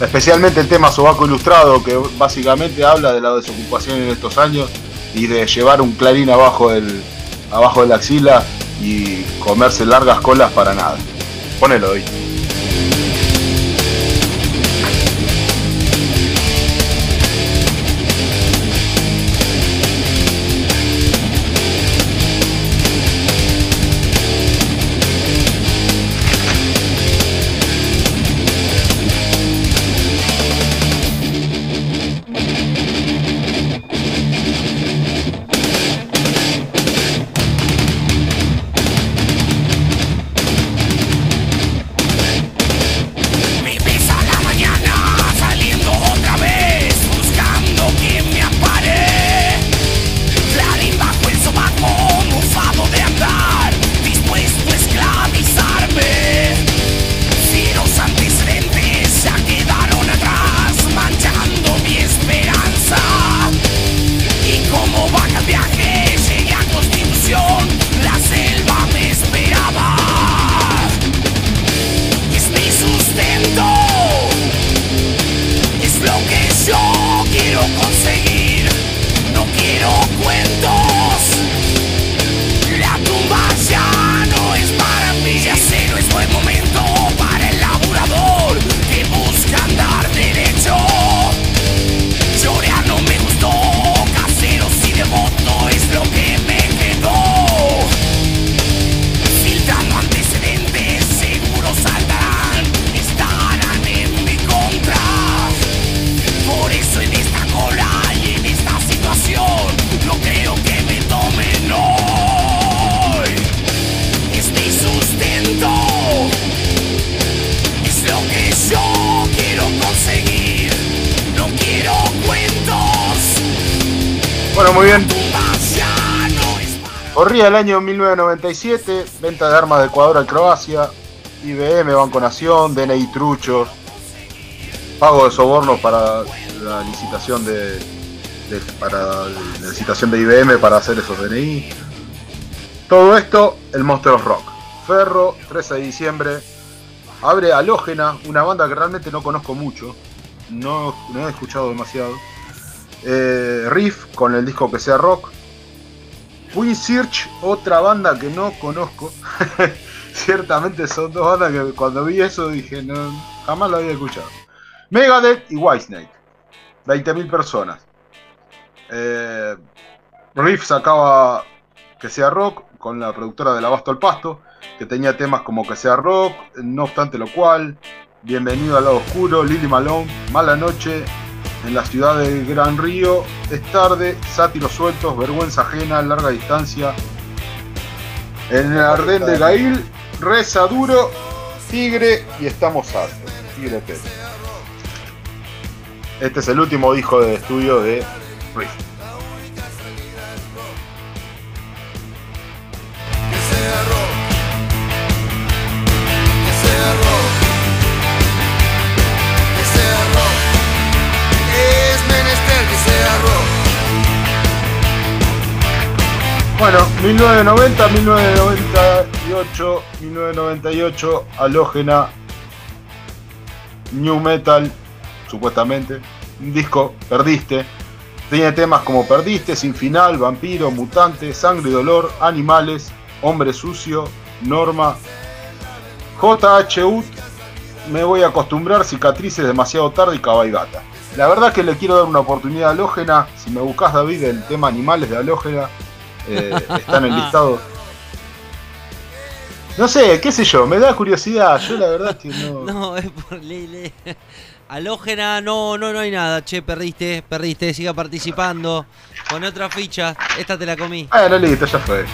Especialmente el tema Sobaco Ilustrado, que básicamente habla de la desocupación en estos años y de llevar un clarín abajo del abajo de la axila y comerse largas colas para nada. Ponelo ahí.
El
año 1997, venta de armas de Ecuador a Croacia, IBM, Banco Nación, DNI Truchos, pago de sobornos para la licitación de, para la licitación de IBM para hacer esos DNI. Todo esto, el Monster Rock. Ferro, 13 de diciembre. Abre Halógena, una banda que realmente no conozco mucho. No, no he escuchado demasiado. Eh, Riff, con el disco que sea rock. Queen Search, otra banda que no conozco. [LAUGHS] Ciertamente son dos bandas que cuando vi eso dije, no, jamás lo había escuchado. Megadeth y Whitesnake. 20.000 personas. Eh, Riff sacaba que sea rock con la productora del Abasto al Pasto, que tenía temas como que sea rock, no obstante lo cual, Bienvenido al lado oscuro, Lily Malone, Mala Noche, en la ciudad del Gran Río, es tarde, sátiros sueltos, vergüenza ajena, larga distancia. En el Ardén de Gail, reza duro, tigre y estamos hartos. Tigre. Este es el último disco de estudio de Riff. Bueno, 1990, 1998, 1998, halógena, new metal, supuestamente, un disco, perdiste. Tiene temas como Perdiste, Sin Final, Vampiro, Mutante, Sangre y Dolor, Animales, Hombre Sucio, Norma, JHU, Me Voy a Acostumbrar, Cicatrices Demasiado Tarde y Cabalgata. La verdad que le quiero dar una oportunidad a. Si me buscas, David, el tema Animales de Halógena, eh, está en el listado. No sé, qué sé yo, me da curiosidad. Yo la verdad que no. [LAUGHS]
No, es por Lele. Halógena, no, no, no hay nada. Che, perdiste, perdiste. Siga participando. Con otra ficha. Esta te la comí.
Bueno, listo, ya fue.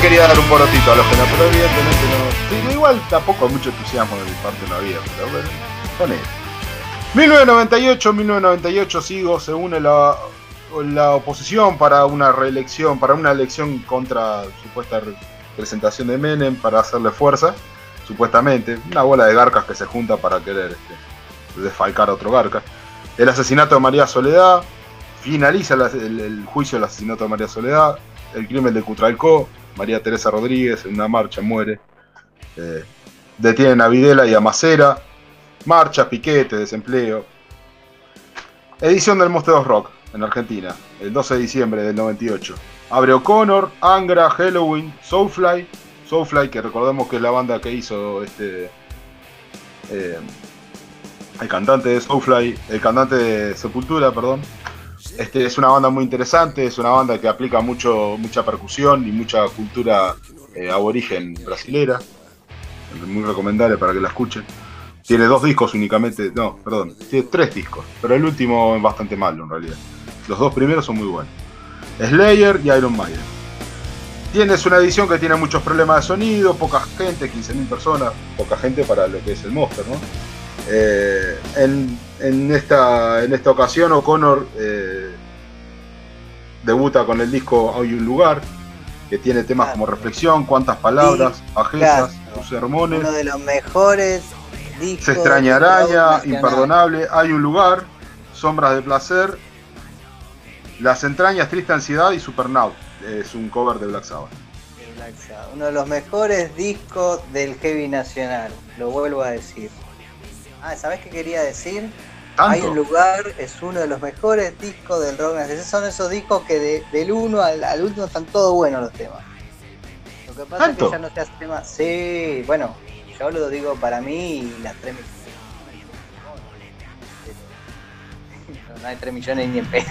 Quería dar un porotito a los que no, pero evidentemente no. Digo, igual tampoco hay mucho entusiasmo de mi parte no había, pero bueno, con él. 1998, 1998 sigo, se une la, la oposición para una reelección, para una elección contra supuesta representación de Menem, para hacerle fuerza, supuestamente, una bola de garcas que se junta para querer este, desfalcar a otro garca. El asesinato de María Soledad, finaliza la- el, el juicio del asesinato de María Soledad, el crimen de Cutralcó, María Teresa Rodríguez en una marcha muere, Eh, detienen a Videla y a Macera, marcha, piquete, desempleo. Edición del Monstruos Rock en Argentina, el 12 de diciembre del 98. Abre O'Connor, Angra, Halloween, Soulfly, Soulfly que recordemos que es la banda que hizo este eh, el cantante de Soulfly, el cantante de Sepultura, perdón. Este es una banda muy interesante, es una banda que aplica mucho, mucha percusión y mucha cultura eh, aborigen brasilera. Muy recomendable para que la escuchen. Tiene dos discos únicamente, no, perdón, tiene tres discos, pero el último es bastante malo en realidad. Los dos primeros son muy buenos. Slayer y Iron Maiden. Tienes una edición que tiene muchos problemas de sonido, poca gente, 15.000 personas, poca gente para lo que es el Monster, ¿no? Eh, en, en esta, en esta ocasión O'Connor eh, debuta con el disco Hay un lugar, que tiene temas como Reflexión, Cuántas palabras, Bajezas. Tus sermones,
Uno de los mejores discos.
Se extraña araña. Imperdonable, Hay un lugar, Sombras de placer, Las entrañas, Triste ansiedad y Supernaut. Es un cover de Black Sabbath.
de Black Sabbath. Uno de los mejores discos del heavy nacional. Lo vuelvo a decir. Ah, ¿sabés qué quería decir? Hay un lugar, es uno de los mejores discos del rock nacional. Son esos discos que de- del uno al, al último están todos buenos los temas. Lo que pasa
¿Tanto?
es que ya no se hace tema. Sí, bueno, yo lo digo para mí y las 3 millones. [LAUGHS] No hay 3 millones ni en pedo.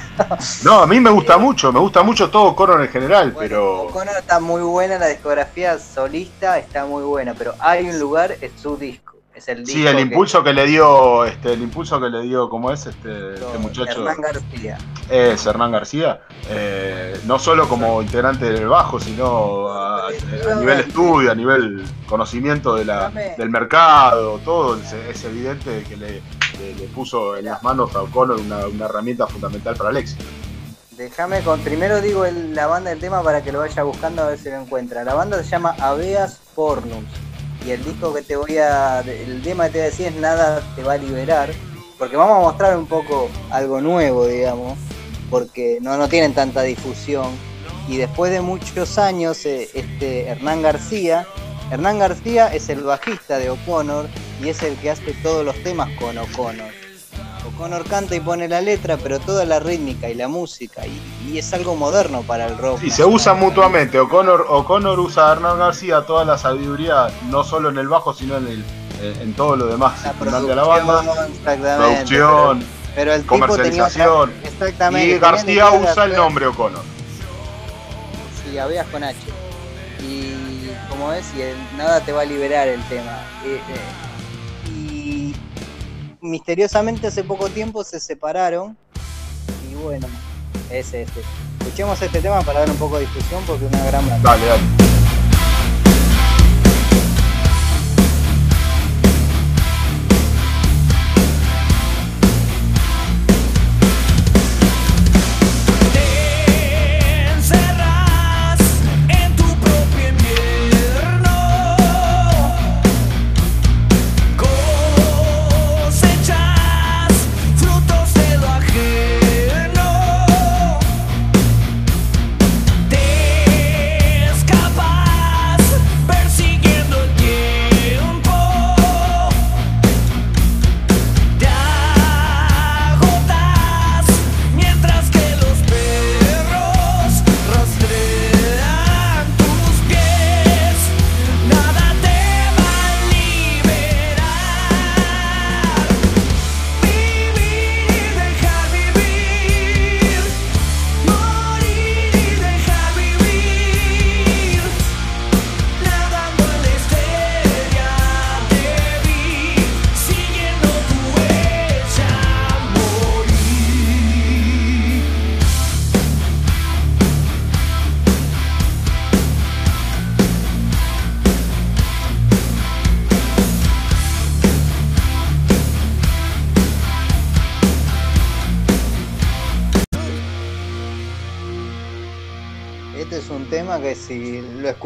No, a mí me gusta mucho, me gusta mucho todo O'Connor en general,
Bueno,
pero
O'Connor está muy buena, la discografía solista está muy buena, pero hay un lugar, es su disco. Es el disco
sí, el impulso que le dio, este, el impulso que le dio, ¿cómo es este, este muchacho?
Hernán García.
Es Hernán García, eh, no solo como integrante del bajo, sino a, a nivel estudio, a nivel conocimiento de la, del mercado, todo, es, es evidente que le, le- le puso en las manos a O'Connor una, una herramienta fundamental para el éxito.
Déjame con. Primero digo el- la banda del tema para que lo vaya buscando a ver si lo encuentra. La banda se llama Aveas Pornus. Y el disco que te voy a. El tema que te voy a decir es Nada te va a liberar. Porque vamos a mostrar un poco algo nuevo, digamos. Porque no, no tienen tanta difusión. Y después de muchos años, eh, este Hernán García. Hernán García es el bajista de O'Connor y es el que hace todos los temas con O'Connor. O'Connor canta y pone la letra, pero toda la rítmica y la música, y, y es algo moderno para el rock.
Y se usan mutuamente, O'Connor, O'Connor usa a Hernán García toda la sabiduría, no solo en el bajo, sino en, el, en, en todo lo demás
La
la banda.
producción, exactamente.
producción,
Pero el tipo tenía otra-
comercialización.
Exactamente.
Y García usa el nombre O'Connor.
Sí, habías con H. Y como es, y el- nada te va a liberar el tema. Eh, eh, misteriosamente hace poco tiempo se separaron. Y bueno, ese, ese. Escuchemos este tema para dar un poco de discusión porque es una gran.
Dale, dale.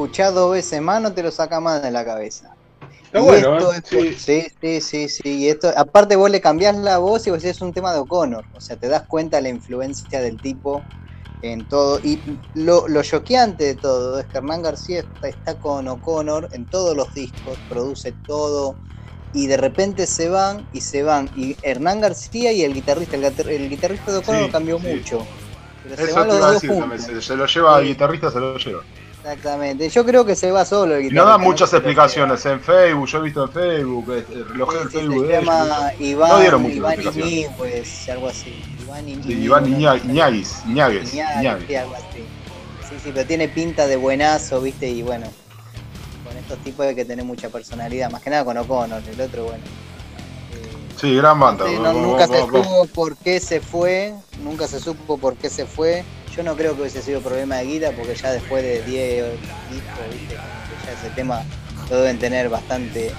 Escuchás dos veces más no te lo saca más de la cabeza.
Está
Y
bueno,
esto
¿eh?
es- sí, sí, sí, sí. Y esto, aparte vos le cambiás la voz y vos decís, es un tema de O'Connor. O sea, te das cuenta de la influencia del tipo en todo. Y lo, lo choqueante de todo es que Hernán García está, está con O'Connor en todos los discos, produce todo. Y de repente se van y se van. Y Hernán García y el guitarrista, el, el guitarrista de O'Connor
Sí,
cambió
sí.
mucho. Pero se
Eso
van
te
los
iba a
dos
decir
juntos.
también. Se, se lo lleva al guitarrista, se lo lleva.
Exactamente. Yo creo que se va solo el guitarrista.
no dan muchas explicaciones en Facebook, yo he visto en Facebook, el reloj del
Sí, sí,
Facebook
se
de ellos.
llama Iván,
No dieron muchas
Iván
explicaciones.
Iñiguez, algo así. Iván
Sí,
Iñiguez,
Iván. Iñáguez, Iñáguez,
Iñáguez, sí, algo así. Sí, sí, pero tiene pinta de buenazo, viste, y bueno, con estos tipos hay que tener mucha personalidad, más que nada con O'Connor, el otro, bueno.
Sí, gran banda.
Sí, no- nunca se supo por qué se fue, nunca se supo por qué se fue. Yo no creo que hubiese sido problema de guita, porque ya después de 10 discos, ¿viste? Ya ese tema lo deben tener bastante.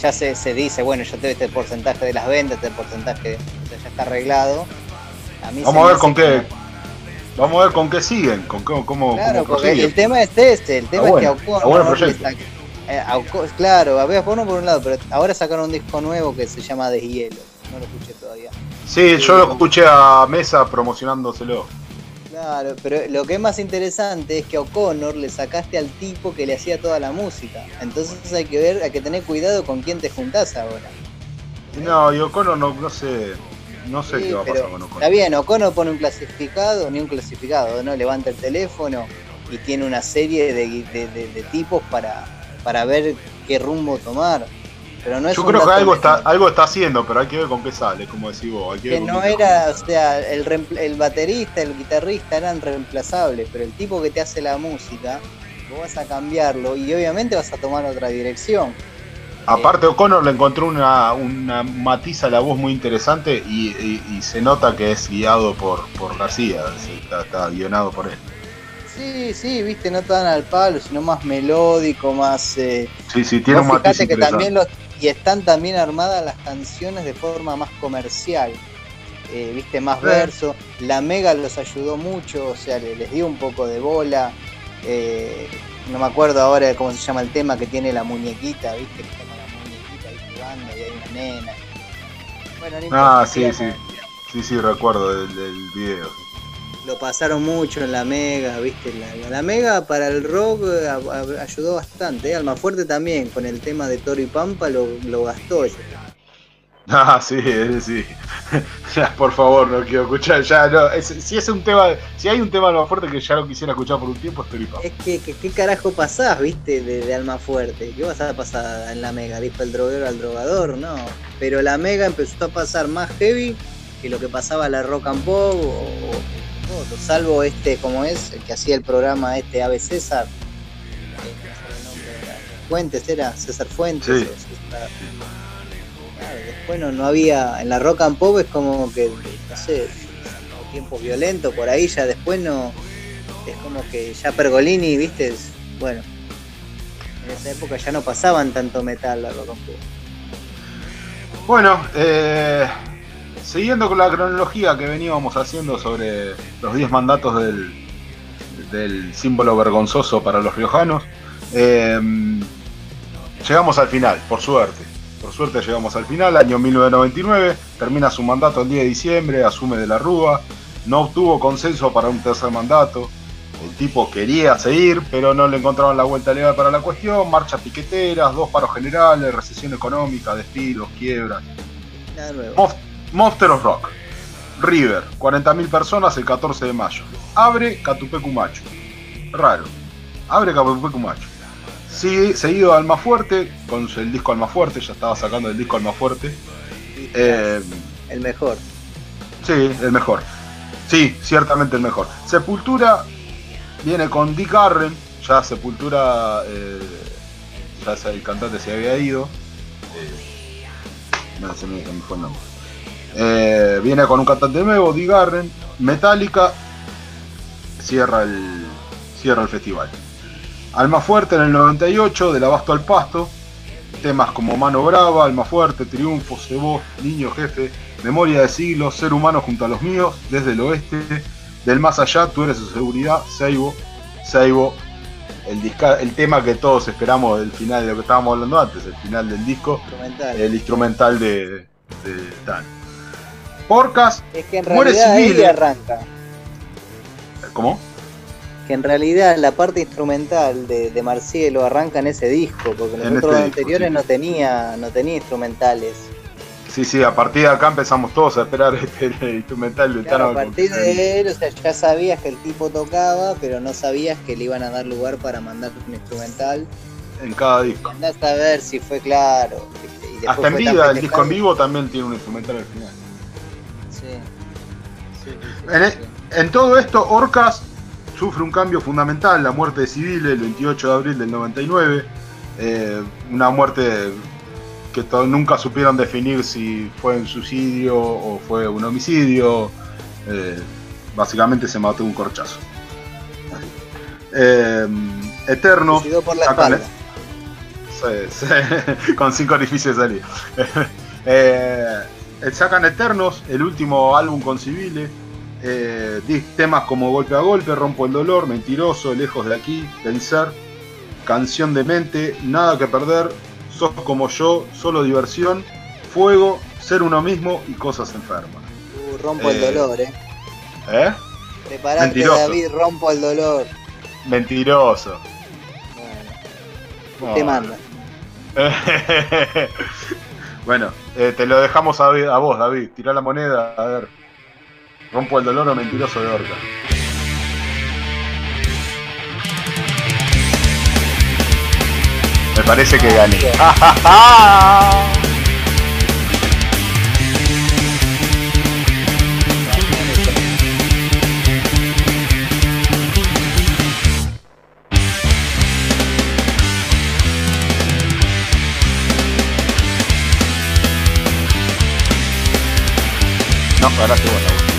Ya se, se dice, bueno, yo te este porcentaje de las ventas, este porcentaje, o sea, ya está arreglado. A mí
Vamos a ver con qué.
como-
Vamos a ver con qué siguen, con cómo, cómo,
Claro,
cómo
porque el tema es este, el tema
Está
es que a
está
le
proyecto.
sac- eh, a claro, a ver, por por un lado, pero ahora sacaron un disco nuevo que se llama Deshielo. No lo escuché todavía.
Sí, yo lo escuché a Mesa promocionándoselo.
Claro, pero lo que es más interesante es que a O'Connor le sacaste al tipo que le hacía toda la música. Entonces hay que ver, hay que tener cuidado con quién te juntás ahora.
No, y O'Connor no, no sé, no sé
Sí,
qué va a pasar con
Está
O'Connor.
bien, O'Connor pone un clasificado, ni un clasificado, ¿no? Levanta el teléfono y tiene una serie de, de- de- de tipos para, para ver qué rumbo tomar. Pero no es
Yo creo que algo está, algo está haciendo, pero hay que ver con qué sale, como decís vos. Hay que,
no era, o sea, el, el baterista, el guitarrista eran reemplazables, pero el tipo que te hace la música, vos vas a cambiarlo y obviamente vas a tomar otra dirección.
Aparte, O'Connor le encontró una, una matiz a la voz muy interesante y, y- y se nota que es guiado por, por García, está, está guionado por él.
Sí, sí, viste, no tan al palo, sino más melódico, más... eh,
Sí, sí, tiene un matiz
que también los... Y están también armadas las canciones de forma más comercial. eh, viste, más
Sí.
verso. La Mega los ayudó mucho, o sea, le- les dio un poco de bola. eh, no me acuerdo ahora de cómo se llama el tema que tiene la muñequita, viste, que está con la muñequita ahí jugando y hay una nena. Bueno, no
Ah, sí, sí. Sí, sí, recuerdo del video.
Lo pasaron mucho en la Mega, viste, la, la Mega para el rock eh, a- a- ayudó bastante, eh, Almafuerte también, con el tema de Toro y Pampa lo, lo gastó. tema. [LAUGHS]
Ah, sí, ese sí. [LAUGHS] ya, por favor, no quiero escuchar. Ya, no. es- si es un tema, si hay un tema más fuerte que ya lo quisiera escuchar por un tiempo, es Toripa.
Es que, que- ¿qué carajo pasás, viste, de, de Almafuerte? ¿Qué vas a pasar en la Mega? ¿Dijo el droguero al drogador? No. Pero la Mega empezó a pasar más heavy que lo que pasaba la rock and pop o, o salvo este, como es, el que hacía el programa este Ave César. Fuentes era, César Fuentes.
Sí.
César- Claro, después no, no había, en la rock and pop es como que, no sé, tiempos violentos, por ahí ya después no, es como que ya Pergolini, viste, es- bueno, en esa época ya no pasaban tanto metal la rock and pop.
Bueno, eh, siguiendo con la cronología que veníamos haciendo sobre los 10 mandatos del, del símbolo vergonzoso para los riojanos, eh, llegamos al final, por suerte. Por suerte llegamos al final, año 1999, termina su mandato el 10 de diciembre, asume de la Rúa, no obtuvo consenso para un tercer mandato, el tipo quería seguir, pero no le encontraban la vuelta legal para la cuestión, marchas piqueteras, dos paros generales, recesión económica, despidos, quiebras. Monster of Rock. River, 40.000 personas el 14 de mayo. Abre Catupecu Macho. Raro. Abre Catupecu Macho. Sigue, seguido de Almafuerte, con el disco Almafuerte, ya estaba sacando el disco Almafuerte. Eh,
El mejor.
sí, el mejor. Sí, ciertamente el mejor. Sepultura viene con Dick Garren, ya Sepultura, eh, ya el cantante se había ido. Eh, no, se me, se me fue el nombre. Eh, viene con un cantante nuevo, Dick Garren. Metallica cierra el, cierra el festival. Alma Fuerte en el 98, del abasto al pasto. Temas como Mano Brava, Alma Fuerte, Triunfo, Cebó, Niño Jefe, Memoria de siglos, Ser humano junto a los míos, desde el oeste, del más allá, tú eres su seguridad, Seibo, Seibo, el, disca- el tema que todos esperamos del final de lo que estábamos hablando antes, el final del disco,
Instrumental.
el instrumental de, de Tan. Porcas,
es que en
muere
realidad ahí
civil, eh.
arranca.
¿cómo?
Que en realidad la parte instrumental de, de Marcielo arranca en ese disco, porque los
En
otros
este disco,
anteriores
sí.
no tenía, no tenía instrumentales.
Sí, sí, a partir de acá empezamos todos a esperar [LAUGHS] este el instrumental de
Claro, a partir de él, o sea, ya sabías que el tipo tocaba, pero no sabías que le iban a dar lugar para mandar un instrumental.
en cada disco.
Andás a ver si fue claro.
Hasta en vida, el disco en vivo también tiene un instrumental al final. En, e- en todo esto, Orcas sufre un cambio fundamental, la muerte de Civil el 28 de abril del 99, eh, una muerte que nunca supieron definir si fue un suicidio o fue un homicidio, eh, básicamente se mató un corchazo. Eh,
Suicidó por la [LAUGHS]
con cinco orificios de salida. [LAUGHS] Sacan Eternos, el último álbum con Civile. Eh, temas como Golpe a Golpe, Rompo el Dolor, Mentiroso, Lejos de aquí, Vencer, Canción de Mente, Nada que Perder, Sos como yo, Solo Diversión, Fuego, Ser uno mismo y Cosas Enfermas.
Uh, rompo el
Eh,
dolor, eh.
¿Eh?
Preparate,
mentiroso.
David, rompo el dolor.
Mentiroso.
Bueno, te
Oh.
manda. [LAUGHS]
bueno, eh, te lo dejamos a, a vos, David. Tirá la moneda, a ver. Rompo el dolor o mentiroso de Orca. Me parece que gané. [LAUGHS] no, ganaste vos, Raúl.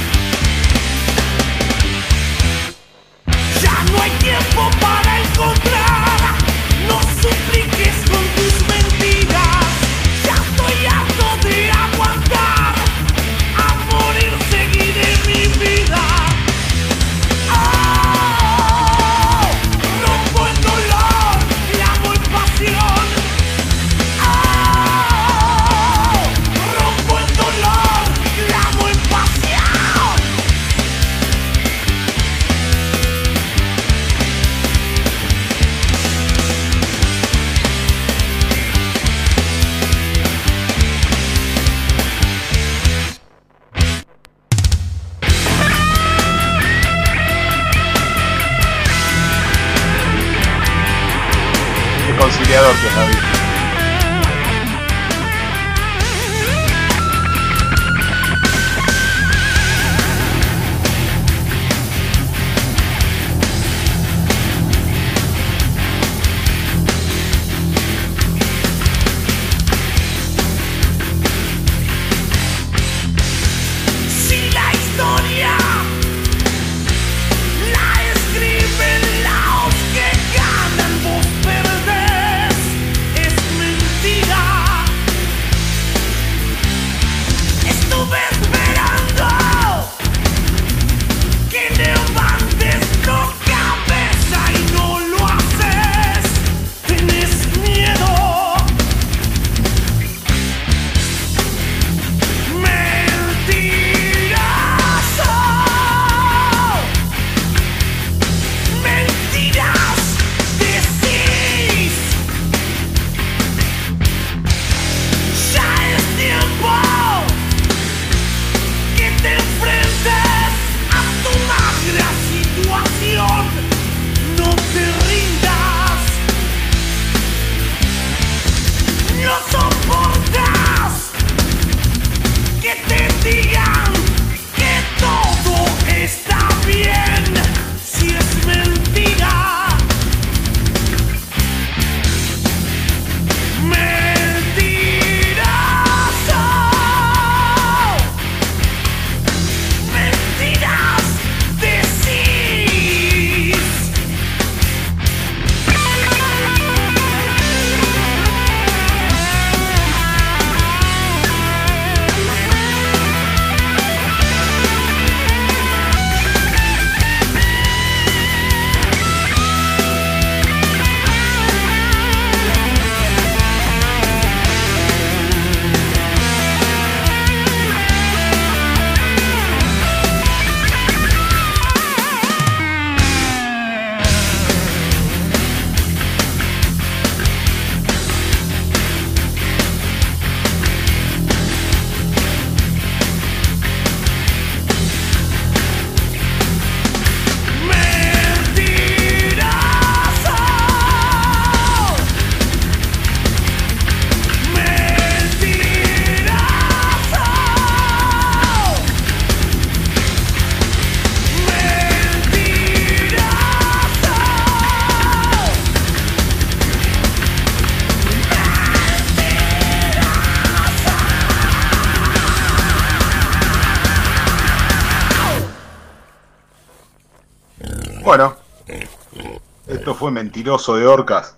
Mentiroso de Orcas.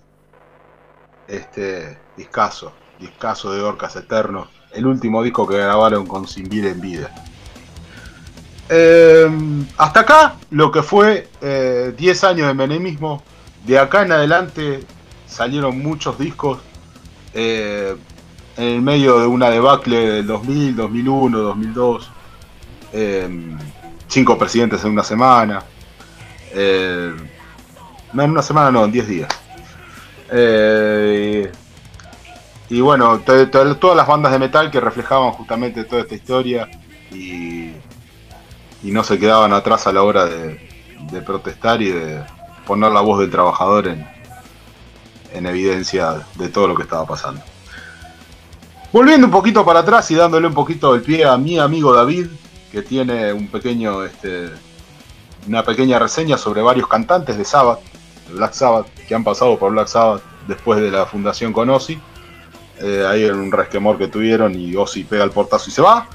Este discazo, discazo de Orcas Eternos. El último disco que grabaron con Sin Vida en Vida. Eh, hasta acá lo que fue eh, 10 años de menemismo. De acá en adelante salieron muchos discos. eh, en el medio de una debacle del 2000, 2001, 2002. eh, cinco presidentes en una semana. No, en una semana no, en 10 días. Eh, y bueno, to- to- todas las bandas de metal que reflejaban justamente toda esta historia y, y no se quedaban atrás a la hora de, protestar y de poner la voz del trabajador en, en evidencia de todo lo que estaba pasando. Volviendo un poquito para atrás y dándole un poquito el pie a mi amigo David, que tiene un pequeño, este, una pequeña reseña sobre varios cantantes de Sabbath, Black Sabbath, que han pasado por Black Sabbath después de la fundación con Ozzy. Eh, ahí en un resquemor que tuvieron y Ozzy pega el portazo y se va.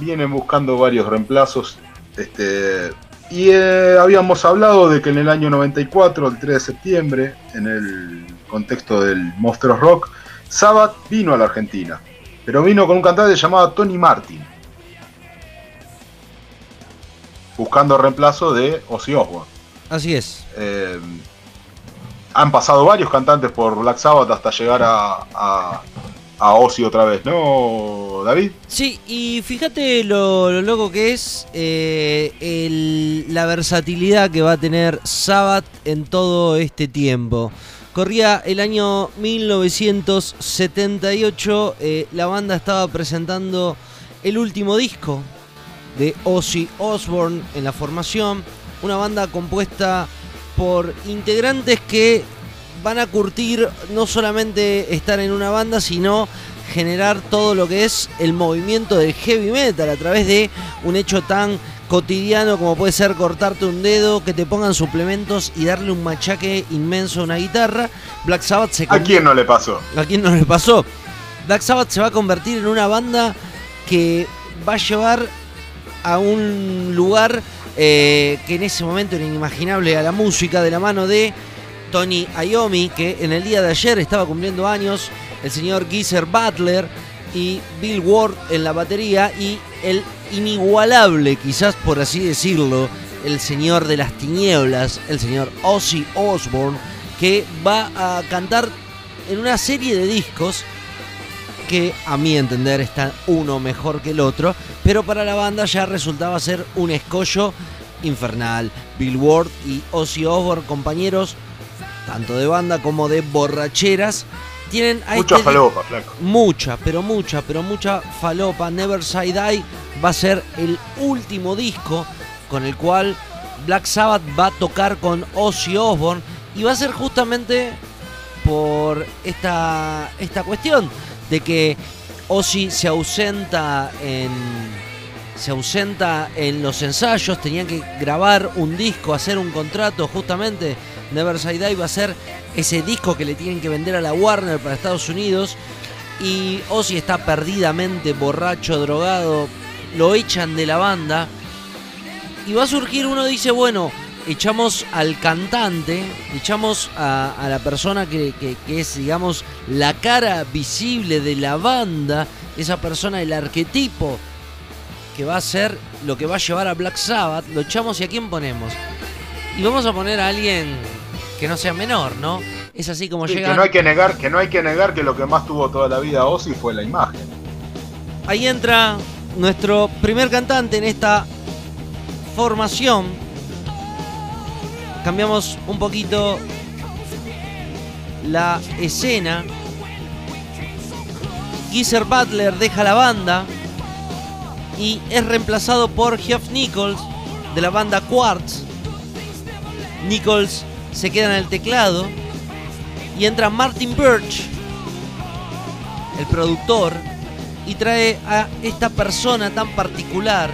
Vienen buscando varios reemplazos. Este, y eh, habíamos hablado de que en el año 94, el 3 de septiembre, en el contexto del Monsters Rock, Sabbath vino a la Argentina. Pero vino con un cantante llamado Tony Martin. Buscando reemplazo de Ozzy Osbourne.
Así es.
Eh, han pasado varios cantantes por Black Sabbath hasta llegar a, a, a Ozzy otra vez, ¿no, David?
Sí, y fíjate lo, lo loco que es eh, el- la versatilidad que va a tener Sabbath en todo este tiempo. Corría el año 1978, eh, la banda estaba presentando el último disco de Ozzy Osbourne en la formación, una banda compuesta por integrantes que van a curtir no solamente estar en una banda, sino generar todo lo que es el movimiento del heavy metal a través de un hecho tan cotidiano como puede ser cortarte un dedo, que te pongan suplementos y darle un machaque inmenso a una guitarra. Black Sabbath se
¿A quién no le pasó?
¿A quién no le pasó? Black Sabbath se va a convertir en una banda que va a llevar a un lugar eh, que en ese momento era inimaginable a la música de la mano de Tony Iommi, que en el día de ayer estaba cumpliendo años, el señor Geezer Butler y Bill Ward en la batería y el inigualable, quizás por así decirlo, el señor de las tinieblas, el señor Ozzy Osbourne, que va a cantar en una serie de discos que a mi entender están uno mejor que el otro, pero para la banda ya resultaba ser un escollo infernal. Bill Ward y Ozzy Osbourne, compañeros, tanto de banda como de borracheras, tienen a
Mucha
este
falopa, flaco.
Mucha, pero mucha, pero mucha falopa. Never Say Die va a ser el último disco con el cual Black Sabbath va a tocar con Ozzy Osbourne y va a ser justamente por esta, esta cuestión de que Ozzy se ausenta en se ausenta en los ensayos, tenían que grabar un disco, hacer un contrato, justamente. Never Say Die va a ser ese disco que le tienen que vender a la Warner para Estados Unidos. Y Ozzy está perdidamente borracho, drogado, lo echan de la banda. Y va a surgir uno dice, bueno, echamos al cantante, echamos a, a la persona que, que- que es, digamos, la cara visible de la banda, esa persona, el arquetipo que va a ser lo que va a llevar a Black Sabbath, lo echamos y a quién ponemos. Y vamos a poner a alguien que no sea menor, ¿no? Es así como
Sí, que
llegan.
no hay que negar, que no hay que negar que lo que más tuvo toda la vida Ozzy fue la imagen.
Ahí entra nuestro primer cantante en esta formación. Cambiamos un poquito la escena. Geezer Butler deja la banda y es reemplazado por Geoff Nichols de la banda Quartz. Nichols se queda en el teclado y entra Martin Birch, el productor, y trae a esta persona tan particular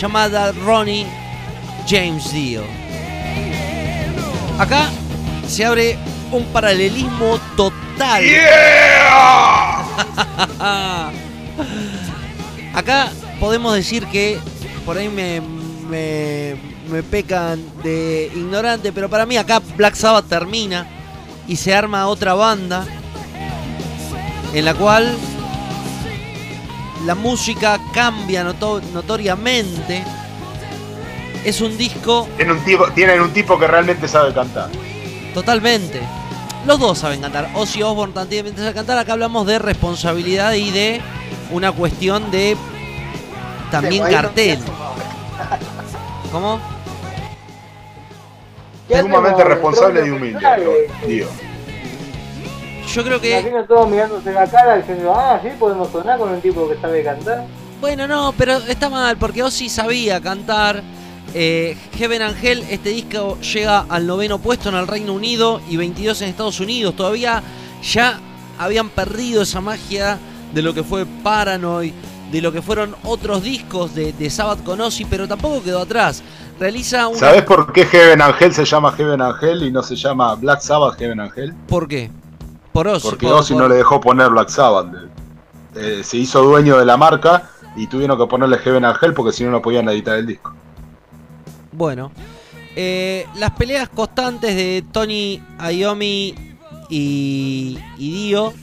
llamada Ronnie James Dio. Acá se abre un paralelismo total. [LAUGHS] Acá podemos decir que por ahí me, me, me pecan de ignorante, pero para mí acá Black Sabbath termina y se arma otra banda en la cual la música cambia noto- notoriamente. Es un disco
Tienen un, tipo, tienen un tipo que realmente sabe cantar.
totalmente. Los dos saben cantar. Ozzy Osbourne también sabe cantar. Acá hablamos de responsabilidad y de una cuestión de también cartel. ¿Cómo?
¿Qué
Sumamente responsable y humilde, digo.
Yo creo que
Imagino todos mirándose la cara diciendo, ah, sí, podemos sonar con un tipo que sabe cantar.
Bueno, no, pero está mal, porque Ozzy sabía cantar. Eh, Heaven Angel, este disco llega al noveno puesto en el Reino Unido y 22 en Estados Unidos. Todavía ya habían perdido esa magia de lo que fue Paranoid, de lo que fueron otros discos de, de Sabbath con Ozzy, pero tampoco quedó atrás. Realiza un...
¿Sabés por qué Heaven Angel se llama Heaven Angel y no se llama Black Sabbath Heaven Angel?
¿Por qué? Por Ozzy.
Porque
por-
Ozzy
por-
no le dejó poner Black Sabbath. Eh, se hizo dueño de la marca y tuvieron que ponerle Heaven Angel porque si no no podían editar el disco.
Bueno, eh, las peleas constantes de Tony Iommi y, Dio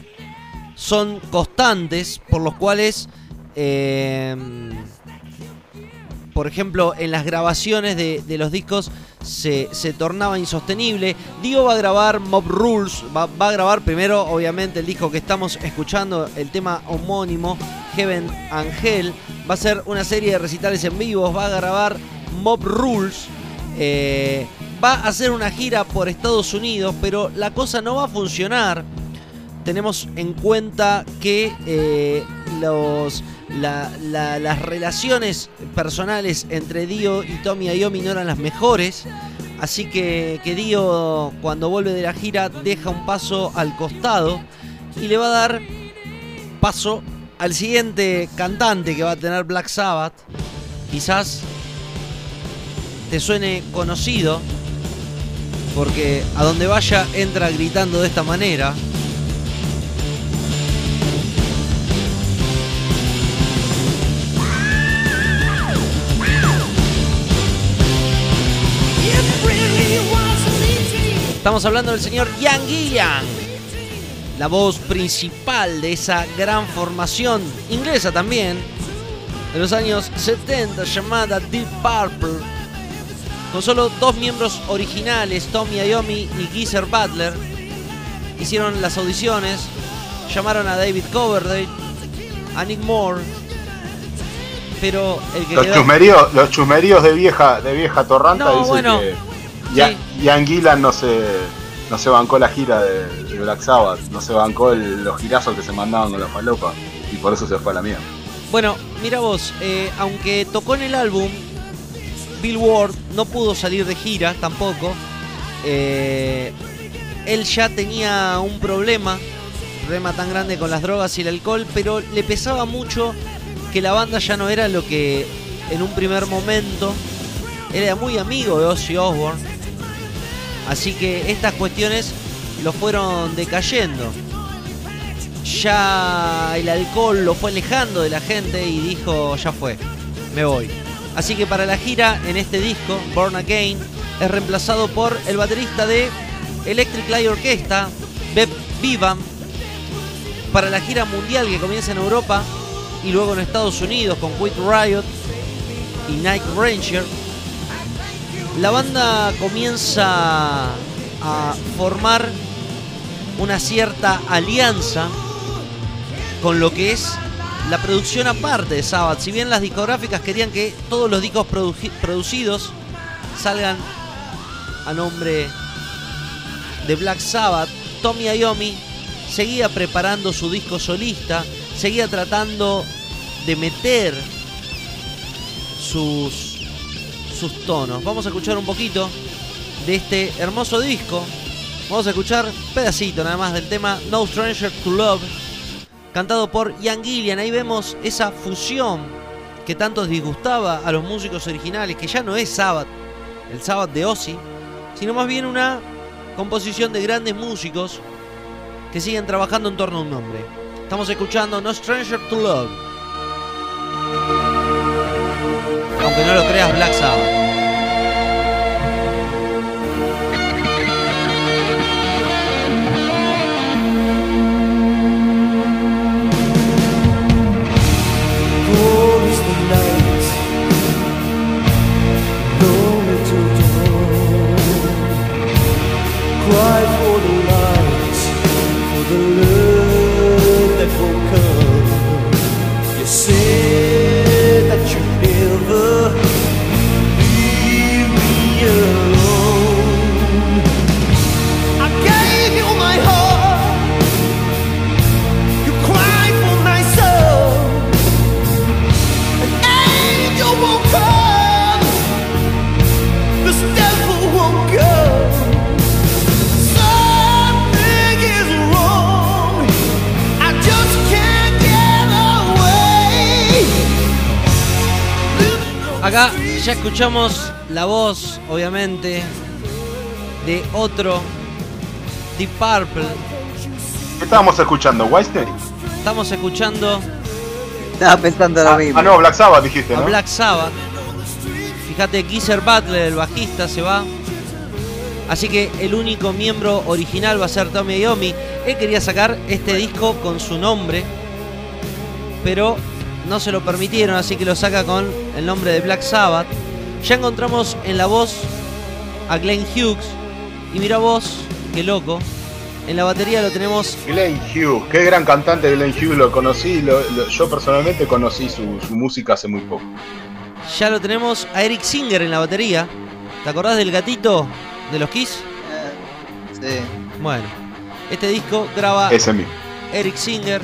son constantes, por los cuales, eh, por ejemplo, en las grabaciones de, de los discos se, se tornaba insostenible. Dio va a grabar Mob Rules, va, va a grabar primero, obviamente, el disco que estamos escuchando, el tema homónimo, Heaven Angel. Va a ser una serie de recitales en vivos, va a grabar Mob Rules. eh, va a hacer una gira por Estados Unidos, pero la cosa no va a funcionar. Tenemos en cuenta que eh, los, la- la- las relaciones personales entre Dio y Tommy Iommi no eran las mejores. Así que, que Dio, cuando vuelve de la gira, deja un paso al costado y le va a dar paso al siguiente cantante que va a tener Black Sabbath. Quizás te suene conocido, porque a donde vaya entra gritando de esta manera. Estamos hablando del señor Ian Gillian, la voz principal de esa gran formación inglesa también, de los años 70 llamada Deep Purple, con solo dos miembros originales, Tommy Iommi y Geezer Butler, hicieron las audiciones, llamaron a David Coverdale, a Nick Moore, pero el que
Los
quedó-
chusmeríos, los chusmeríos de vieja, de vieja torranta
No,
dicen
bueno,
que Ya-
sí.
Ian Gillan no se, no se bancó la gira de, Black Sabbath, no se bancó los girazos que se mandaban con la falopa y por eso se fue a la mierda.
Bueno, mira vos, eh, aunque tocó en el álbum, Bill Ward no pudo salir de gira tampoco. Eh, él ya tenía un problema, un problema tan grande con las drogas y el alcohol, pero le pesaba mucho que la banda ya no era lo que en un primer momento era muy amigo de Ozzy Osbourne. Así que estas cuestiones lo fueron decayendo ya el alcohol lo fue alejando de la gente y dijo, ya fue, me voy. Así que para la gira en este disco, Born Again, es reemplazado por el baterista de Electric Light Orchestra, Beb Vivam, para la gira mundial que comienza en Europa y luego en Estados Unidos con Quick Riot y Night Ranger. La banda comienza a formar una cierta alianza con lo que es la producción aparte de Sabbath. Si bien las discográficas querían que todos los discos produ- producidos salgan a nombre de Black Sabbath, Tommy Iommi seguía preparando su disco solista, seguía tratando de meter sus, sus tonos. Vamos a escuchar un poquito de este hermoso disco. Vamos a escuchar pedacito nada más del tema No Stranger to Love, cantado por Ian Gillian. Ahí vemos esa fusión que tanto disgustaba a los músicos originales, que ya no es Sabbath, el Sabbath de Ozzy, sino más bien una composición de grandes músicos que siguen trabajando en torno a un nombre. Estamos escuchando No Stranger to Love. Aunque no lo creas, Black Sabbath. Acá ya escuchamos la voz, obviamente, de otro Deep Purple.
¿Qué estábamos escuchando? ¿Wisner?
Estamos escuchando
Estaba pensando lo
Ah,
mismo.
ah, no, Black Sabbath dijiste,
a
¿no?
Black Sabbath. Fíjate, Geezer Butler, el bajista, se va. Así que el único miembro original va a ser Tommy Iommi. Él quería sacar este disco con su nombre, pero no se lo permitieron, así que lo saca con el nombre de Black Sabbath. Ya encontramos en la voz a Glenn Hughes. Y mira vos, qué loco. En la batería lo tenemos
Glenn Hughes, qué gran cantante Glenn Hughes, lo conocí, lo- lo- yo personalmente conocí su, su música hace muy poco.
Ya lo tenemos a Eric Singer en la batería. ¿Te acordás del gatito de los Kiss?
Sí.
Bueno, este disco graba
Ese mismo.
Eric Singer.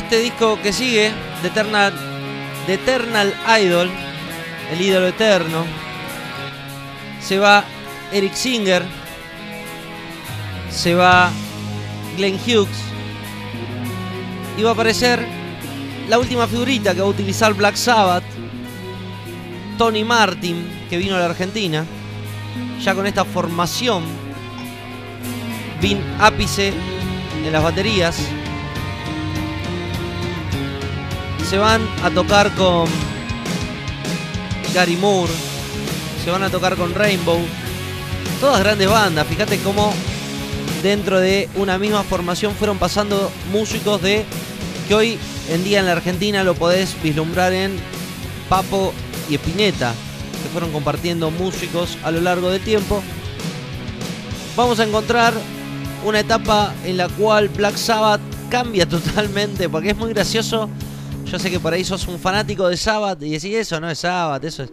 Este disco que sigue, The Eternal, Eternal Idol, el ídolo eterno, se va Eric Singer, se va Glenn Hughes y va a aparecer la última figurita que va a utilizar Black Sabbath, Tony Martin, que vino a la Argentina, ya con esta formación, Vin Ápice en las baterías, se van a tocar con Gary Moore, se van a tocar con Rainbow, todas grandes bandas, fíjate cómo dentro de una misma formación fueron pasando músicos de que hoy en día en la Argentina lo podés vislumbrar en Papo y Espineta, que fueron compartiendo músicos a lo largo del tiempo. Vamos a encontrar una etapa en la cual Black Sabbath cambia [LAUGHS] totalmente, porque es muy gracioso. Yo sé que por ahí sos un fanático de Sabbath y decís eso no es Sabbath, eso es.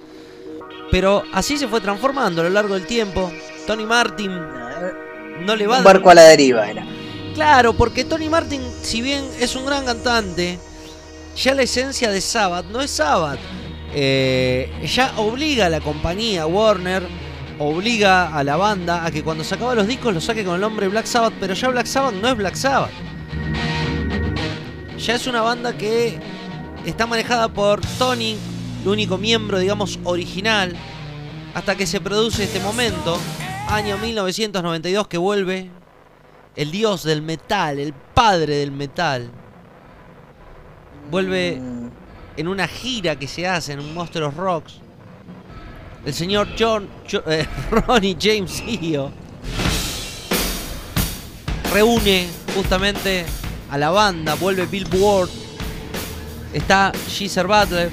Pero así se fue transformando a lo largo del tiempo. Tony Martin no le va a
Un barco a la deriva era.
Claro, porque Tony Martin, si bien es un gran cantante, ya la esencia de Sabbath no es Sabbath. Eh, ya obliga a la compañía Warner, obliga a la banda a que cuando sacaba los discos lo saque con el nombre Black Sabbath, pero ya Black Sabbath no es Black Sabbath. Ya es una banda que está manejada por Tony, el único miembro, digamos, original, hasta que se produce este momento, año 1992, que vuelve el dios del metal, el padre del metal. Vuelve en una gira que se hace en un Monster of Rocks. El señor John, Jo- eh, [LAUGHS] Ronnie James Dio reúne justamente a la banda, vuelve Bill Ward, está Geezer Butler,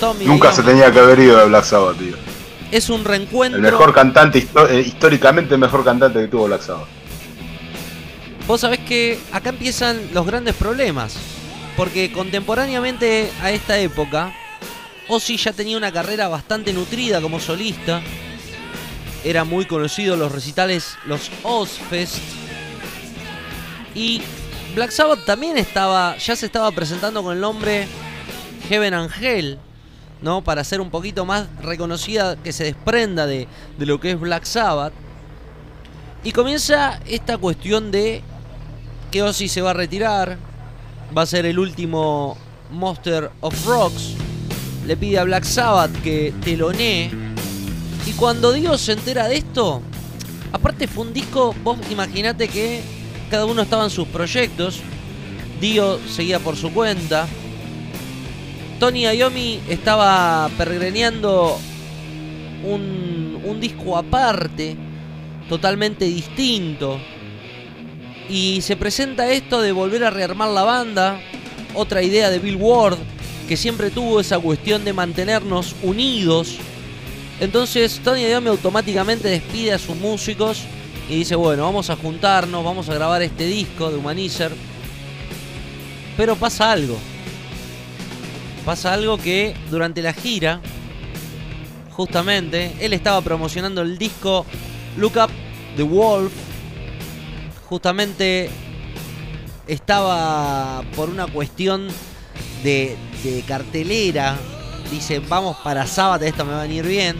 Tommy
Nunca se tenía que haber ido de Black Sabbath, tío.
Es un reencuentro.
El mejor cantante, eh, históricamente el mejor cantante que tuvo Black Sabbath.
Vos sabés que acá empiezan los grandes problemas. Porque contemporáneamente a esta época, Ozzy ya tenía una carrera bastante nutrida como solista. Era muy conocido los recitales, los Ozfest. Y Black Sabbath también estaba, ya se estaba presentando con el nombre Heaven Angel, ¿no? Para ser un poquito más reconocida, que se desprenda de, de lo que es Black Sabbath. Y comienza esta cuestión de que Ozzy se va a retirar, va a ser el último Monster of Rocks. Le pide a Black Sabbath que telonee. Y cuando Dio se entera de esto, aparte fue un disco, vos imaginate que cada uno estaba en sus proyectos. Dio seguía por su cuenta. Tony Iommi estaba peregrineando un, un disco aparte, totalmente distinto. Y se presenta esto de volver a rearmar la banda, otra idea de Bill Ward, que siempre tuvo esa cuestión de mantenernos unidos. Entonces Tony Iommi automáticamente despide a sus músicos y dice, bueno, vamos a juntarnos, vamos a grabar este disco de Humanizer. Pero pasa algo. Pasa algo que durante la gira, justamente, él estaba promocionando el disco Look Up the Wolf. Justamente estaba por una cuestión de, de cartelera. Dice, vamos para sábado, esto me va a venir bien.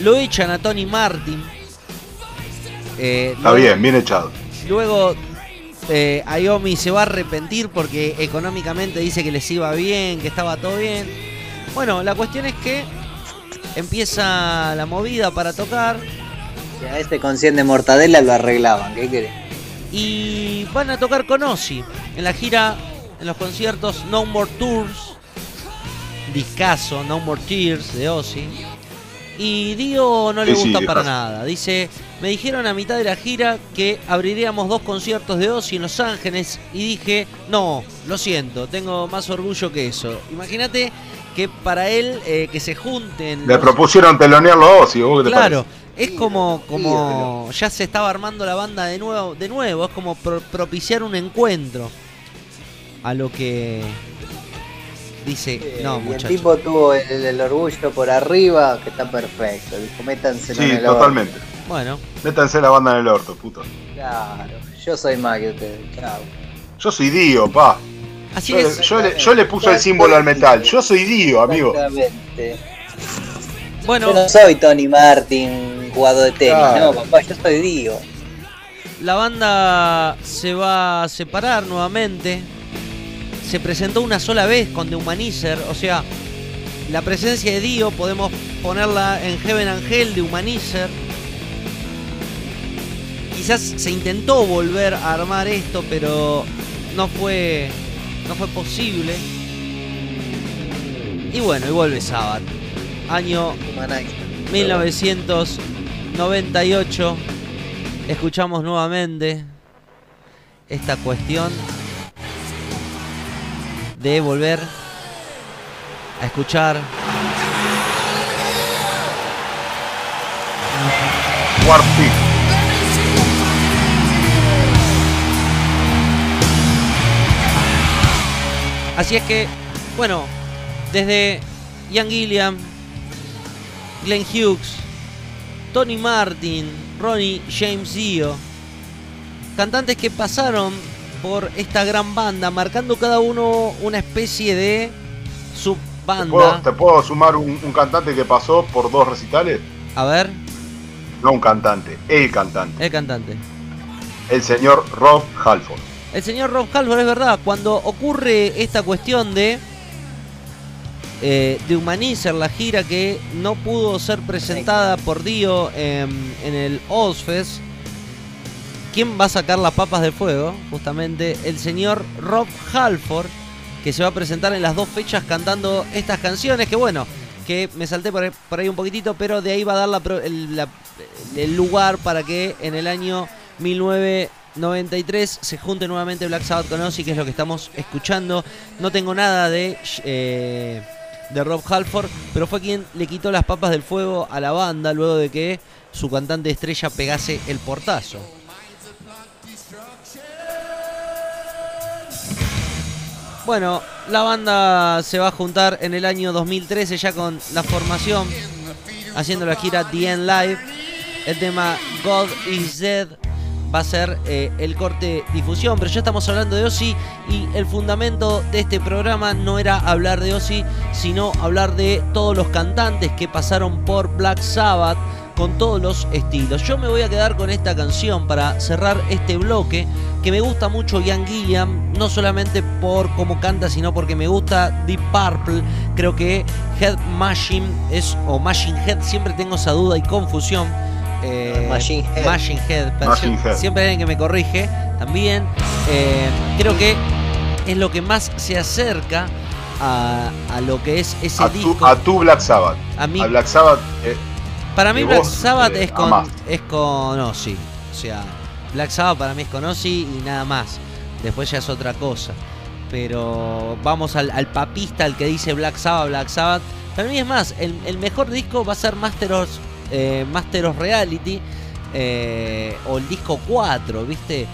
Lo echan a Tony Martin. Eh,
Está
luego-
bien, bien echado.
Luego eh, Ayomi se va a arrepentir porque económicamente dice que les iba bien, que estaba todo bien. Bueno, la cuestión es que empieza la movida para tocar
Si a este con 100 de mortadela lo arreglaban, ¿qué querés?
y van a tocar con Ozzy en la gira, en los conciertos No More Tours, discaso No More Tears de Ozzy. Y Dio no le
Sí, sí,
gusta para nada. Dice, me dijeron a mitad de la gira que abriríamos dos conciertos de Ozzy en Los Ángeles y dije, no, lo siento, tengo más orgullo que eso. Imagínate que para él eh, que se junten...
Le
los-
propusieron telonearlo a Ozzy, ¿vos qué
Claro, es como, como ya se estaba armando la banda de nuevo, de nuevo, es como pro- propiciar un encuentro. A lo que dice, no,
y el
muchachos.
tipo tuvo el, el orgullo por arriba, que está perfecto. Dijo, métanselo en
Sí,
el orto.
totalmente.
Bueno,
Métanse la banda en el orto, puto.
Claro, yo soy más que ustedes, chao.
Yo soy Dio, pa.
así
Yo,
es.
yo le, yo le puse el símbolo al metal. Yo soy Dio, amigo.
Exactamente.
Bueno,
Yo no soy Tony Martin, jugador de tenis,
Claro.
no, papá, yo soy Dio.
la banda se va a separar nuevamente. Se presentó una sola vez con The Humanizer, o sea, la presencia de Dio podemos ponerla en Heaven Angel de Humanizer. Quizás se intentó volver a armar esto, pero no fue no fue posible. Y bueno, y vuelve Sabbath. Año
Humanizer.
1998 escuchamos nuevamente esta cuestión de volver a escuchar
War Thief.
Así es que, bueno, desde Ian Gilliam, Glenn Hughes, Tony Martin, Ronnie James Dio, cantantes que pasaron por esta gran banda, marcando cada uno una especie de
¿Te
subbanda.
puedo, te puedo sumar un, un cantante que pasó por dos recitales?
A ver,
No un cantante, el cantante.
el cantante.
El señor Rob Halford.
El señor Rob Halford es verdad, cuando ocurre esta cuestión de eh, de Humanizer, la gira que no pudo ser presentada por Dio en, en el Ozfest, ¿quién va a sacar las papas del fuego? Justamente el señor Rob Halford, que se va a presentar en las dos fechas cantando estas canciones, que bueno, que me salté por ahí, un poquitito, pero de ahí va a dar la el, el lugar para que en el año 1993 se junte nuevamente Black Sabbath con Ozzy, que es lo que estamos escuchando. No tengo nada de, eh, de Rob Halford, pero fue quien le quitó las papas del fuego a la banda luego de que su cantante estrella pegase el portazo. Bueno, la banda se va a juntar en el año 2013 ya con la formación, haciendo la gira The End Live. El tema God is Dead va a ser eh, el corte difusión, pero ya estamos hablando de Ozzy y el fundamento de este programa no era hablar de Ozzy, sino hablar de todos los cantantes que pasaron por Black Sabbath, con todos los estilos. Yo me voy a quedar con esta canción para cerrar este bloque, que me gusta mucho Ian Gilliam, no solamente por cómo canta, sino porque me gusta Deep Purple. Creo que Head Machine es, o Machine Head, siempre tengo esa duda y confusión. Eh,
Machine Head.
Machine Head,
Machine Head.
siempre hay alguien que me corrige también. Eh, creo que es lo que más se acerca a, a lo que es ese
A tu,
disco.
a tu Black Sabbath.
A mí-
A Black Sabbath. eh,
Para mí Black Sabbath
eh,
es con
amás.
es con Ozzy. O sea, Black Sabbath para mí es con Ozzy y nada más. Después ya es otra cosa. Pero vamos al, al papista, al que dice Black Sabbath, Black Sabbath. Para mí es más, el, el mejor disco va a ser Master of, eh, Master of Reality eh, o el disco 4, ¿viste?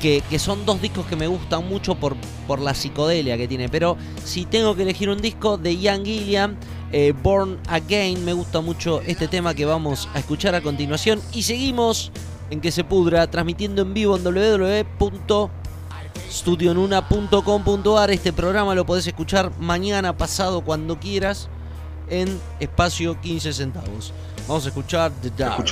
Que, que son dos discos que me gustan mucho por, por la psicodelia que tiene. Pero si tengo que elegir un disco de Ian Gilliam, eh, Born Again, me gusta mucho este tema que vamos a escuchar a continuación. Y seguimos en que se pudra, transmitiendo en vivo en www.studionuna.com.ar. Este programa lo podés escuchar mañana, pasado, cuando quieras, en espacio 15 centavos. Vamos a escuchar The Dark.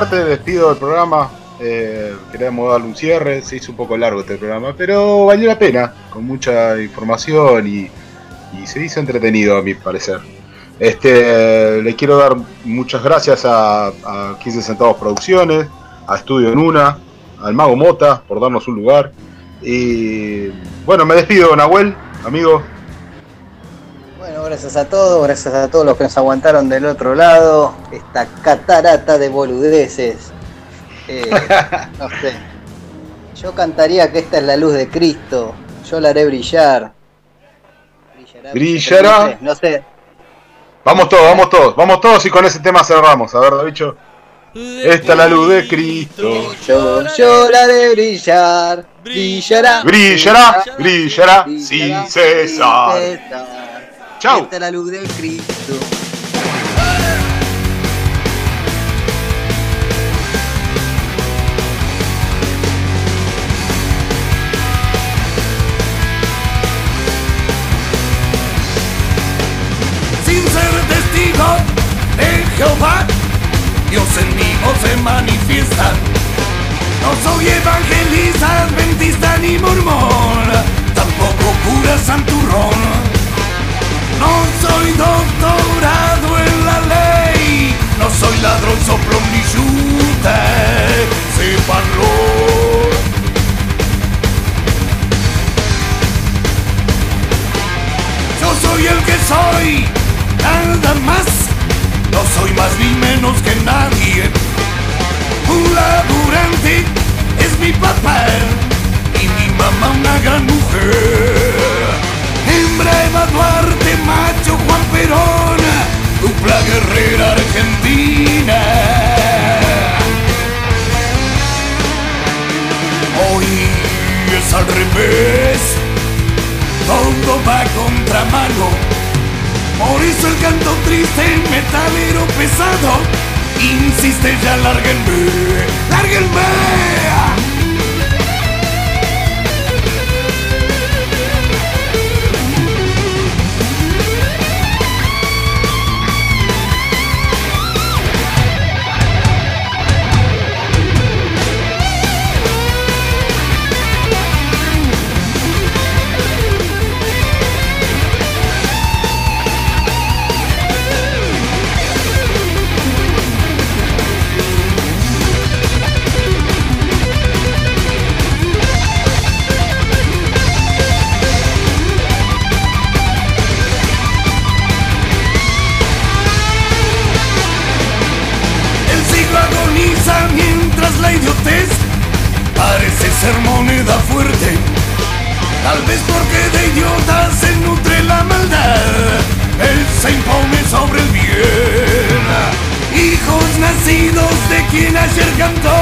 Parte, despido el programa. Eh, queríamos darle un cierre, se hizo un poco largo este programa, pero valió la pena, con mucha información y, se hizo entretenido a mi parecer. Este, le quiero dar muchas gracias a, a 15 Centavos Producciones, a Estudio en Una, al Mago Mota por darnos un lugar. Y bueno, me despido, Nahuel, amigo.
Gracias a todos, gracias a todos los que nos aguantaron del otro lado. Esta catarata de boludeces. Eh, [LAUGHS] no sé. Yo cantaría que esta es la luz de Cristo. Yo la haré brillar.
Brillará.
No sé.
Vamos todos, vamos todos, vamos todos y con ese tema cerramos. A ver, Davicho. Esta es la luz de Cristo.
Yo, yo la haré brillar. Brillará.
Brillará, brillará sin cesar. Chau.
Esta es la luz de Cristo.
sin ser testigo de Jehová, Dios en mí no se manifiesta. No soy evangelista, adventista ni mormón, tampoco cura santurrón. No soy doctorado en la ley, no soy ladrón, soplón ni chuta, sépanlo. Yo soy el que soy, nada más. No soy más ni menos que nadie. Un laburante es mi papá y mi mamá una gran mujer. Hembra Eva Duarte, macho Juan Perón, dupla guerrera argentina. Hoy es al revés todo va a contramano. Por eso el canto triste, metalero pesado, insiste ya, lárguenme, lárguenme. Ser moneda fuerte. Tal vez porque de idiotas se nutre la maldad, él se impone sobre el bien. Hijos nacidos de quien ayer cantó,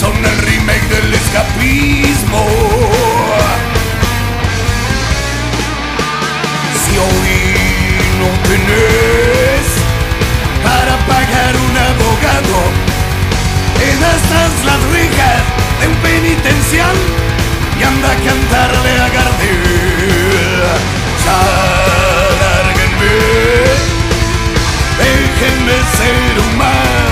son el remake del escapismo. Si hoy no tenés para pagar un abogado. Quedas tras las rejas de un penitencial y anda a cantarle a Gardel. Ya déjenme ser humano.